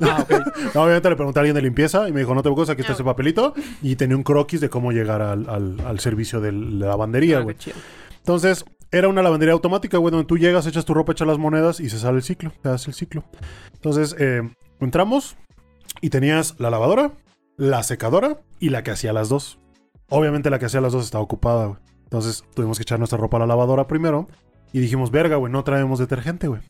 Ah. *laughs* No, obviamente le pregunté a alguien de limpieza y me dijo, no te preocupes, aquí está ese papelito. Y tenía un croquis de cómo llegar al, al- al servicio de la lavandería, Ah, güey. Entonces, era una lavandería automática, güey, donde tú llegas, echas tu ropa, echas las monedas y se sale el ciclo, te hace el ciclo. Entonces, eh, entramos y tenías la lavadora, la secadora y la que hacía las dos. Obviamente la que hacía las dos estaba ocupada, güey. Entonces, tuvimos que echar nuestra ropa a la lavadora primero y dijimos, verga, güey, no traemos detergente, güey.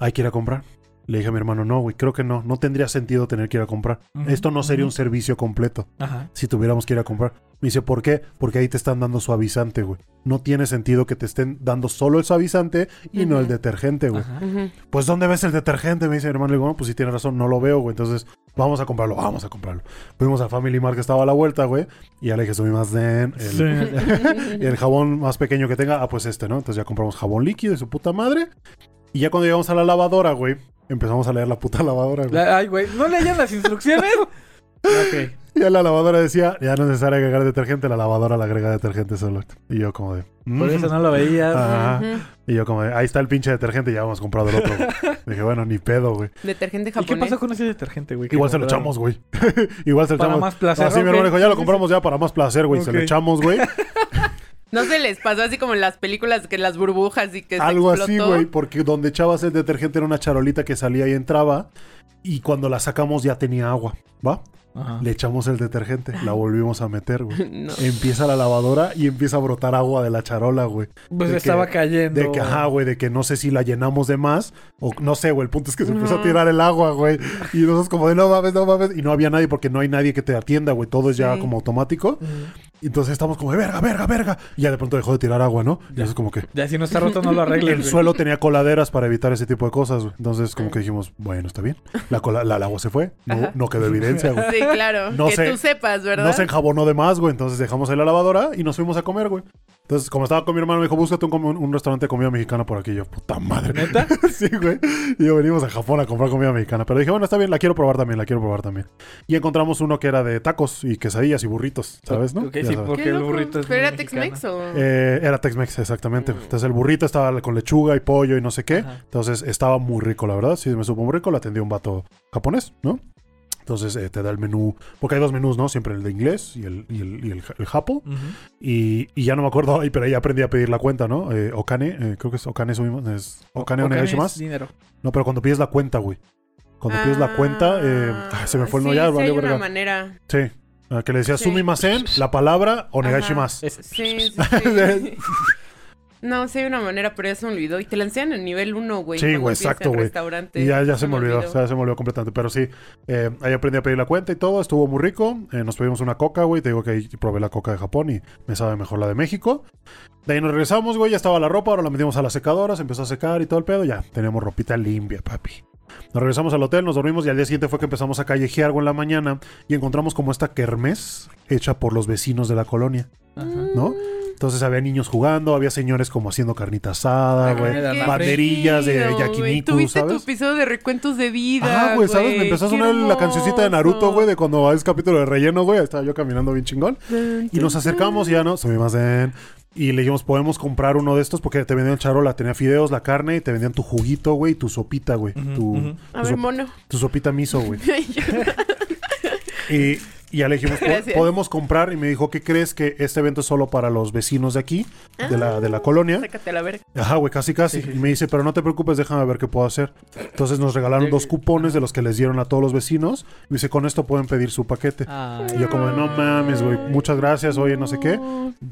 Hay que ir a comprar. Le dije a mi hermano, no, güey, creo que no. No tendría sentido tener que ir a comprar. Esto no sería un servicio completo Ajá. si tuviéramos que ir a comprar. Me dice, ¿por qué? Porque ahí te están dando suavizante, güey. No tiene sentido que te estén dando solo el suavizante y no el detergente, güey. Pues, ¿dónde ves el detergente? Me dice mi hermano. Le digo, no, pues si tiene razón, no lo veo, güey. Entonces, vamos a comprarlo, vamos a comprarlo. Fuimos a Family Mart que estaba a la vuelta, güey. Y ya le dije, subí más den. El, Sí. *laughs* y el jabón más pequeño que tenga, ah, pues este, ¿no? Entonces ya compramos jabón líquido de su puta madre. Y ya cuando llegamos a la lavadora, güey, empezamos a leer la puta lavadora, güey. La- Ay, güey. ¿No leían las instrucciones? *laughs* ok. *laughs* Y a la lavadora decía, ya no es necesario agregar detergente, la lavadora le agrega detergente solo. Y yo como de... Por eso "Mm". no lo veías. Ajá. Ujú. Y yo como de, ahí está el pinche detergente, ya hemos comprado el otro. *laughs* Dije, bueno, ni pedo, güey. Detergente ¿Y qué japonés. pasó con ese detergente, güey? Igual se lo echamos, güey. *laughs* Igual se lo Para echamos. más placer. Así mi ok. hermano dijo, ya lo compramos ya para más placer, güey. Se lo echamos, güey. ¿No se les pasó así como en las películas que las burbujas y que Algo se así, güey. Porque donde echabas el detergente era una charolita que salía y entraba. Y cuando la sacamos ya tenía agua, ¿va? Ajá. Le echamos el detergente, la volvimos a meter, güey. *laughs* No. Empieza la lavadora y empieza a brotar agua de la charola, güey. Pues de estaba que- cayendo. De que, ajá, güey, de que no sé si la llenamos de más o no sé, güey. El punto es que se empezó a tirar el agua, güey. Y nosotros como de no mames, no mames. Y no había nadie porque no hay nadie que te atienda, güey. Todo es ya Sí. como automático. Y entonces estamos como de verga, verga, verga. Y ya de pronto dejó de tirar agua, ¿no? Y eso es como que Ya si no está roto, no lo *laughs* arregles. el güey. suelo tenía coladeras para evitar ese tipo de cosas, güey. Entonces como que dijimos, bueno, está bien. La, cola, la, agua se fue. No, quedó evidencia, güey. Sí, claro. No que sé. tú sepas, ¿verdad? No se enjabonó de más, güey. Entonces dejamos ahí la lavadora y nos fuimos a comer, güey. Entonces, como estaba con mi hermano, me dijo, búscate un, un restaurante de comida mexicana por aquí. Y yo, puta madre. ¿Neta? *laughs* sí, güey. Y yo venimos a Japón a comprar comida mexicana. Pero dije, bueno, está bien, la quiero probar también, la quiero probar también. Y encontramos uno que era de tacos y quesadillas y burritos, ¿sabes, no? Ya sí, sabes. porque Qué el loco. burrito es ¿Pero muy era Tex-Mex o...? Eh, era Tex-Mex, exactamente. Entonces el burrito estaba con lechuga y pollo y no sé qué. Ajá. Entonces estaba muy rico, la verdad. Sí, me supo muy rico. La atendió un vato japonés, ¿no? Entonces eh, te da el menú, porque hay dos menús, ¿no? Siempre el de inglés y el, y el, y el, el japo. Ujú. Y, y ya no me acuerdo, ay, pero ahí aprendí a pedir la cuenta, ¿no? Eh, Okane, eh, creo que es Okane, es Okane o Okane más. dinero. No, pero cuando pides la cuenta, güey. Cuando pides la cuenta, eh, Ah, ay, se me fue el no sí, ya, sí hay una manera. Sí, ah, que le decía Sí. sumimasen, la palabra o. Es- Sí, sí, sí. *laughs* No, sí hay una manera, pero ya se me olvidó. Y te la enseñan en nivel 1, güey. Sí, cuando güey, exacto, en güey. restaurante. Y ya, ya se me olvidó, o sea, se me olvidó completamente. Pero sí, eh, ahí aprendí a pedir la cuenta y todo, estuvo muy rico. Eh, nos pedimos una coca, güey. Te digo que ahí probé la coca de Japón y me sabe mejor la de México. De ahí nos regresamos, güey. Ya estaba la ropa, ahora la metimos a la secadora, se empezó a secar y todo el pedo. Ya teníamos ropita limpia, papi. Nos regresamos al hotel, nos dormimos y al día siguiente fue que empezamos a callejear algo en la mañana y encontramos como esta kermés hecha por los vecinos de la colonia, Ajá. ¿no? Entonces había niños jugando, había señores como haciendo carnita asada, güey. Banderillas de güey. yakiniku, Tuviste tu ¿sabes? episodio de recuentos de vida, Ah, güey, ¿sabes? Me empezó a sonar la cancioncita de Naruto, güey, de cuando es capítulo de relleno, güey. Estaba yo caminando bien chingón. Y nos acercamos y ya no, subimos en. Y le dijimos, podemos comprar uno de estos porque te vendían charola, tenía fideos, la carne y te vendían tu juguito, güey, y tu sopita, güey. Ujú, tu, ujú. A tu ver, mono. tu sopita miso, güey. *laughs* *laughs* Y, y ya le dijimos, "Po- Gracias. podemos comprar. Y me dijo, ¿qué crees que este evento es solo para los vecinos de aquí, de la, de la colonia? Sácate a la verga. Ajá, güey, casi casi. Sí, sí, Y me dice, pero no te preocupes, déjame ver qué puedo hacer. Entonces nos regalaron dos cupones de los que les dieron a todos los vecinos. Y dice, con esto pueden pedir su paquete. Ay, Y yo como, de, no mames, güey, muchas gracias, oye, no sé qué.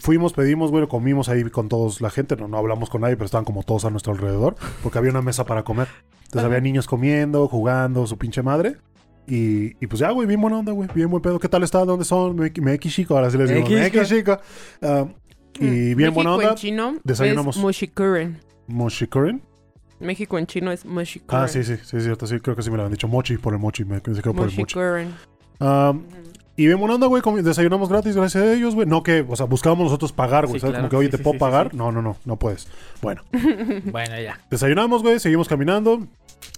Fuimos, pedimos, güey, comimos ahí con todos la gente. No, no hablamos con nadie, pero estaban como todos a nuestro alrededor. Porque había una mesa para comer. Entonces había niños comiendo, jugando, su pinche madre. Y, y pues ya, güey, bien buena onda, güey. Bien buen pedo. ¿Qué tal está? ¿Dónde son? Me, me chico. Ahora sí les digo, me Mexico. chico. Ah, y bien buena México onda. en chino Desayunamos. es moshikuren. Moshikuren. México en chino es moshikuren. Ah, sí, sí, sí, es cierto. Sí, creo que sí me lo han dicho. Mochi, por el mochi. Me pensé que por el mochi. Ah, y bien buena onda, güey. Desayunamos gratis gracias a ellos, güey. No que, o sea, buscábamos nosotros pagar, güey. Sí, ¿Sabes? claro. Como que, oye, Sí, ¿te sí, puedo pagar? No, no, no, no puedes. Bueno, *laughs* Bueno, ya. desayunamos, güey. Seguimos caminando.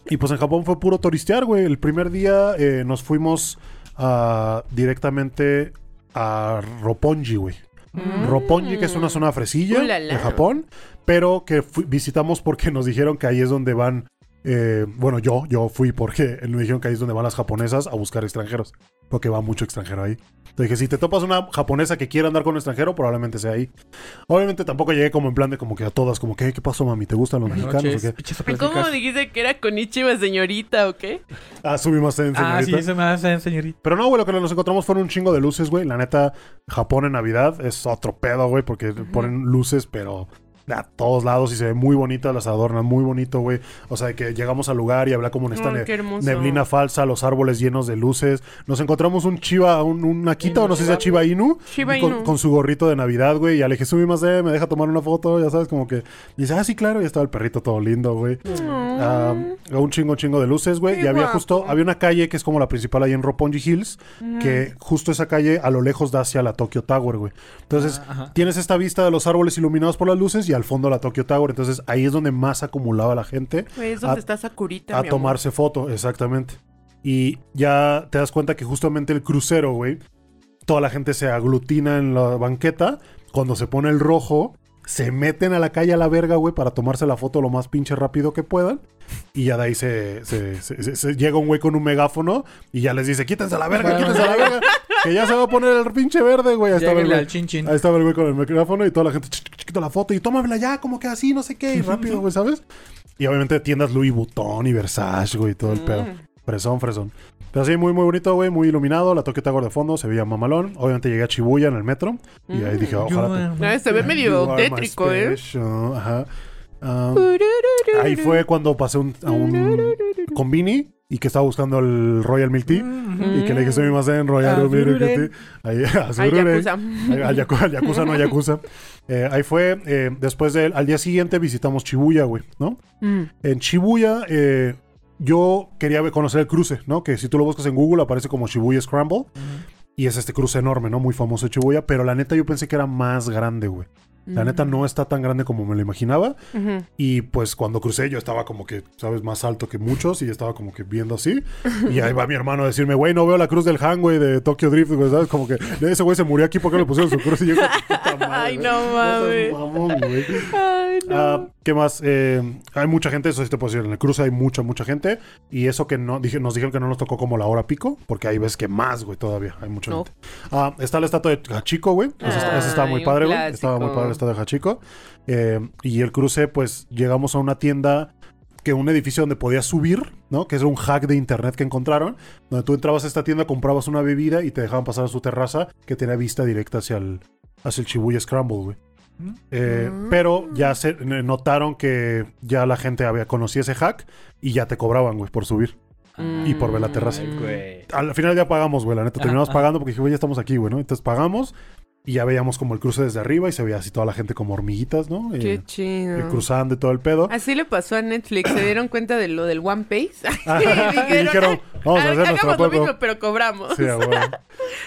Y pues en Japón fue puro turistear, güey. El primer día eh, nos fuimos ah, directamente a Roppongi, güey. Mm. Roppongi, que es una zona fresilla Ulala. de Japón, pero que visitamos porque nos dijeron que ahí es donde van. Eh, bueno, yo, yo fui porque *laughs* me dijeron que ahí es donde van las japonesas a buscar extranjeros, porque va mucho extranjero ahí. Entonces dije, si te topas una japonesa que quiera andar con un extranjero, probablemente sea ahí. Obviamente tampoco llegué como en plan de como que a todas, como que, "Hey, ¿qué pasó, mami? ¿Te gustan los mexicanos noches, o qué? ¿Cómo dijiste que era con Ichiba señorita o qué? Ah, subimos en Ah, sí, señorita. eso me hace señorita. Pero no, güey, lo que nos encontramos fueron un chingo de luces, güey. La neta, Japón en Navidad es otro pedo, güey, porque ponen luces, pero a todos lados y se ve muy bonita, las adornan muy bonito, güey. O sea, que llegamos al lugar y habla como en esta Ay, ne- neblina falsa, los árboles llenos de luces. Nos encontramos un chiva, un, un Akita, o no sé si sea Chiva Inu, Shiba con, Inu. con su gorrito de Navidad, güey. Y ya le dije, subí más de, me deja tomar una foto, ya sabes, como que. Y dice, ah, sí, claro, y estaba el perrito todo lindo, güey. Ah, un chingo, chingo de luces, güey. Y había guapo. justo, había una calle que es como la principal ahí en Roppongi Hills, que justo esa calle a lo lejos da hacia la Tokyo Tower, güey. Entonces, Ah, tienes esta vista de los árboles iluminados por las luces y al fondo la Tokyo Tower. Entonces, ahí es donde más acumulaba la gente es donde a- está Sakurita, a mi amor. tomarse foto, exactamente. Y ya te das cuenta que justamente el crucero, güey, toda la gente se aglutina en la banqueta. Cuando se pone el rojo, se meten a la calle a la verga, güey, para tomarse la foto lo más pinche rápido que puedan. Y ya de ahí se, se- se- se- se- llega un güey con un megáfono y ya les dice, quítense a la verga, quítense a la verga. *laughs* Que ya se va a poner el pinche verde, güey. Ahí estaba el güey. al chin chin. Ahí estaba el güey con el micrófono y toda la gente chiquito la foto y tómamela ya, como que así, no sé qué, y *laughs* rápido, güey, ¿sabes? Y obviamente tiendas Louis Vuitton y Versace, güey, y todo el pedo. Mm. Fresón, fresón. Pero sí, muy, muy bonito, güey, muy iluminado. La Tokyo Tower de fondo, se veía mamalón. Obviamente llegué a Shibuya en el metro y ahí dije, ojalá. te- Ah, se ve medio tétrico, ¿eh? Ajá. Um, ahí fue cuando pasé un- a un convini y que estaba buscando el Royal Milk Tea. Y que le dije, soy más en Royal Ah, Milk. Tea. Ahí, *laughs* a Ay, Zururen. Yakuza. Ay, Al Yakuza, al Yakuza, no Yakuza. Eh, ahí fue, eh, después del, al día siguiente visitamos Shibuya, güey, ¿no? Mm. En Shibuya, eh, yo quería conocer el cruce, ¿no? Que si tú lo buscas en Google aparece como Shibuya Scramble. Y es este cruce enorme, ¿no? Muy famoso de Shibuya. Pero la neta yo pensé que era más grande, güey. La neta no está tan grande como me lo imaginaba. Ujú. Y pues cuando crucé yo estaba como que, ¿sabes? Más alto que muchos y estaba como que viendo así. Y ahí va mi hermano a decirme, güey, no veo la cruz del Han, güey, de Tokyo Drift, güey, ¿sabes? Como que ese güey se murió aquí porque le pusieron su cruz y yo, puta madre, *laughs* Ay, no mames. mamón, güey. Ay, no. Ah, ¿Qué más? Eh, hay mucha gente, eso sí te puedo decir. En el cruce hay mucha, mucha gente. Y eso que no, dije, nos dijeron que no nos tocó como la hora pico, porque hay veces que más, güey, todavía. Hay mucha No. gente. Ah, está la estatua de Hachiko, güey. Esa, está- estaba muy padre, güey. Estaba muy padre estatua de Hachiko. Eh, y el cruce, pues llegamos a una tienda que un edificio donde podías subir, ¿no? Que es un hack de internet que encontraron, donde tú entrabas a esta tienda, comprabas una bebida y te dejaban pasar a su terraza que tenía vista directa hacia el, hacia el Shibuya Scramble, güey. Eh, Mm. Pero ya se notaron que ya la gente había conocido ese hack y ya te cobraban, güey, por subir. y por ver la terraza. Ay. Al final ya pagamos, güey, la neta. Terminamos pagando porque dije, güey, ya estamos aquí, güey, ¿no? Entonces pagamos y ya veíamos como el cruce desde arriba y se veía así toda la gente como hormiguitas, ¿no? Qué eh, chido. cruzando y todo el pedo. Así le pasó a Netflix. ¿Se dieron cuenta de lo del One Piece? *laughs* Y dijeron, vamos a hacer hagamos lo mismo, pero cobramos. Sí, a huevo. *laughs*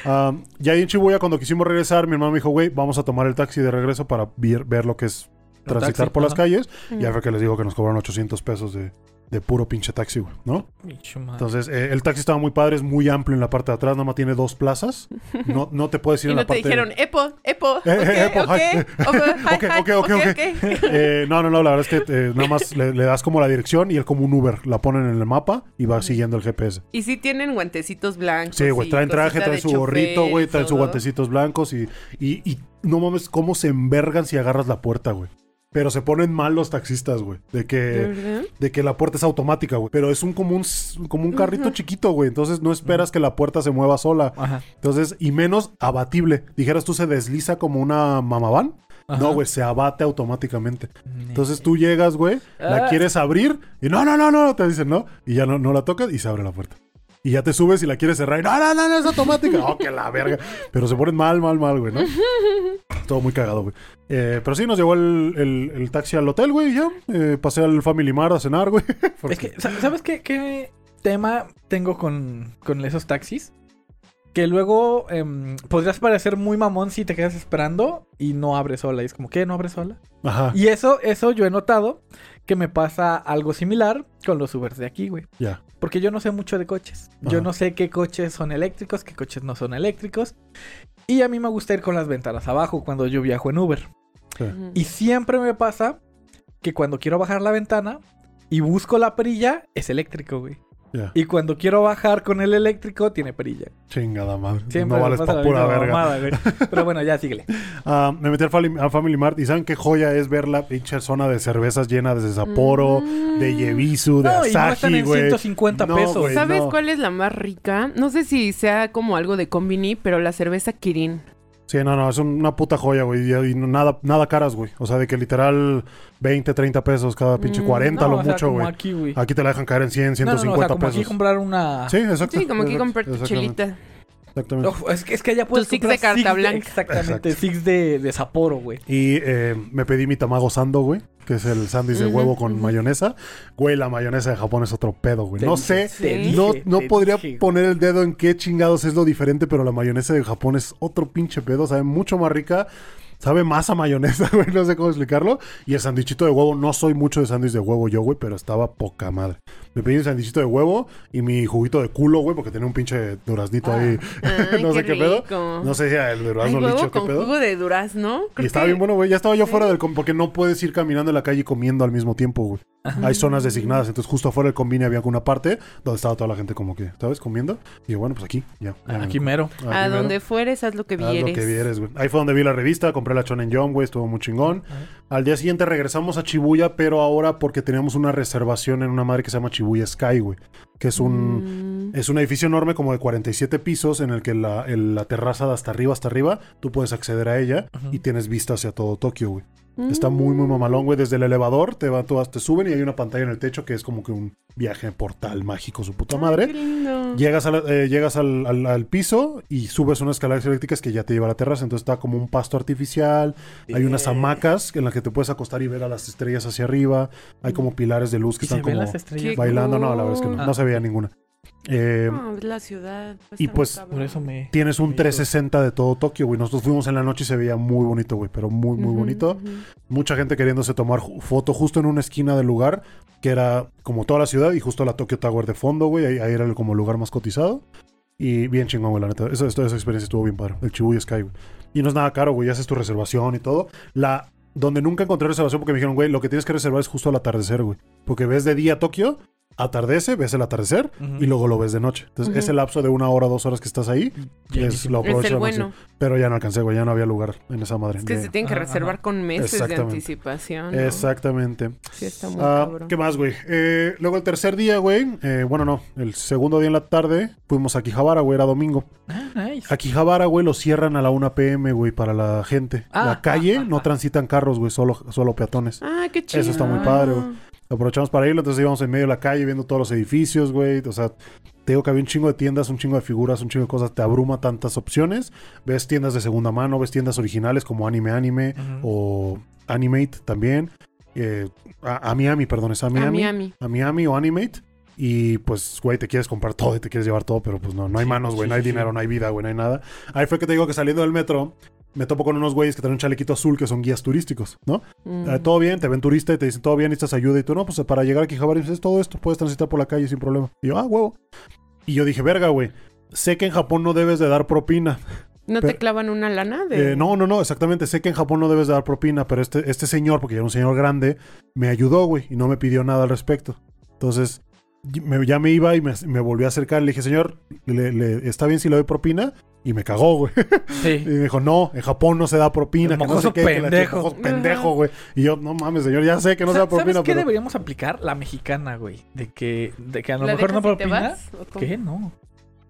Um, ya ahí en Chibuya, cuando quisimos regresar, mi hermano me dijo, güey, vamos a tomar el taxi de regreso para ver, ver lo que es transitar taxi, por las calles. Ujú. Ya fue que les digo que nos cobraron 800 pesos de, de puro pinche taxi, güey, ¿no? Entonces, eh, el taxi estaba muy padre, es muy amplio en la parte de atrás, nada más tiene dos plazas. No, no te puedes ir *laughs* Y en no la te parte... dijeron, Epo, Epo, Eh, eh, ok, Epo, ok, hi. *laughs* ok, hi, Ok, hi, ok, ok, ok. *laughs* Eh, no, no, no, la verdad es que eh, nada más le, le das como la dirección y él como un Uber, la ponen en el mapa y va siguiendo el GPS. Y sí tienen guantecitos blancos. Sí, güey, traen traje, traen su gorrito, güey, traen sus guantecitos blancos y, y, y no mames cómo se envergan si agarras la puerta, güey. Pero se ponen mal los taxistas, güey, de ¿De que, de que la puerta es automática, güey. Pero es un como un, como un carrito chiquito, güey. Entonces no esperas que la puerta se mueva sola. Ajá. Entonces, y menos abatible. Dijeras tú se desliza como una mamaván. Ajá. No, güey, se abate automáticamente. Entonces tú llegas, güey, la Ah. quieres abrir y no, no, no, no, te dicen no. Y ya no, no la tocas y se abre la puerta. Y ya te subes y la quieres cerrar y no, no, no, no, es automática. *laughs* oh, que la verga. Pero se ponen mal, mal, mal, güey, ¿no? *laughs* Todo muy cagado, güey. Eh, pero sí, nos llevó el, el- el taxi al hotel, güey, y ya. Eh, pasé al Family Mart a cenar, güey. *laughs* Porque- Es que, sa- ¿sabes qué, qué tema tengo con, con esos taxis? Que luego em, podrías parecer muy mamón si te quedas esperando y no abre sola. Y es como, ¿qué? ¿No abre sola? Ajá, Y eso, eso yo he notado que me pasa algo similar con los Ubers de aquí, güey. ya. Porque yo no sé mucho de coches. Yo no sé qué coches son eléctricos, qué coches no son eléctricos. Y a mí me gusta ir con las ventanas abajo cuando yo viajo en Uber. Sí. Y siempre me pasa que cuando quiero bajar la ventana y busco la perilla, es eléctrico, güey. Y cuando quiero bajar con el eléctrico, tiene perilla. Chingada madre. Siempre no me vales pasa pa' la pura verga. mamada, güey. Pero bueno, ya síguele. *laughs* Ah, me metí al Family, a Family Mart y ¿saben qué joya es ver la pinche zona de cervezas llena de Sapporo, Mm. de Yebisu, de No, y no están Asahi, en güey? 150 No, pesos. güey, ¿Sabes no. cuál es la más rica? No sé si sea como algo de combini, pero la cerveza Kirin. Sí, no, no, es una puta joya, güey. Y, y nada, nada caras, güey. O sea, de que literal 20, 30 pesos cada pinche Mm, 40 No, lo o sea, mucho, güey. aquí, güey. Aquí te la dejan caer en 100, No, no, 150 no, o sea, como pesos. aquí comprar una... Sí, exacto. Sí, como aquí comprar tu exactamente, chelita. Exactamente. Uf, es, que, es que allá puedes six comprar de carta six blanca. Exactamente, Exacto. six de, de Sapporo, güey. Y eh, me pedí mi tamago sando, güey. Que es el sándwich de huevo con mayonesa. Güey, la mayonesa de Japón es otro pedo, güey. No Te sé, no, dije, no podría dije. poner el dedo en qué chingados es lo diferente, pero la mayonesa de Japón es otro pinche pedo. Sabe mucho más rica. Sabe más a mayonesa, *laughs* güey. No sé cómo explicarlo. Y el sándwichito de huevo, no soy mucho de sándwich de huevo yo, güey, pero estaba poca madre. Me pedí un sandwichito de huevo y mi juguito de culo, güey, porque tenía un pinche duraznito ahí. *laughs* Ay, no sé qué pedo. No sé si era el durazno licho, qué con pedo. jugo de durazno. Y estaba que- bien bueno, güey. Ya estaba yo fuera del... com- Porque no puedes ir caminando en la calle y comiendo al mismo tiempo, güey. Hay zonas designadas. Entonces, justo afuera del combine había una parte donde estaba toda la gente como que, ¿sabes? Comiendo. Y yo, bueno, pues aquí, ya. ya me- Aquí mero. aquí A mero. donde fueres, haz lo que Haz lo vieres. que vieres, güey. Ahí fue donde vi la revista, compré la Shonen Jump, güey, estuvo muy chingón. Al día siguiente regresamos a Chibuya, pero ahora porque teníamos una reservación en una madre que se llama Chibuya Sky, güey. Que es un... Mm. Es un edificio enorme como de 47 pisos en el que la, el- la terraza de hasta arriba, hasta arriba, tú puedes acceder a ella y tienes vista hacia todo Tokio, güey. Mm. Está muy, muy mamalón, güey. Desde el elevador te, va, tú vas- te suben y hay una pantalla en el techo que es como que un viaje portal mágico, su puta Ay, madre. qué lindo. Llegas, a la- eh, llegas al, al- al piso y subes unas escaleras eléctricas que ya te lleva a la terraza. Entonces está como un pasto artificial. Hay unas hamacas en las que te puedes acostar y ver a las estrellas hacia arriba. Hay como pilares de luz que ¿Y se están como las bailando. No, la verdad es que no. Ah. No se veía ninguna. Eh, No, es la ciudad. y pues, cabrón. Por eso me... Tienes un me hizo- 360 de todo Tokio, güey. Nosotros fuimos en la noche y se veía muy bonito, güey. Pero muy, muy bonito. Mucha gente queriéndose tomar foto justo en una esquina del lugar, que era como toda la ciudad y justo la Tokyo Tower de fondo, güey. Ahí, ahí era el, como el lugar más cotizado. Y bien chingón, güey, la neta. Esa, experiencia estuvo bien padre. El Chibuya Sky, güey. Y no es nada caro, güey. Ya haces tu reservación y todo. La... Donde nunca encontré reservación porque me dijeron, güey, lo que tienes que reservar es justo al atardecer, güey. Porque ves de día Tokio, atardece, ves el atardecer y luego lo ves de noche. Entonces, Ujú. ese lapso de una hora, dos horas que estás ahí, es, lo Es aprovecho el bueno. Pero ya no alcancé, güey. Ya no había lugar en esa madre. Es que Ya- se tienen que reservar con meses de anticipación. ¿no? Exactamente. Sí, está muy Ah, cabrón. ¿Qué más, güey? Eh, luego el tercer día, güey. eh, bueno, no. El segundo día en la tarde fuimos a Quijabara, güey. Era domingo. Ah, nice. A Quijabara, güey, lo cierran a la 1 pm, güey, para la gente. Ah, la calle ah, ah, no transitan carros, güey, solo, solo peatones. Ah, qué chido. Eso está muy padre, güey. Aprovechamos para irlo, entonces íbamos en medio de la calle viendo todos los edificios, güey. O sea, te digo que había un chingo de tiendas, un chingo de figuras, un chingo de cosas. Te abruma tantas opciones. Ves tiendas de segunda mano, ves tiendas originales como Anime Anime o Animate también. Eh, a, a Miami, perdón, es a A Miami. Miami. A Miami o Animate. Y pues, güey, te quieres comprar todo y te quieres llevar todo, pero pues no, no hay manos, güey, no hay dinero, no hay vida, güey, no hay nada. Ahí fue que te digo que saliendo del metro, me topo con unos güeyes que traen un chalequito azul que son guías turísticos, ¿no? Mm. Eh, todo bien, te ven turista y te dicen, todo bien, necesitas ayuda. Y tú, no, pues para llegar aquí a Quijabara, dices, todo esto, puedes transitar por la calle sin problema. Y yo, ah, huevo. Y yo dije, verga, güey, sé que en Japón no debes de dar propina. ¿No te pero- clavan una lana? De... Eh, no, no, no, exactamente, sé que en Japón no debes de dar propina, pero este, este señor, porque era un señor grande, me ayudó, güey, y no me pidió nada al respecto. Entonces, me- ya me iba y me, me volví a acercar. Le dije, señor, le- le- ¿está bien si le doy propina? Y me cagó, güey. *laughs* Y Sí. me dijo, no, en Japón no se da propina. El que no sé qué, que la- pendejo. pendejo, güey. Y yo, no mames, señor, ya sé que no se da Sa- ¿Sabes propina, qué pero... deberíamos aplicar? La mexicana, güey. De que, de que a lo ¿La mejor no y propina. ¿Qué? No.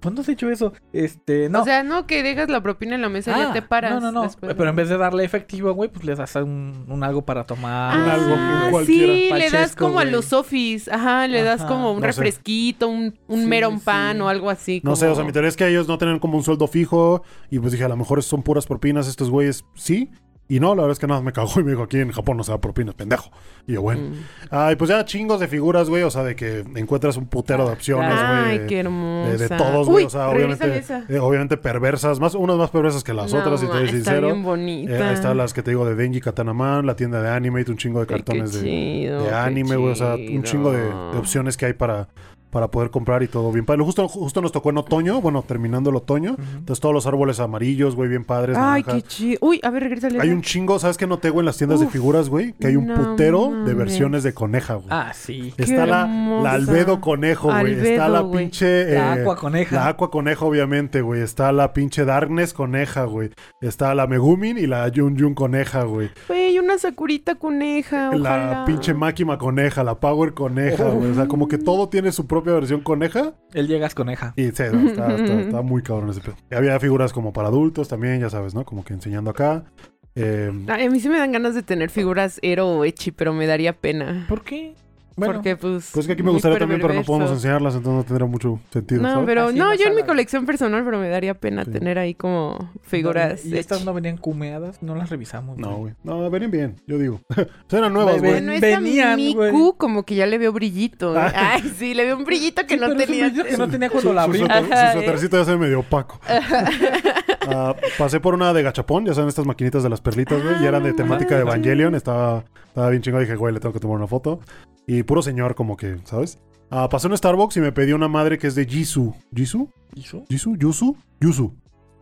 ¿Cuándo has hecho eso? Este, no. O sea, no que dejas la propina en la mesa y Ah, ya te paras. No, no, no. después, Pero en vez de darle efectivo, güey, pues les das un, un algo para tomar. Un algo, Ah, un cualquiera. sí, le das como a los sofis. Ajá, le das como un No sé. refresquito, un, un Sí, meron sí. pan o algo así. No sé, o sea, mi teoría es que ellos no tienen como un sueldo fijo. Y pues dije, a lo mejor son puras propinas estos güeyes. Sí. Y no, la verdad es que nada, me cagó y me dijo, aquí en Japón no se da propinas, pendejo. Y yo, bueno. Mm. Ay, pues ya chingos de figuras, güey. O sea, de que encuentras un putero de opciones, Ay, güey. qué de, hermosa. de todos, güey. O sea, obviamente, eh, obviamente perversas. Más, unas más perversas que las No, otras, si te soy sincero. bien bonita. Eh, ahí están las que te digo de Denji Katanaman, la tienda de Animate, un chingo de Ay, qué cartones de, chido, de qué anime, güey. O sea, un chingo de, de opciones que hay para, para poder comprar y todo bien padre. Justo, justo nos tocó en otoño, bueno, terminando el otoño. Entonces todos los árboles amarillos, güey, bien padres. Ay, naranjas. qué chido. Uy, a ver, regrésale. Hay un chingo, ¿sabes qué noté, güey, en las tiendas de figuras, güey? Que hay un no putero de versiones de coneja, güey. Ah, sí. Qué Está la, hermosa. la albedo conejo, güey. Está la güey. pinche. La eh, aqua coneja. La aqua coneja, obviamente, güey. Está la pinche Darkness coneja, güey. Está la Megumin y la Yun Yun coneja, güey. Güey, una Sakurita coneja. La ojalá. pinche Máquima coneja, la Power coneja, güey. O sea, como que todo tiene su propia versión coneja. Él llegas coneja. Y sí, está, está- *laughs* está muy cabrón ese pedo. Y había figuras como para adultos también, ya sabes, ¿no? Como que enseñando acá. Eh, Ay, a mí sí me dan ganas de tener figuras Ero o Echi, pero me daría pena. ¿Por qué? Bueno, porque, pues. pues que aquí me gustaría también, pero no podemos enseñarlas, entonces no tendría mucho sentido, No, ¿sabes? pero Así no, yo la en mi colección personal, pero me daría pena Sí. tener ahí como figuras. ¿Y estas no venían cumeadas? No las revisamos. No, güey. No, venían bien, yo digo. *laughs* Eran nuevas, güey. Bueno, esta Venían, Miku güey. como que ya le veo brillito. Ah. Ay, sí, le veo un brillito que Sí, no tenía. que no tenía cuando la Su, suéter- Ajá, su suétercito ya se ve medio opaco. *laughs* Ah, pasé por una de gachapón, ya saben, estas maquinitas de las perlitas, güey. y eran de Ah, temática de Evangelion. Estaba, estaba bien chingo. Dije, güey, le tengo que tomar una foto. Y puro señor, como que, ¿sabes? Ah, pasé un Starbucks y me pedí una madre que es de Jisoo. ¿Jisoo? ¿Yuzu? ¿Jisoo? ¿Yuzu? Yuzu.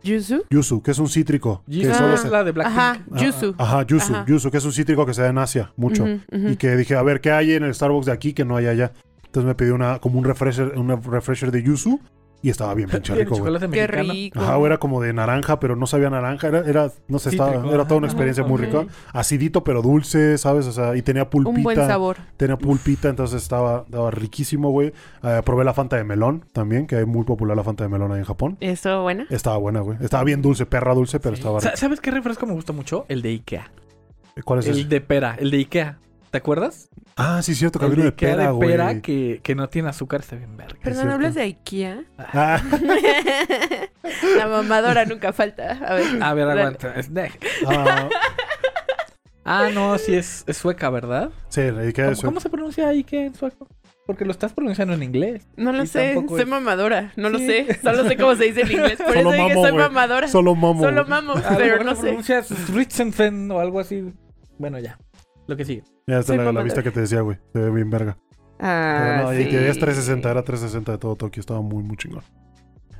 ¿Yuzu? Yuzu, que es un cítrico. que Yuzu solo es se- la de Blackpink. Ajá, Ah, Yuzu. Ajá, Yuzu. Ajá. Yuzu, que es un cítrico que se da en Asia mucho. Ujú. Y que dije, a ver, ¿qué hay en el Starbucks de aquí que no hay allá? Entonces me pedí una, como un refresher, un refresher de Yuzu y estaba bien *laughs* pinche rico, güey. Qué rico. Ajá, güey, era como de naranja, pero no sabía naranja. Era, era no sé, estaba, Cítrico, era toda una ajá. experiencia muy rica. Acidito, pero dulce, ¿sabes? O sea, y tenía pulpita. Un buen sabor. Tenía pulpita, entonces estaba, estaba riquísimo, güey. Eh, probé la Fanta de melón también, que es muy popular la Fanta de melón ahí en Japón. ¿Eso buena? Estaba buena, güey. Estaba bien dulce, perra dulce, pero estaba rica. ¿Sabes qué refresco me gusta mucho? El de Ikea. ¿Cuál es El ese? de pera, el de Ikea. ¿Te acuerdas? Ah, sí, cierto, que el había de uno de Ikea pera, de pera güey. que, que no tiene azúcar, está bien verga. Perdón. ¿hablas de IKEA? Ah, *laughs* La mamadora nunca falta. A ver, A ver, aguanta. Es ah, Ah, no, sí es, es sueca, ¿verdad? sí, le dije ¿Cómo, eso. cómo se pronuncia Ikea en sueco? Porque lo estás pronunciando en inglés. No lo Y sé, soy es- mamadora, no lo sé, solo sé cómo se dice en inglés, por Solo eso dije mamo, soy güey. mamadora. Solo mamo. Solo mamo, pero no sé. pronuncias Ritzenfen o algo así. Bueno, ya. Lo que sigue. Ya está Soy la, vista que te decía, güey. Se ve bien verga. Pero Ah, no, y sí. que es 360, era 360 de todo Tokio, estaba muy, muy chingón.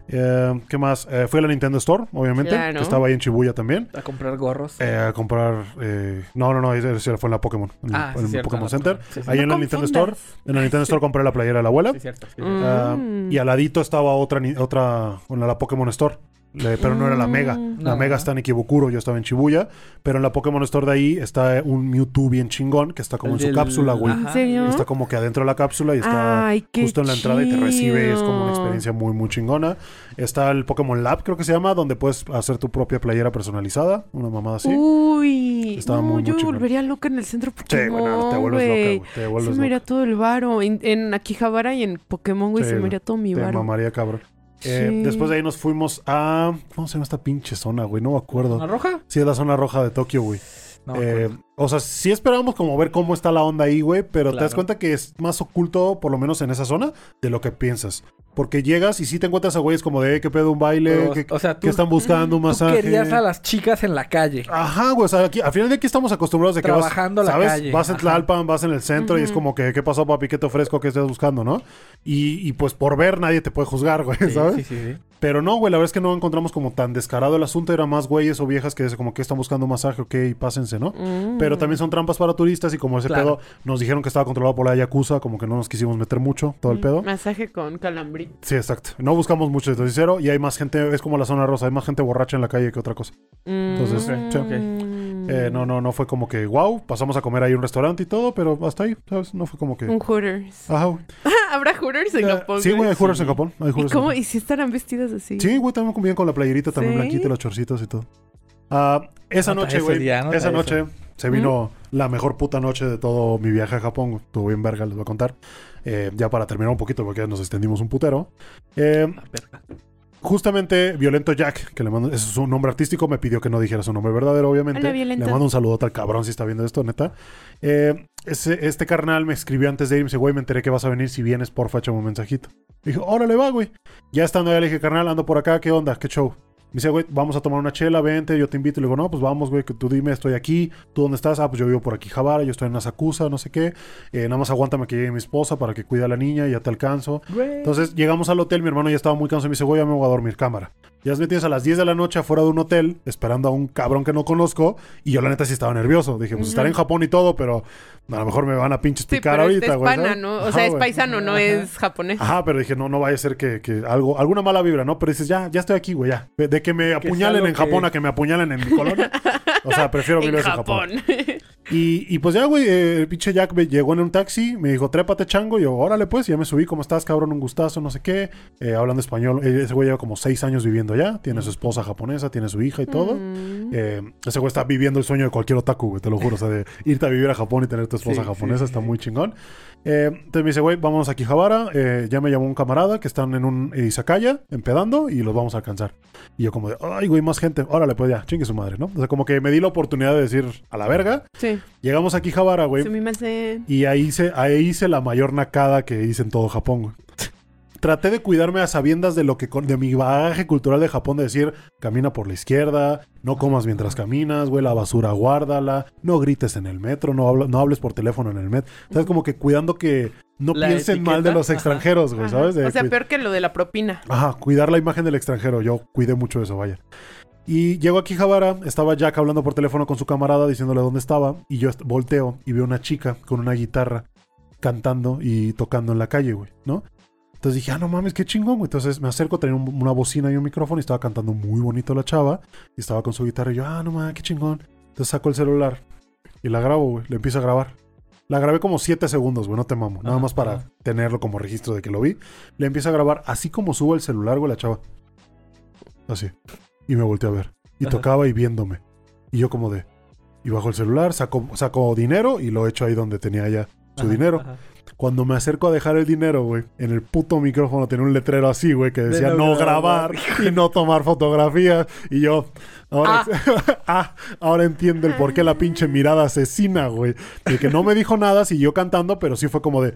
Eh, ¿Qué más? Eh, fui a la Nintendo Store, obviamente, Claro. que estaba ahí en Shibuya también. A comprar gorros. eh, a comprar. eh, no, no, no, fue en la Pokémon. En, ah, en sí, el cierto, Pokémon la Center. Sí, sí. Ahí en la Nintendo Store. En la Nintendo Store compré la playera de la abuela. Sí, cierto. sí. Mm. Y al ladito estaba otra, otra bueno, la Pokémon Store. Le- pero no era la Mega. La No. Mega está en Ikebukuro, yo estaba en Shibuya. Pero en la Pokémon Store de ahí está un Mewtwo bien chingón que está como en su del- cápsula, güey. Ajá. ¿En serio? Está como que adentro de la cápsula y está Ay, justo en la entrada y te recibe. Es como una experiencia muy, muy chingona. Está el Pokémon Lab, creo que se llama, donde puedes hacer tu propia playera personalizada. Una mamada así. Uy, Estaba no, muy, muy yo me chingón. volvería loca en el centro sí, Pokémon, güey, no, te vuelves loca, güey. Te Se vuelves me loca. iría todo el varo. En, en Akihabara y en Pokémon, güey, Sí, se me iría todo mi Te varo. mamaría, cabrón. Eh, Sí. después de ahí nos fuimos a. ¿Cómo se llama esta pinche zona, güey? No me acuerdo. ¿Una roja? Sí, es la zona roja de Tokio, güey. No. Eh, o sea, sí esperábamos como ver cómo está la onda ahí, güey, pero te das cuenta que es más oculto, por lo menos en esa zona, de lo que piensas. Porque llegas y sí te encuentras a güeyes como de, "Eh, ¿qué pedo un baile? ¿Qué, o sea, tú, qué están buscando? Un tú masaje. querías a las chicas en la calle. Ajá, güey, o sea, aquí, al final de aquí estamos acostumbrados de que Trabajando vas, la ¿sabes? calle, Vas en ajá. Tlalpan, vas en el centro y es como que, ¿qué pasó, papi? ¿Qué te ofrezco? ¿Qué estás buscando, no? Y, y pues por ver nadie te puede juzgar, güey, Sí, ¿sabes? sí, sí, sí. Pero no, güey, la verdad es que no encontramos como tan descarado el asunto. Era más güeyes o viejas que como que están buscando masaje, ok, pásense, ¿no? Mm. Pero también son trampas para turistas y como ese Claro. pedo nos dijeron que estaba controlado por la Yakuza, como que no nos quisimos meter mucho, todo el pedo. Masaje con calambrito. Sí, exacto. No buscamos mucho, de sincero, y hay más gente, es como la zona rosa, hay más gente borracha en la calle que otra cosa. Entonces, Mm. sí. Eh, no, no, no fue como que, wow, pasamos a comer ahí un restaurante y todo, pero hasta ahí, ¿sabes? No fue como que... Un Hooters. Ajá, güey. *laughs* ¿Habrá Hooters en Japón? sí, güey, hay Hooters Sí. en Japón. Hay ¿Y Hooters en cómo? Japón. ¿Y si estarán vestidas así? Sí, güey, también bien con la playerita, también ¿Sí? blanquita, y los chorcitos y todo. Ah, esa Nota noche, güey, esa eso. noche se vino la mejor puta noche de todo mi viaje a Japón. Estuvo bien verga, les voy a contar. Eh, ya para terminar un poquito, porque nos extendimos un putero. Eh, La verga. Justamente Violento Jack, que le mando, ese es su nombre artístico, me pidió que no dijera su nombre verdadero, obviamente. Hola. Le mando un saludo al cabrón si está viendo esto, neta. Eh, ese- este carnal me escribió antes de ir y me dice, güey, me enteré que vas a venir, si vienes, porfa, échame un mensajito. Dije, órale, va, güey. Ya estando ahí le dije, carnal, ando por acá, ¿qué onda? ¿Qué show? Me dice, güey, vamos a tomar una chela, vente, yo te invito. Le digo, no, pues vamos, güey, que tú dime, estoy aquí. ¿Tú dónde estás? Ah, pues yo vivo por aquí, Javara, yo estoy en Asakusa, no sé qué. Eh, nada más aguántame que llegue mi esposa para que cuide a la niña y ya te alcanzo. Güey. Entonces llegamos al hotel, mi hermano ya estaba muy cansado y me dice, güey, ya me voy a dormir, cámara. Ya me tienes a las 10 de la noche afuera de un hotel, esperando a un cabrón que no conozco, y yo la neta sí estaba nervioso. Dije, pues Ujú. estaré en Japón y todo, pero a lo mejor me van a pinches picar ahorita, es güey. pana, ¿sabes? ¿no? O Ajá, sea, es güey. paisano, no Ajá. es japonés. Ajá, pero dije, no, no vaya a ser que, que algo, alguna mala vibra, ¿no? Pero dices, ya, ya estoy aquí, güey, ya. De que me apuñalen en Japón que- a que me apuñalen en mi colonia. O sea, prefiero mil en veces Japón. Japón. Y, y pues ya, güey, eh, el pinche Jack me llegó en un taxi, me dijo, trépate, chango. Y yo, órale, pues, y ya me subí, ¿cómo estás, cabrón? Un gustazo, no sé qué. Eh, hablando español. Eh, ese güey lleva como seis años viviendo allá. Tiene su esposa japonesa, tiene su hija y todo. Mm. Eh, ese güey está viviendo el sueño de cualquier otaku, güey, te lo juro. O sea, de irte a vivir a Japón y tener tu esposa Sí, japonesa sí, está sí. muy chingón. Eh, entonces me dice, güey, vamos a Akihabara. Eh, ya me llamó un camarada que están en un izakaya, empedando, y los vamos a alcanzar. Y yo como de, ay, güey, más gente. Órale, pues ya, chingue su madre, ¿no? O sea, como que me di la oportunidad de decir, a la verga. Sí. Llegamos a Akihabara, güey. Sumimasen. Y ahí hice, ahí hice la mayor nakada que hice en todo Japón, güey. Traté de cuidarme a sabiendas de lo que con- de mi bagaje cultural de Japón de decir, camina por la izquierda, no comas mientras caminas, güey, la basura guárdala, no grites en el metro, no, habla- no hables por teléfono en el metro. ¿Sabes? Como que cuidando que no La piensen mal de los extranjeros, güey. ¿sabes? De O sea, peor que lo de la propina. Ajá, cuidar la imagen del extranjero. Yo cuidé mucho eso, vaya. Y llego aquí Javara, estaba Jack hablando por teléfono con su camarada diciéndole dónde estaba. Y yo volteo y veo una chica con una guitarra cantando y tocando en la calle, güey, ¿no? Entonces dije, ah, no mames, qué chingón, güey. Entonces me acerco, tenía un- una bocina y un micrófono y estaba cantando muy bonito la chava. Y estaba con su guitarra y yo, ah, no mames, qué chingón. Entonces saco el celular y la grabo, güey. Le empiezo a grabar. La grabé como 7 segundos, güey, no te mamo. Nada más para ajá. tenerlo como registro de que lo vi. Le empiezo a grabar así como subo el celular, güey, la chava. Así. Y me volteé a ver. Y tocaba y viéndome. Y yo como de... Y bajo el celular, saco, saco dinero y lo echo ahí donde tenía ya su Ajá, dinero. Cuando me acerco a dejar el dinero, güey, en el puto micrófono tenía un letrero así, güey, que decía no no grabar grabar. y no tomar fotografías. Y yo, ahora, *laughs* ah, ahora entiendo el por qué la pinche mirada asesina, güey. De que no me dijo nada, siguió cantando, pero sí fue como de,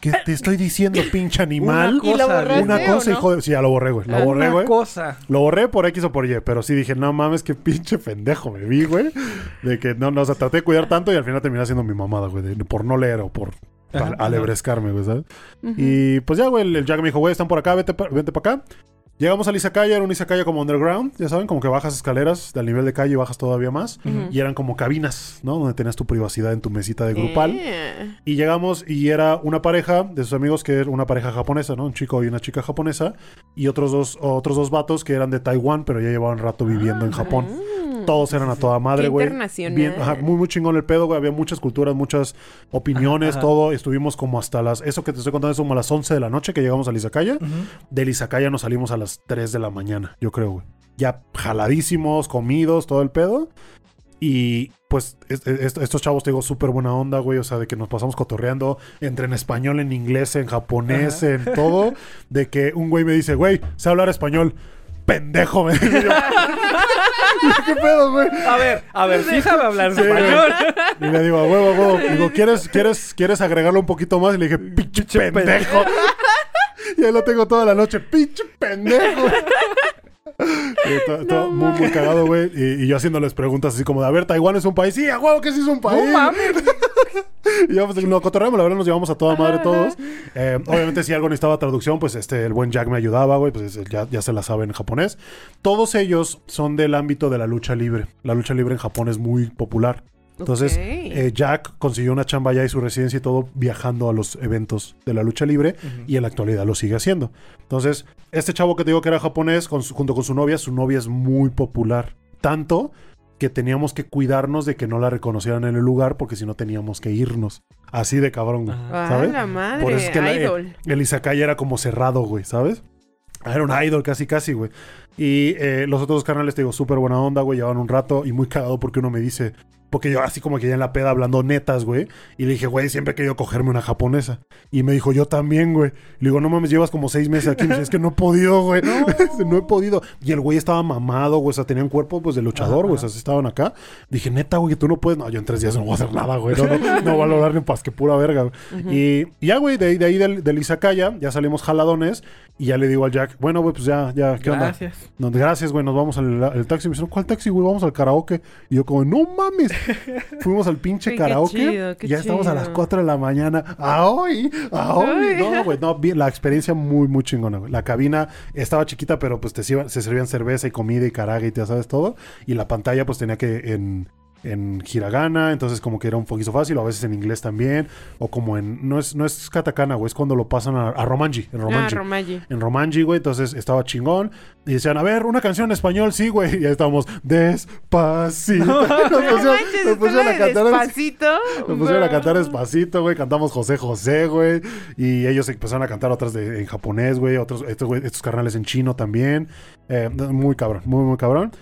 ¿qué te estoy diciendo, pinche animal? Una cosa, borraste Una cosa, no? hijo de... Sí, ya lo borré, güey. Lo borré, Una güey. cosa. Lo borré por X o por Y, pero sí dije, no mames, qué pinche pendejo me vi, güey. De que no, no, o sea, traté de cuidar tanto y al final terminé haciendo mi mamada, güey, de- por no leer o por Ajá. alebrescarme, güey, ¿sabes? Y pues ya, güey, el, el Jack me dijo, güey, están por acá, vete, pa- vente para acá. Llegamos al Izakaya, era un Izakaya como underground, ya saben, como que bajas escaleras del nivel de calle y bajas todavía más. Y eran como cabinas, ¿no? Donde tenías tu privacidad en tu mesita de grupal. Eh. Y llegamos y era una pareja de sus amigos que era una pareja japonesa, ¿no? Un chico y una chica japonesa. Y otros dos, otros dos vatos que eran de Taiwán, pero ya llevaban rato viviendo en Japón. Mm. Todos eran a toda madre, güey. internacional. Bien, ajá, muy, muy chingón el pedo, güey. Había muchas culturas, muchas opiniones, Ajá, ajá. todo. Estuvimos como hasta las... Eso que te estoy contando es como a las 11 de la noche que llegamos al Izakaya. Ujú. Del Izakaya nos salimos a las 3 de la mañana, yo creo, güey. Ya jaladísimos, comidos, todo el pedo. Y pues es- es- estos chavos, te digo, súper buena onda, güey. O sea, de que nos pasamos cotorreando entre en español, en inglés, en japonés, Ajá. en todo. De que un güey me dice, güey, sé hablar español. Pendejo, me dice yo. *laughs* ¿Qué pedo, güey? A ver, a ver, sí sabe hablar Sí, español. Y le digo, a huevo, a huevo. Digo, ¿quieres, quieres, ¿quieres agregarlo un poquito más? Y le dije, pinche pendejo. *laughs* y ahí lo tengo toda la noche, pinche pendejo. *laughs* Y to- to- muy, muy cagado, güey. Y, y yo haciéndoles preguntas así como de, a ver, Taiwán es un país. Sí, a huevo que sí es un país. No mames. Y yo, pues, nos cotorreamos, la verdad, nos llevamos a toda madre todos. Eh, obviamente, si algo necesitaba traducción, pues este, el buen Jack me ayudaba, güey. Pues ya, ya se la sabe en japonés. Todos ellos son del ámbito de la lucha libre. La lucha libre en Japón es muy popular. Entonces, eh, Jack consiguió una chamba allá y su residencia y todo viajando a los eventos de la lucha libre y en la actualidad lo sigue haciendo. Entonces, este chavo que te digo que era japonés, con su- junto con su novia, su novia es muy popular. Tanto que teníamos que cuidarnos de que no la reconocieran en el lugar porque si no teníamos que irnos. Así de cabrón, güey. Ah, ¿sabes? la madre. Por eso es que la-. El Izakaya era como cerrado, güey, ¿sabes? Era un idol casi, casi, güey. Y eh, los otros dos canales, te digo, súper buena onda, güey. Llevan un rato y muy cagado porque uno me dice... Porque yo así como que ya en la peda hablando netas, güey. Y le dije, güey, siempre he querido cogerme una japonesa. Y me dijo, yo también, güey. Le digo, no mames, llevas como seis meses aquí. Me dice, es que no he podido, güey. No. *laughs* he podido. Y el güey estaba mamado, güey. O sea, tenía un cuerpo, pues, de luchador, güey. O sea, sí estaban acá. Dije, neta, güey, tú no puedes. No, yo en tres días no voy a hacer nada, güey. No, no, no voy a lograr ni pas que pura verga. Y y ya, güey, de, ahí- de ahí del, del Izakaya, ya salimos jaladones. Y ya le digo al Jack, bueno, güey, pues ya, ya, ¿qué onda? Gracias. No, gracias, güey, nos vamos al, al taxi. Me dijeron, ¿cuál taxi, güey? Vamos al karaoke. Y yo como, no mames. Fuimos al pinche qué karaoke. chido, qué y ya estamos a las chido. 4 de la mañana. ¡A hoy! ¡A hoy! No, güey, no, la experiencia muy, muy chingona, güey. La cabina estaba chiquita, pero pues te se servían cerveza y comida y caraga y ya sabes todo. Y la pantalla pues tenía que en en hiragana, entonces como que era un poquito fácil, o a veces en inglés también, o como en, no es, no es katakana, güey, es cuando lo pasan a, a Romanji, en Ah, Romanji Romaji. en Romanji, güey. Entonces estaba chingón. Y decían, a ver, una canción en español, sí, güey. Y ahí estábamos, despacito. *laughs* nos No pusieron, manches, nos pusieron a cantar. despacito. Nos pusieron a cantar despacito, güey. Cantamos José José, güey. Y ellos empezaron a cantar otras de, en japonés, güey. Otros, estos, güey, estos carnales en chino también. Eh, muy cabrón, muy, muy cabrón.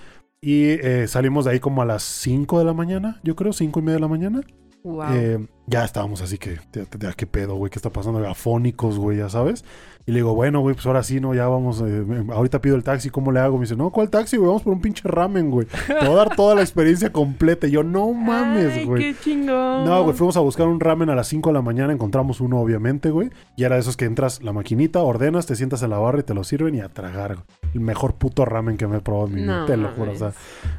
Y eh, salimos de ahí como a las 5 de la mañana, yo creo, 5 y media de la mañana. Wow. Eh, ya estábamos así que, ya, qué pedo, güey, qué está pasando, afónicos, güey, ya sabes. Y le digo, bueno, güey, pues ahora sí, no, ya vamos, eh, ahorita pido el taxi, ¿cómo le hago? Me dice, no, ¿cuál taxi, güey? Vamos por un pinche ramen, güey. Te voy a dar toda la experiencia completa. Y yo, no mames, güey. qué chingón. No, güey, fuimos a buscar un ramen a las 5 de la mañana, encontramos uno, obviamente, güey. Y era de esos que entras la maquinita, ordenas, te sientas en la barra y te lo sirven y a tragar, güey. El mejor puto ramen que me he probado en mi vida, No te lo juro. O sea,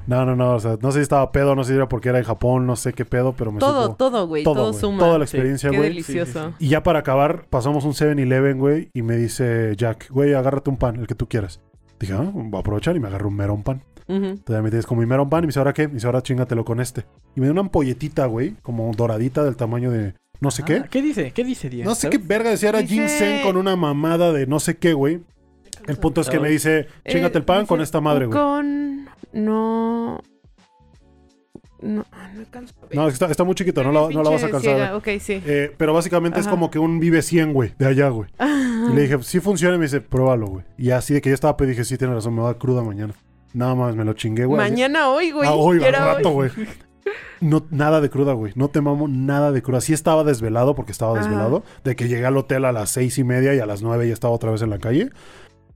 no, no, no, o sea, no sé si estaba pedo, no sé si era porque era en Japón, no sé qué pedo, pero me Todo, supo- todo, güey. Todo, güey, suma. Toda la Sí. experiencia, Qué güey. delicioso. Y ya para acabar, pasamos un 7-Eleven, güey, y me dice Jack, güey, agárrate un pan, el que tú quieras. Dije, ah, voy a aprovechar y me agarro un merón pan. Ujú. Entonces me tienes como mi merón pan y me dice, ¿ahora qué? Me dice, ahora chingatelo con este. Y me dio una ampolletita, güey, como doradita del tamaño de no sé qué. Ah, ¿Qué dice? ¿Qué dice, Díaz? No sé qué verga decía, era Dice- ginseng con una mamada de no sé qué, güey. El punto es que me dice, chingate el pan Eh, con esta madre, güey. Con. No. No, ah, no alcanzo. No, está, está muy chiquito, no la, no la vas a alcanzar. sí. Eh, pero básicamente es como que un vive 100, güey, de allá, güey. *laughs* Y le dije, sí funciona, y me dice, pruébalo, güey. Y así de que yo estaba, pues dije, sí, tiene razón, me va a dar cruda mañana. Nada más, me lo chingué, güey. Mañana hoy, güey. Ah, hoy, Ya al era rato, güey. *laughs* No, nada de cruda, güey. No te mamo nada de cruda. Sí estaba desvelado porque estaba Ajá. desvelado. De que llegué al hotel a las seis y media y a las nueve ya estaba otra vez en la calle.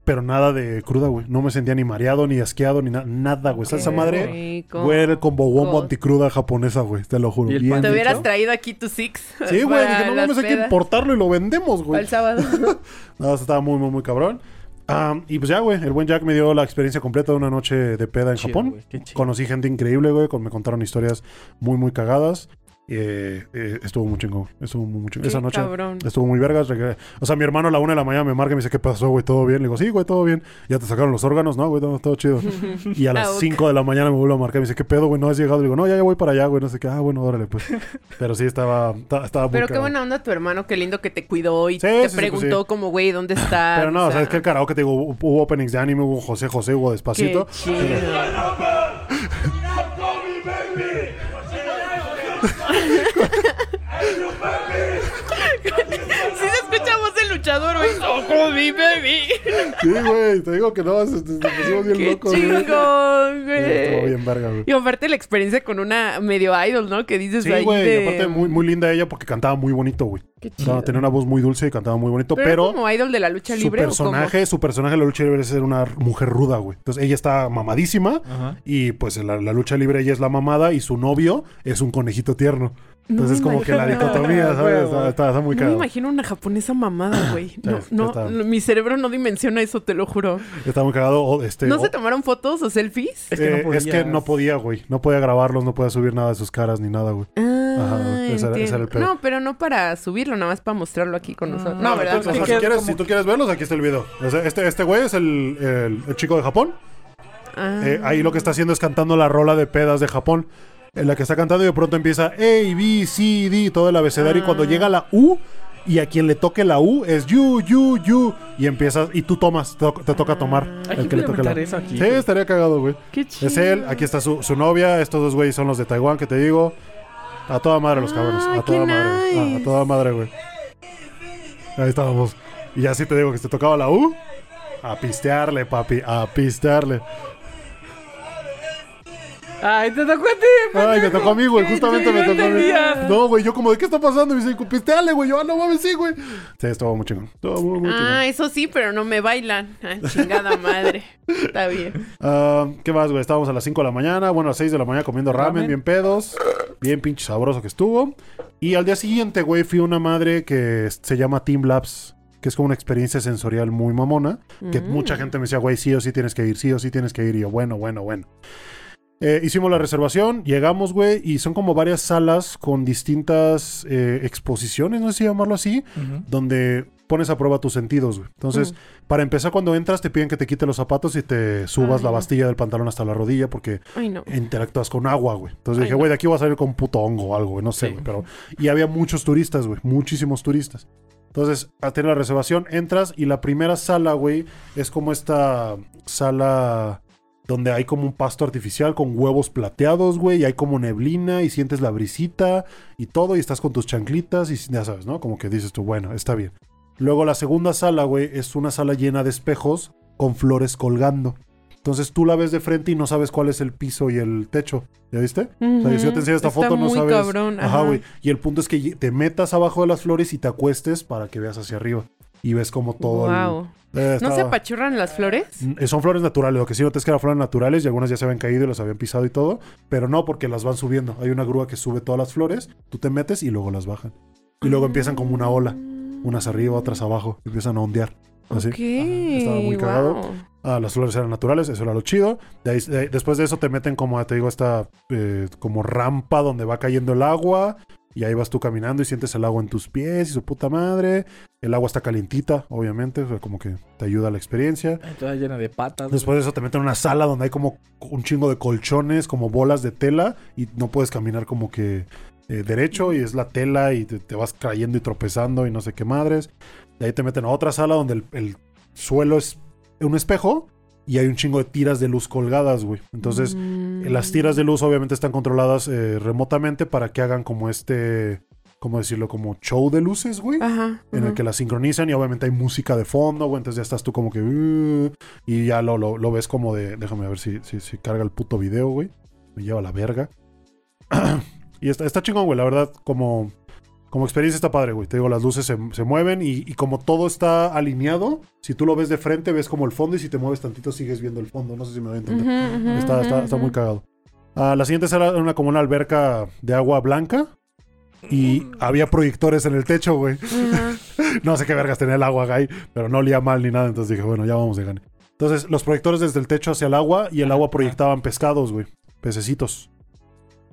Pero nada de cruda, güey. No me sentía ni mareado, ni asqueado, ni na- nada, güey. Esa Qué madre, rico. güey, era el combo wombo Rico. anticruda japonesa, güey. Te lo juro. ¿Y el Bien Te ¿Han hubieras traído aquí tu Six. Sí, güey. Dije, no mames, hay que importarlo y lo vendemos, güey. el sábado. *laughs* No, eso estaba muy, muy, muy cabrón. Y pues ya, güey, el buen Jack me dio la experiencia completa de una noche de peda en Chido, Japón. güey, qué chido. Conocí gente increíble, güey, con- me contaron historias muy, muy cagadas. Eh, eh, estuvo muy chingón, estuvo muy, muy chingón. Qué Esa noche cabrón. estuvo muy vergas. O sea, mi hermano a la una de la mañana me marca y me dice, ¿qué pasó, güey? ¿Todo bien? Le digo, sí, güey, todo bien. ¿Ya te sacaron los órganos? No, güey, todo, todo chido. *laughs* Y a las ok. 5 de la mañana me vuelve a marcar y me dice, ¿qué pedo, güey? No has llegado. Le digo, no, ya, ya voy para allá, güey. No sé qué. Ah, bueno, órale, pues. *laughs* Pero sí, estaba, ta- estaba muy Pero qué buena onda tu hermano, qué lindo que te cuidó y Sí, te sí, sí, preguntó pues como, güey, ¿dónde *laughs* estás? Pero no, o sea, es que el karaoke, te digo, hubo openings de anime, hubo José José, hubo qué Despacito. chido. Luchador, güey. *laughs* ¡Ojo, mi baby! Sí, güey, te digo que no, nos pusimos bien ¡Qué locos, güey. chingón, Sí, Estuvo güey! bien verga, güey. Y aparte la experiencia con una medio idol, ¿no? Que dices Sí, ahí güey, de... y aparte muy, muy linda ella porque cantaba muy bonito, güey. Qué O chido. sea, tenía una voz muy dulce y cantaba muy bonito, ¿Pero, como idol de la lucha su libre o personaje, su personaje en la lucha libre es ser una mujer ruda, güey. Entonces ella está mamadísima Ajá. y pues en la, la lucha libre ella es la mamada y su novio es un conejito tierno. Entonces No como que la dicotomía, *laughs* ¿sabes? Está, está- está muy No me imagino una japonesa mamada, güey. *clears throat* No, Sí, no, mi cerebro no dimensiona eso, te lo juro. Está muy cagado. este, ¿No se tomaron fotos o selfies? Es que no eh, es que podías. no podía, güey. No podía grabarlos, no podía subir nada de sus caras ni nada, güey. Ah, ese era- ese era el entiendo. pedo. No, pero no para subirlo, nada más para mostrarlo aquí con nosotros. No, No, ¿verdad? entonces, o sea, que si, es quieres, como- si tú quieres verlos, aquí está el video. Este, este güey es el, el- el chico de Japón. Ah. Eh, ahí lo que está haciendo es cantando la rola de pedas de Japón. En la que está cantando y de pronto empieza A, B, C, D, todo el abecedario. Y cuando Ah. llega la U, y a quien le toque la U es You, You, You. Y empiezas, y tú tomas, te, to- te toca tomar. Hay el que le toque la eso aquí. Sí, estaría cagado, güey. Qué chido. Es él, aquí está su, su novia. Estos dos güeyes son los de Taiwán que te digo. A toda madre los Ah, cabrones. A qué toda madre. Ah, a toda madre, güey. Ahí estábamos. Y ya sí te digo que se tocaba la U. A pistearle, papi. A pistearle. Ay, te tocó a ti. Ay, me tocó a mí, güey. Justamente me tocó a mí. No, güey. Yo como, ¿de qué está pasando? Y me dice, pisteale, güey. Yo, ah, no mames, sí, güey. Sí, estuvo muy chingón. Estuvo muy, muy chingón. Ah, eso sí, pero no me bailan. Ah, chingada madre. Está bien. Ah, ¿Qué más, güey? Estábamos a las 5 de la mañana, bueno, a las 6 de la mañana comiendo ramen, Ramen. bien pedos, bien pinche sabroso que estuvo. Y al día siguiente, güey, fui a una madre que se llama Team Labs, que es como una experiencia sensorial muy mamona, que Mm. mucha gente me decía, güey, sí o sí tienes que ir, sí o sí tienes que ir. Y yo, bueno, bueno, bueno. Eh, hicimos la reservación, llegamos, güey, y son como varias salas con distintas eh, exposiciones, no sé si llamarlo así, donde pones a prueba tus sentidos, güey. Entonces, para empezar, cuando entras, te piden que te quites los zapatos y te subas Ay, la no. bastilla del pantalón hasta la rodilla porque Ay, no. interactúas con agua, güey. Entonces Ay, dije, no. güey, de aquí voy a salir con un puto hongo o algo, güey. No sé, Sí. güey. Pero... Y había muchos turistas, güey. Muchísimos turistas. Entonces, a tener la reservación, entras y la primera sala, güey, es como esta sala donde hay como un pasto artificial con huevos plateados, güey, y hay como neblina y sientes la brisita y todo, y estás con tus chanclitas y ya sabes, ¿no? Como que dices tú, bueno, está bien. Luego la segunda sala, güey, es una sala llena de espejos con flores colgando. Entonces tú la ves de frente y no sabes cuál es el piso y el techo. ¿Ya viste? O sea, si yo te enseño esta Está foto, no muy sabes. cabrón, Ajá, güey. Y el punto es que te metas abajo de las flores y te acuestes para que veas hacia arriba. Y ves como todo. el- Eh, ¿No se apachurran las flores? Mm, Son flores naturales, lo que sí noté es que eran flores naturales y algunas ya se habían caído y las habían pisado y todo, pero no porque las van subiendo. Hay una grúa que sube todas las flores, tú te metes y luego las bajan. Y luego empiezan como una ola, unas arriba, otras abajo, empiezan a ondear. Así. Ok. Estaba muy cagado. wow. Ah, las flores eran naturales, eso era lo chido. De ahí- de- después de eso te meten como, te digo, esta eh, como rampa donde va cayendo el agua. Y ahí vas tú caminando y sientes el agua en tus pies y su puta madre. El agua está calientita, obviamente, o sea, como que te ayuda a la experiencia. Toda llena de patas. Después de eso te meten en una sala donde hay como un chingo de colchones, como bolas de tela y no puedes caminar como que eh, derecho y es la tela y te, te vas cayendo y tropezando y no sé qué madres. De ahí te meten a otra sala donde el, el suelo es un espejo y hay un chingo de tiras de luz colgadas, güey. Entonces, Mm. las tiras de luz obviamente están controladas eh, remotamente para que hagan como este, ¿cómo decirlo? Como show de luces, güey Ajá. en el que la sincronizan y obviamente hay música de fondo, güey, entonces ya estás tú como que... "Uh", y ya lo, lo, lo ves como de... Déjame ver si, si, si carga el puto video, güey. Me lleva la verga. *clears throat* y está, está chingón, güey, la verdad, como... Como experiencia está padre, güey. Te digo, las luces se, se mueven y, y como todo está alineado, si tú lo ves de frente, ves como el fondo y si te mueves tantito sigues viendo el fondo. No sé si me voy a entender. Está, está, está muy cagado. Ah, la siguiente era una, como una alberca de agua blanca y había proyectores en el techo, güey. *laughs* No sé qué vergas tenía el agua ahí, pero no olía mal ni nada. Entonces dije, bueno, ya vamos de gane. Entonces, los proyectores desde el techo hacia el agua y el agua proyectaban pescados, güey. Pececitos.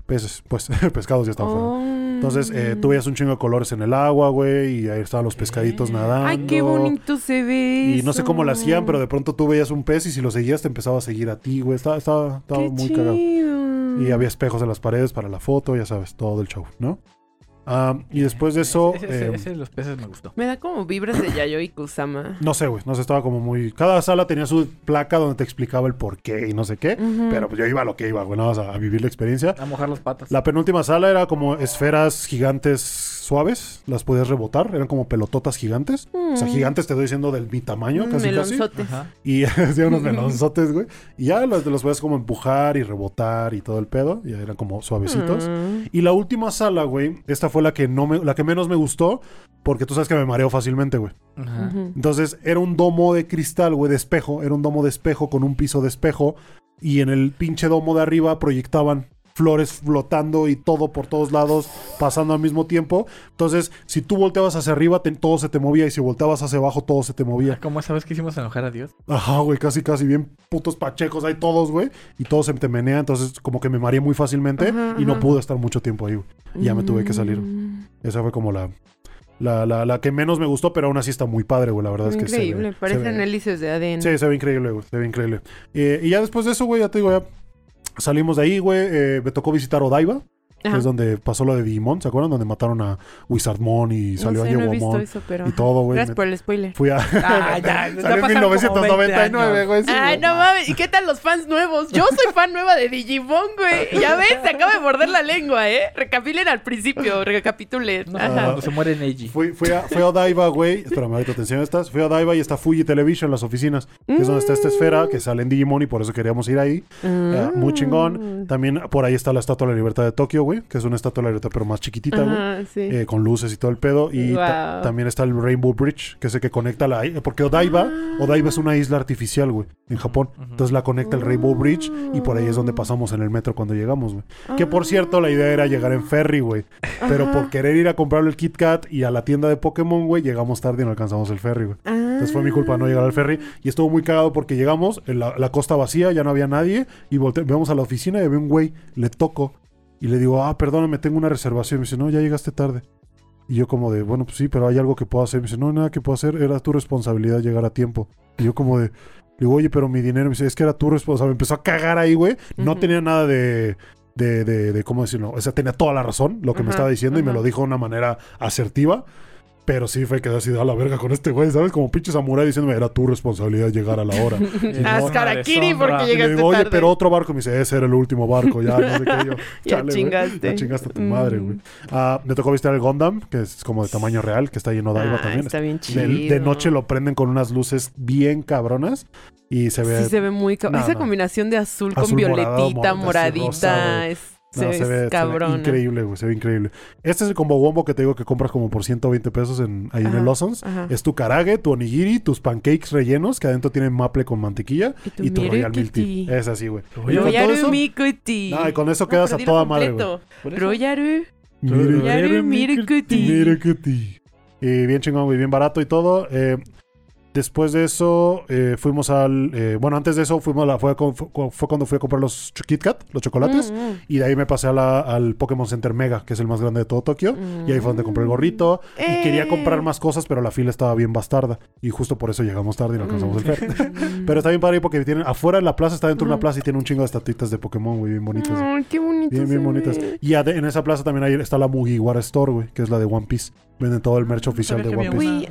Peces, pues, *laughs* pescados ya estaban fuera. Entonces, eh, tú veías un chingo de colores en el agua, güey, y ahí estaban los pescaditos nadando. Ay, qué bonito se ve. Y no sé cómo lo hacían, pero de pronto tú veías un pez y si lo seguías te empezaba a seguir a ti, güey. Estaba, estaba, muy cagado. Y había espejos en las paredes para la foto, ya sabes, todo el show, ¿no? Ah, y después de eso... Ese, ese- eh, ese de los peces me gustó. Me da como vibras de Yayoi Kusama. No sé, güey. No sé, estaba como muy. Cada sala tenía su placa donde te explicaba el por qué y no sé qué. Pero pues yo iba a lo que iba, güey. Nada más a, a vivir la experiencia. A mojar las patas. La penúltima sala era como esferas gigantes suaves. Las podías rebotar. Eran como pelototas gigantes. O sea, Mm. gigantes te doy diciendo del mi tamaño, Mm, casi casi. melonzotes. Ajá. Y *laughs* hacía unos melonzotes, güey. Y ya los, los podías como empujar y rebotar y todo el pedo. Y eran como suavecitos. Mm. Y la última sala, güey. Esta fue la que no me, la que menos me gustó. Porque tú sabes que me mareo fácilmente, güey. Ajá. Entonces era un domo de cristal, güey, de espejo. Era un domo de espejo con un piso de espejo. Y en el pinche domo de arriba proyectaban flores flotando y todo por todos lados, pasando al mismo tiempo. Entonces, si tú volteabas hacia arriba, te- todo se te movía. Y si volteabas hacia abajo, todo se te movía. Como esa vez que hicimos enojar a Dios. Ajá, güey, casi, casi bien putos pachecos ahí todos, güey. Y todo se te menea. Entonces, como que me mareé muy fácilmente. Ajá, y no ajá. pude estar mucho tiempo ahí, güey. Y ya me tuve que salir. Mm. Esa fue como la... La, la, la que menos me gustó, pero aún así está muy padre, güey. La verdad es que Increíble, parecen hélices de ADN. Sí, se ve increíble, güey. Se ve increíble. Eh, y ya después de eso, güey, ya te digo, ya salimos de ahí, güey. eh, me tocó visitar Odaiba, Ajá. es donde pasó lo de Digimon, ¿se acuerdan? Donde mataron a Wizardmon y salió no sé, a no Yewomon pero... y todo, güey. Gracias Me- por el spoiler. Fui a... Ah, ya, *laughs* Salió en pasaron como 1999, 20 güey. Ay, no mames. ¿Y qué tal los fans nuevos? Yo soy fan nueva de Digimon, güey. Ya ves, se acaba de morder la lengua, ¿eh? Recapilen al principio, recapitulen. No cuando se muere Neji. Fui, fui, a, fui a Odaiba, güey. Espérame, ahorita te enseño estas. Fui a Odaiba y está Fuji Television en las oficinas, que es donde está esta esfera, que sale en Digimon y por eso queríamos ir ahí. Eh, muy chingón. También por ahí está la Estatua de la Libertad de Tokio, güey, que es una estatua de la libertad, pero más chiquitita, güey. Sí. eh, con luces y todo el pedo. Y ta- también está el Rainbow Bridge, que es el que conecta la... Porque Odaiba, Ah. Odaiba es una isla artificial, güey, en Japón. Entonces la conecta el Rainbow Bridge y por ahí es donde pasamos en el metro cuando llegamos, güey. Que por cierto, la idea era llegar en ferry, güey. Pero por querer ir a comprarle el Kit Kat y a la tienda de Pokémon, güey, llegamos tarde y no alcanzamos el ferry, güey. Entonces fue mi culpa no llegar al ferry. Y estuvo muy cagado porque llegamos, en la, la costa vacía, ya no había nadie. Y volte- vemos a la oficina y había un güey, le toco. Y le digo, ah, perdóname, tengo una reservación. Y me dice, no, ya llegaste tarde. Y yo como de, bueno, pues sí, pero hay algo que puedo hacer. Me dice, no, nada que puedo hacer, era tu responsabilidad llegar a tiempo. Y yo como de, le digo, oye, pero mi dinero. Me dice, es que era tu responsabilidad. Me empezó a cagar ahí, güey. No tenía nada de, de, de, de, ¿cómo decirlo? O sea, tenía toda la razón, lo que me estaba diciendo, y me lo dijo de una manera asertiva. Pero sí fue quedé así de a la verga con este güey, ¿sabes? Como pinche samurai diciéndome, era tu responsabilidad llegar a la hora. Haz no, Karakiri porque deshonra. Y le llegaste digo, oye, tarde. pero otro barco. Me dice, ese era el último barco, ya, no sé qué. Yo, *laughs* Ya "Chale, güey, chingaste". Ya chingaste a tu Mm. madre, güey. Ah, me tocó visitar el Gundam, que es como de tamaño real, que está lleno de Ah, Odaiba también. está bien De, chido. de noche lo prenden con unas luces bien cabronas y se ve... Sí se ve muy... No, Esa no. combinación de azul, con Azul, violetita, rosa, moradita. es, no, se, se ve ve, se ve cabrón. increíble, güey, se ve increíble. Este es el combo wombo que te digo que compras como por 120 pesos en, ahí en Ajá, el Lawson's. ajá. Es tu karage, tu onigiri, tus pancakes rellenos que adentro tienen maple con mantequilla Y tu y tu royal milk tea. Es así, güey. Y con todo Royaru eso-. No, y con eso quedas a toda madre, güey. Royaru. Royaru Mirukuti. Mirukuti. Y bien chingón, güey, bien barato y todo. Eh, después de eso, eh, fuimos al. eh, bueno, antes de eso, fuimos a la, fue, con- fue, cuando fui a comprar los Kit Kat, los chocolates. Mm, mm. Y de ahí me pasé a la- al Pokémon Center Mega, que es el más grande de todo Tokio. Y ahí fue donde compré el gorrito. Y quería Eh. comprar más cosas, pero la fila estaba bien bastarda. Y justo por eso llegamos tarde y no alcanzamos el fer. Mm. *laughs* pero está bien padre porque tienen afuera de la plaza, está dentro de una plaza y tiene un chingo de estatuitas de Pokémon, güey, bien bonitas. Ay, qué bonito. Bien, bien bonitas. ve. Y ade- en esa plaza también ahí está la Mugiwara Store, güey, que es la de One Piece. Venden todo el merch oficial de One Piece.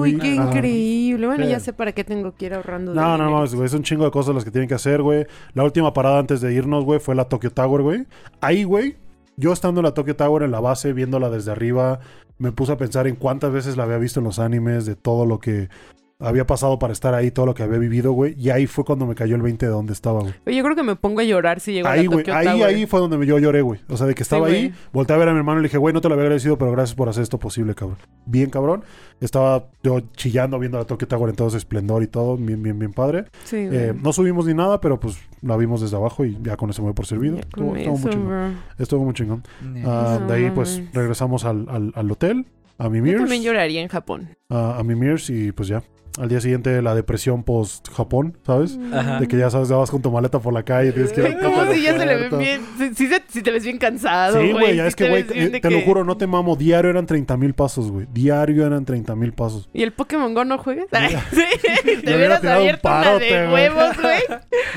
Uy, qué ajá. increíble. Bueno, Sí. ya sé para qué tengo que ir ahorrando. de No, no, no, güey, es un chingo de cosas las que tienen que hacer, güey. La última parada antes de irnos, güey, fue la Tokyo Tower, güey. Ahí, güey, yo estando en la Tokyo Tower en la base, viéndola desde arriba, me puse a pensar en cuántas veces la había visto en los animes, de todo lo que había pasado para estar ahí, todo lo que había vivido, güey. Y ahí fue cuando me cayó el 20 de dónde estaba, güey. Oye, yo creo que me pongo a llorar si llego a Ahí, la güey, ahí, Tower. ahí fue donde yo lloré, güey. O sea, de que estaba Sí, ahí, güey. volteé a ver a mi hermano y le dije, güey, no te lo había agradecido, pero gracias por hacer esto posible, cabrón. Bien, cabrón. Estaba yo chillando viendo la Tokyo Tower en todo su esplendor y todo, bien, bien, bien padre. Sí, güey. Eh, no subimos ni nada, pero pues la vimos desde abajo y ya con eso me voy por servido. Estuvo, estuvo muy chingón. Estuvo muy chingón. Ah, No de ahí pues regresamos al, al, al hotel, a Yo Mimirs, también lloraría en Japón. a, a Mimirs y pues ya. Al día siguiente la depresión post Japón, ¿sabes? Ajá. De que ya sabes, ya vas con tu maleta por la calle, tienes que ir ¿Cómo si ya se le ven bien? Si, si se- si te ves bien cansado, Sí, güey, ya es que, güey, eh, te lo juro, no te mamo. Diario eran 30 mil pasos, güey. Diario eran 30 mil pasos. ¿Y el Pokémon Go no juegas? *laughs* Sí, *laughs* te hubiera hubieras tirado un abierto una de huevos, güey.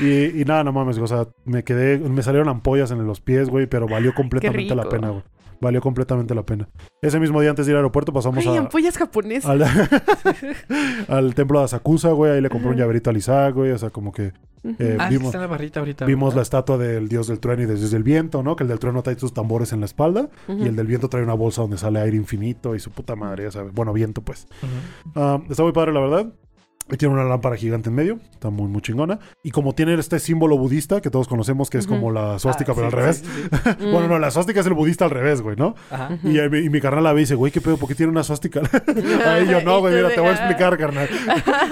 *laughs* Y, y nada, no mames, o sea, me quedé, me salieron ampollas en los pies, güey, pero valió completamente la pena, güey. Valió completamente la pena. Ese mismo día antes de ir al aeropuerto pasamos Ay, a, ampollas japonesas. al, *laughs* al templo de Asakusa, güey. Ahí le compré un llaverito al Isaac, güey. O sea, como que eh, Ah, sí, vimos, está en la barrita ahorita. vimos la estatua del dios del trueno y del dios del viento, ¿no? Que el del trueno trae sus tambores en la espalda. Y el del viento trae una bolsa donde sale aire infinito y su puta madre, ya sabes. Bueno, viento, pues. Ah, está muy padre, la verdad. Y tiene una lámpara gigante en medio. Está muy, muy chingona. Y como tiene este símbolo budista que todos conocemos, que es como la suástica, Ah, pero sí, al revés. sí, *laughs* sí, sí. Bueno, no, la suástica es el budista al revés, güey, ¿no? Ajá. Y, y mi carnal la ve y dice, güey, ¿qué pedo? ¿Por qué tiene una suástica? *laughs* Ahí yo, no, güey, mira, te voy a ah. explicar, carnal.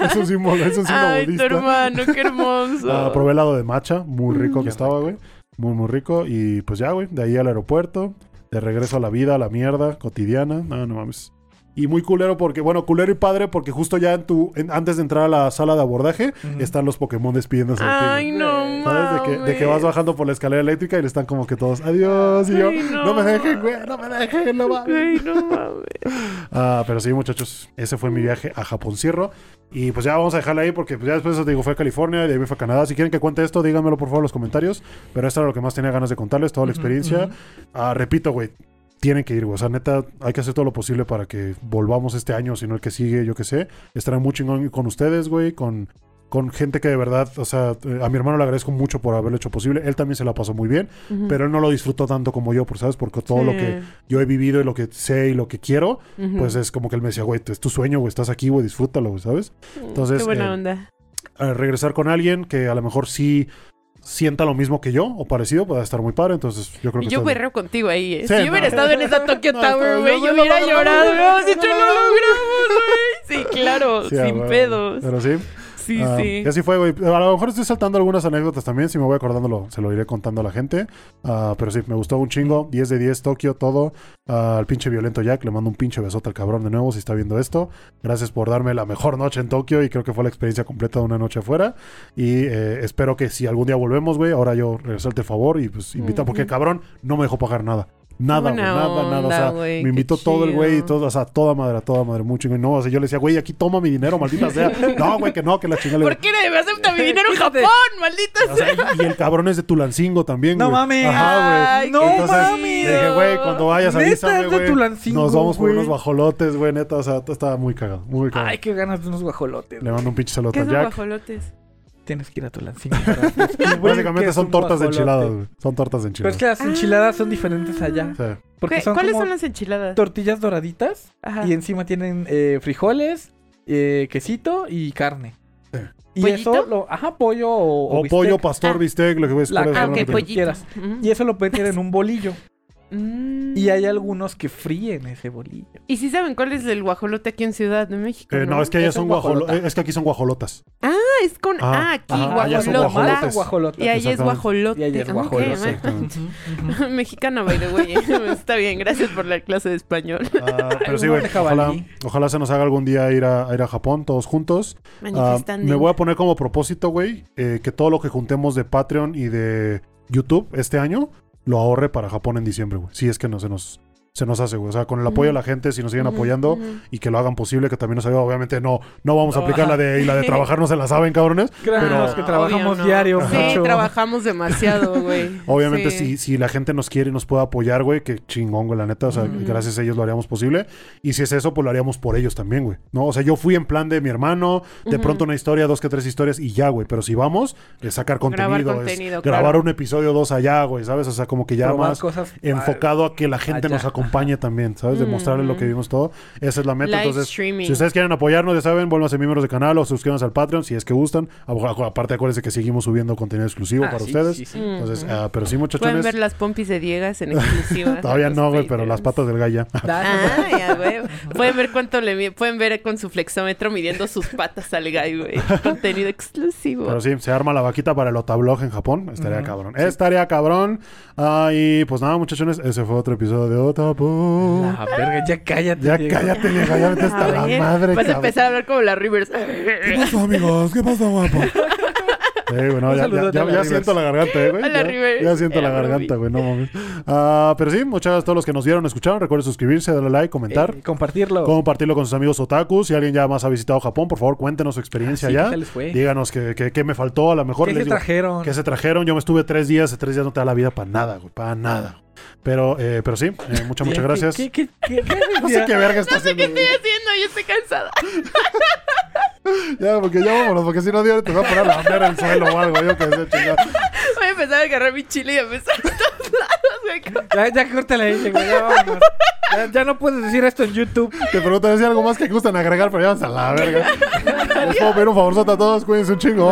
es un símbolo, es un símbolo Ay, tu budista. hermano, qué hermoso. Ah, probé helado de matcha, muy rico Mm. que estaba, güey. Muy, muy rico. Y pues ya, güey, de ahí al aeropuerto, de regreso a la vida, a la mierda cotidiana. No, no mames. Y muy culero porque, bueno, culero y padre porque justo ya en tu, en- antes de entrar a la sala de abordaje, están los Pokémon despidiéndose de. Ay, no ¿Sabes? ¿Sabes? De que, de que vas bajando por la escalera eléctrica y le están como que todos, adiós. Y yo, Ay, no. no. me dejen, güey, no me dejen, no mames. Ay, no mames. *laughs* Ah, pero sí, muchachos, ese fue mi viaje a Japón Cierro. Y pues ya vamos a dejarla ahí porque pues, ya después te digo, fue a California y de ahí me fue a Canadá. Si quieren que cuente esto, díganmelo por favor en los comentarios. Pero esto era lo que más tenía ganas de contarles, toda la experiencia. Ah, repito, güey, tienen que ir, güey. O sea, neta, hay que hacer todo lo posible para que volvamos este año, si no el que sigue, yo qué sé. Estará muy chingón con ustedes, güey, con, con gente que de verdad, o sea, eh, a mi hermano le agradezco mucho por haberlo hecho posible. Él también se la pasó muy bien, pero él no lo disfrutó tanto como yo, por, ¿sabes? Porque todo lo que yo he vivido y lo que sé y lo que quiero, pues es como que él me decía, güey, es tu sueño, güey, estás aquí, güey, disfrútalo, güey, ¿sabes? entonces, Qué buena eh, onda. Regresar con alguien que a lo mejor sí sienta lo mismo que yo o parecido, puede estar muy padre, entonces yo creo que yo berreo contigo ahí, ¿eh? Sí, si yo no. hubiera estado en esa Tokyo No, Tower, güey, yo hubiera llorado. Sí, claro, Sí, sin pedos. Pero sí. Sí, Ah, sí. Y así fue, güey. A lo mejor estoy saltando algunas anécdotas también. Si me voy acordando, lo- se lo iré contando a la gente. Ah, pero sí, me gustó un chingo. 10 de 10, Tokio, todo. Al pinche violento Jack, le mando un pinche besote al cabrón de nuevo si está viendo esto. Gracias por darme la mejor noche en Tokio y creo que fue la experiencia completa de una noche afuera. Y eh, espero que si algún día volvemos, güey, ahora yo resalte el favor y pues invita, porque el cabrón no me dejó pagar nada. Nada, güey, nada, nada. O sea, güey, me invitó todo el güey y todo, o sea, toda madre, toda madre, mucho. Y no, o sea, yo le decía, güey, aquí toma mi dinero, maldita sea. *laughs* No, güey, que no, que la chingada. ¿Por qué no me acepta mi dinero en Fíjate. Japón, maldita O sea, y, y el cabrón es de Tulancingo también, No güey. mames. Ajá, güey. Ay, No mames. Le dije, güey, cuando vayas Neta, es de güey. Tulancingo, Nos vamos por unos guajolotes, güey, neta. O sea, todo estaba muy cagado, muy cagado. Ay, qué ganas de unos guajolotes. Le mando un pinche saludo ¿Qué a Jack. guajolotes? Tienes que ir a Tulancingo. para *laughs* Básicamente son tortas de enchiladas, güey. Son tortas de Pero es enchiladas. que las enchiladas son diferentes allá. Sí. Porque ¿Qué- son ¿Cuáles como son las enchiladas? tortillas doraditas Ajá. y encima tienen eh, frijoles, eh, quesito y carne. Sí. Y ¿Pollito? eso, lo, ajá, pollo o, O bistec. pollo, pastor, Ah. bistec, lo que ves. La Ah, ok, pollito. quieras. Ujú. Y eso lo meter en un bolillo. Mm. Y hay algunos que fríen ese bolillo. ¿Y si saben cuál es el guajolote aquí en Ciudad de México? Eh, no, es que allá son guajolo- guajolota. eh, Es que aquí son guajolotas. Ah, es con... Ajá. Ah, aquí Ajá, allá son guajolota. guajolotes. guajolotes. Y ahí es guajolote. Y ahí es Ah, guajolote. *laughs* Mexicana, by the way. *laughs* Está bien, gracias por la clase de español. Ah, pero sí, güey. Ojalá, ojalá se nos haga algún día ir a, a ir a Japón todos juntos. Ah, Manifestando. me voy a poner como propósito, güey, eh, que todo lo que juntemos de Patreon y de YouTube este año lo ahorre para Japón en diciembre, güey. Si es que no se nos, se nos hace, güey. O sea, con el apoyo de la gente, si nos siguen apoyando ujú. y que lo hagan posible, que también nos ayuda. Obviamente no, no vamos a aplicar la de, y la de *laughs* trabajar no se la saben, cabrones. Créanos Pero- que trabajamos no. diario Sí, mucho. trabajamos demasiado, *laughs* güey. Obviamente, Sí. si, si la gente nos quiere y nos puede apoyar, güey, que chingón, güey, la neta. O sea, gracias a ellos lo haríamos posible. Y si es eso, pues lo haríamos por ellos también, güey. ¿No? O sea, yo fui en plan de mi hermano, de pronto una historia, dos que tres historias y ya, güey. Pero si vamos, es sacar Grabar contenido, es contenido, grabar claro. un episodio dos allá, güey, ¿sabes? O sea, como que ya Probar más cosas enfocado a que la gente allá. nos acompañe también, ¿sabes? Demostrarle lo que vimos todo. Esa es la meta. Live Entonces, streaming. si ustedes quieren apoyarnos, ya saben, vuélvanse miembros del canal o suscríbanse al Patreon si es que gustan. A- Aparte, acuérdense que seguimos subiendo contenido exclusivo Ah, para sí, ustedes. sí, sí. Entonces, ah, pero sí, Pueden muchachones. ver las pompis de Diegas en exclusiva. *laughs* Todavía no, güey, pero las patas del galla. Ah, ya, güey. Pueden ver cuánto le pueden ver con su flexómetro midiendo sus patas al guy, güey. *laughs* Contenido exclusivo. Pero sí, se arma la vaquita para el Otablog en Japón. Estaría cabrón. Estaría cabrón. Ah, y pues nada, muchachones, ese fue otro episodio de Otapu. La verga, ya cállate. Ya Diego. cállate, vieja, ya vete hasta la madre, Vas a cabrón. empezar a hablar como la Rivers. ¿Qué pasó, amigos? ¿Qué pasó, guapo? Sí, güey, no, Un ya, siento la garganta, eh, güey. A la Ya- Rivers. Ya, siento la Era garganta, güey, no mames. Ah, pero sí, muchas gracias a todos los que nos vieron, escucharon. Recuerden suscribirse, darle like, comentar. Eh, compartirlo. compartirlo con sus amigos otakus. Si alguien ya más ha visitado Japón, por favor, cuéntenos su experiencia Ah, Sí, ¿qué allá. les fue? Díganos qué qué- qué me faltó. A lo mejor ¿Qué les se digo, trajeron? que se trajeron. Yo me estuve tres días. Tres días no te da la vida para nada, güey. Para nada. Pero, eh, pero sí, eh, muchas, muchas ¿Qué- gracias. ¿Qué, qué, qué, qué, *laughs* No sé qué verga está No sé qué haciendo. estoy haciendo, yo estoy cansada. *laughs* Ya, porque ya vámonos, porque si no, Dios te va a poner a lamber el suelo o algo. Yo que sé, chingada. Voy a empezar a agarrar mi chile y a empezar a todos lados, güey. Ya, ya córtale ahí, güey, ya vámonos. Ya, ya no puedes decir esto en YouTube. Te preguntan si hay algo más que gustan agregar, pero ya vamos a la verga. *laughs* Les puedo pedir un favorzote a todos. Cuídense un chingo.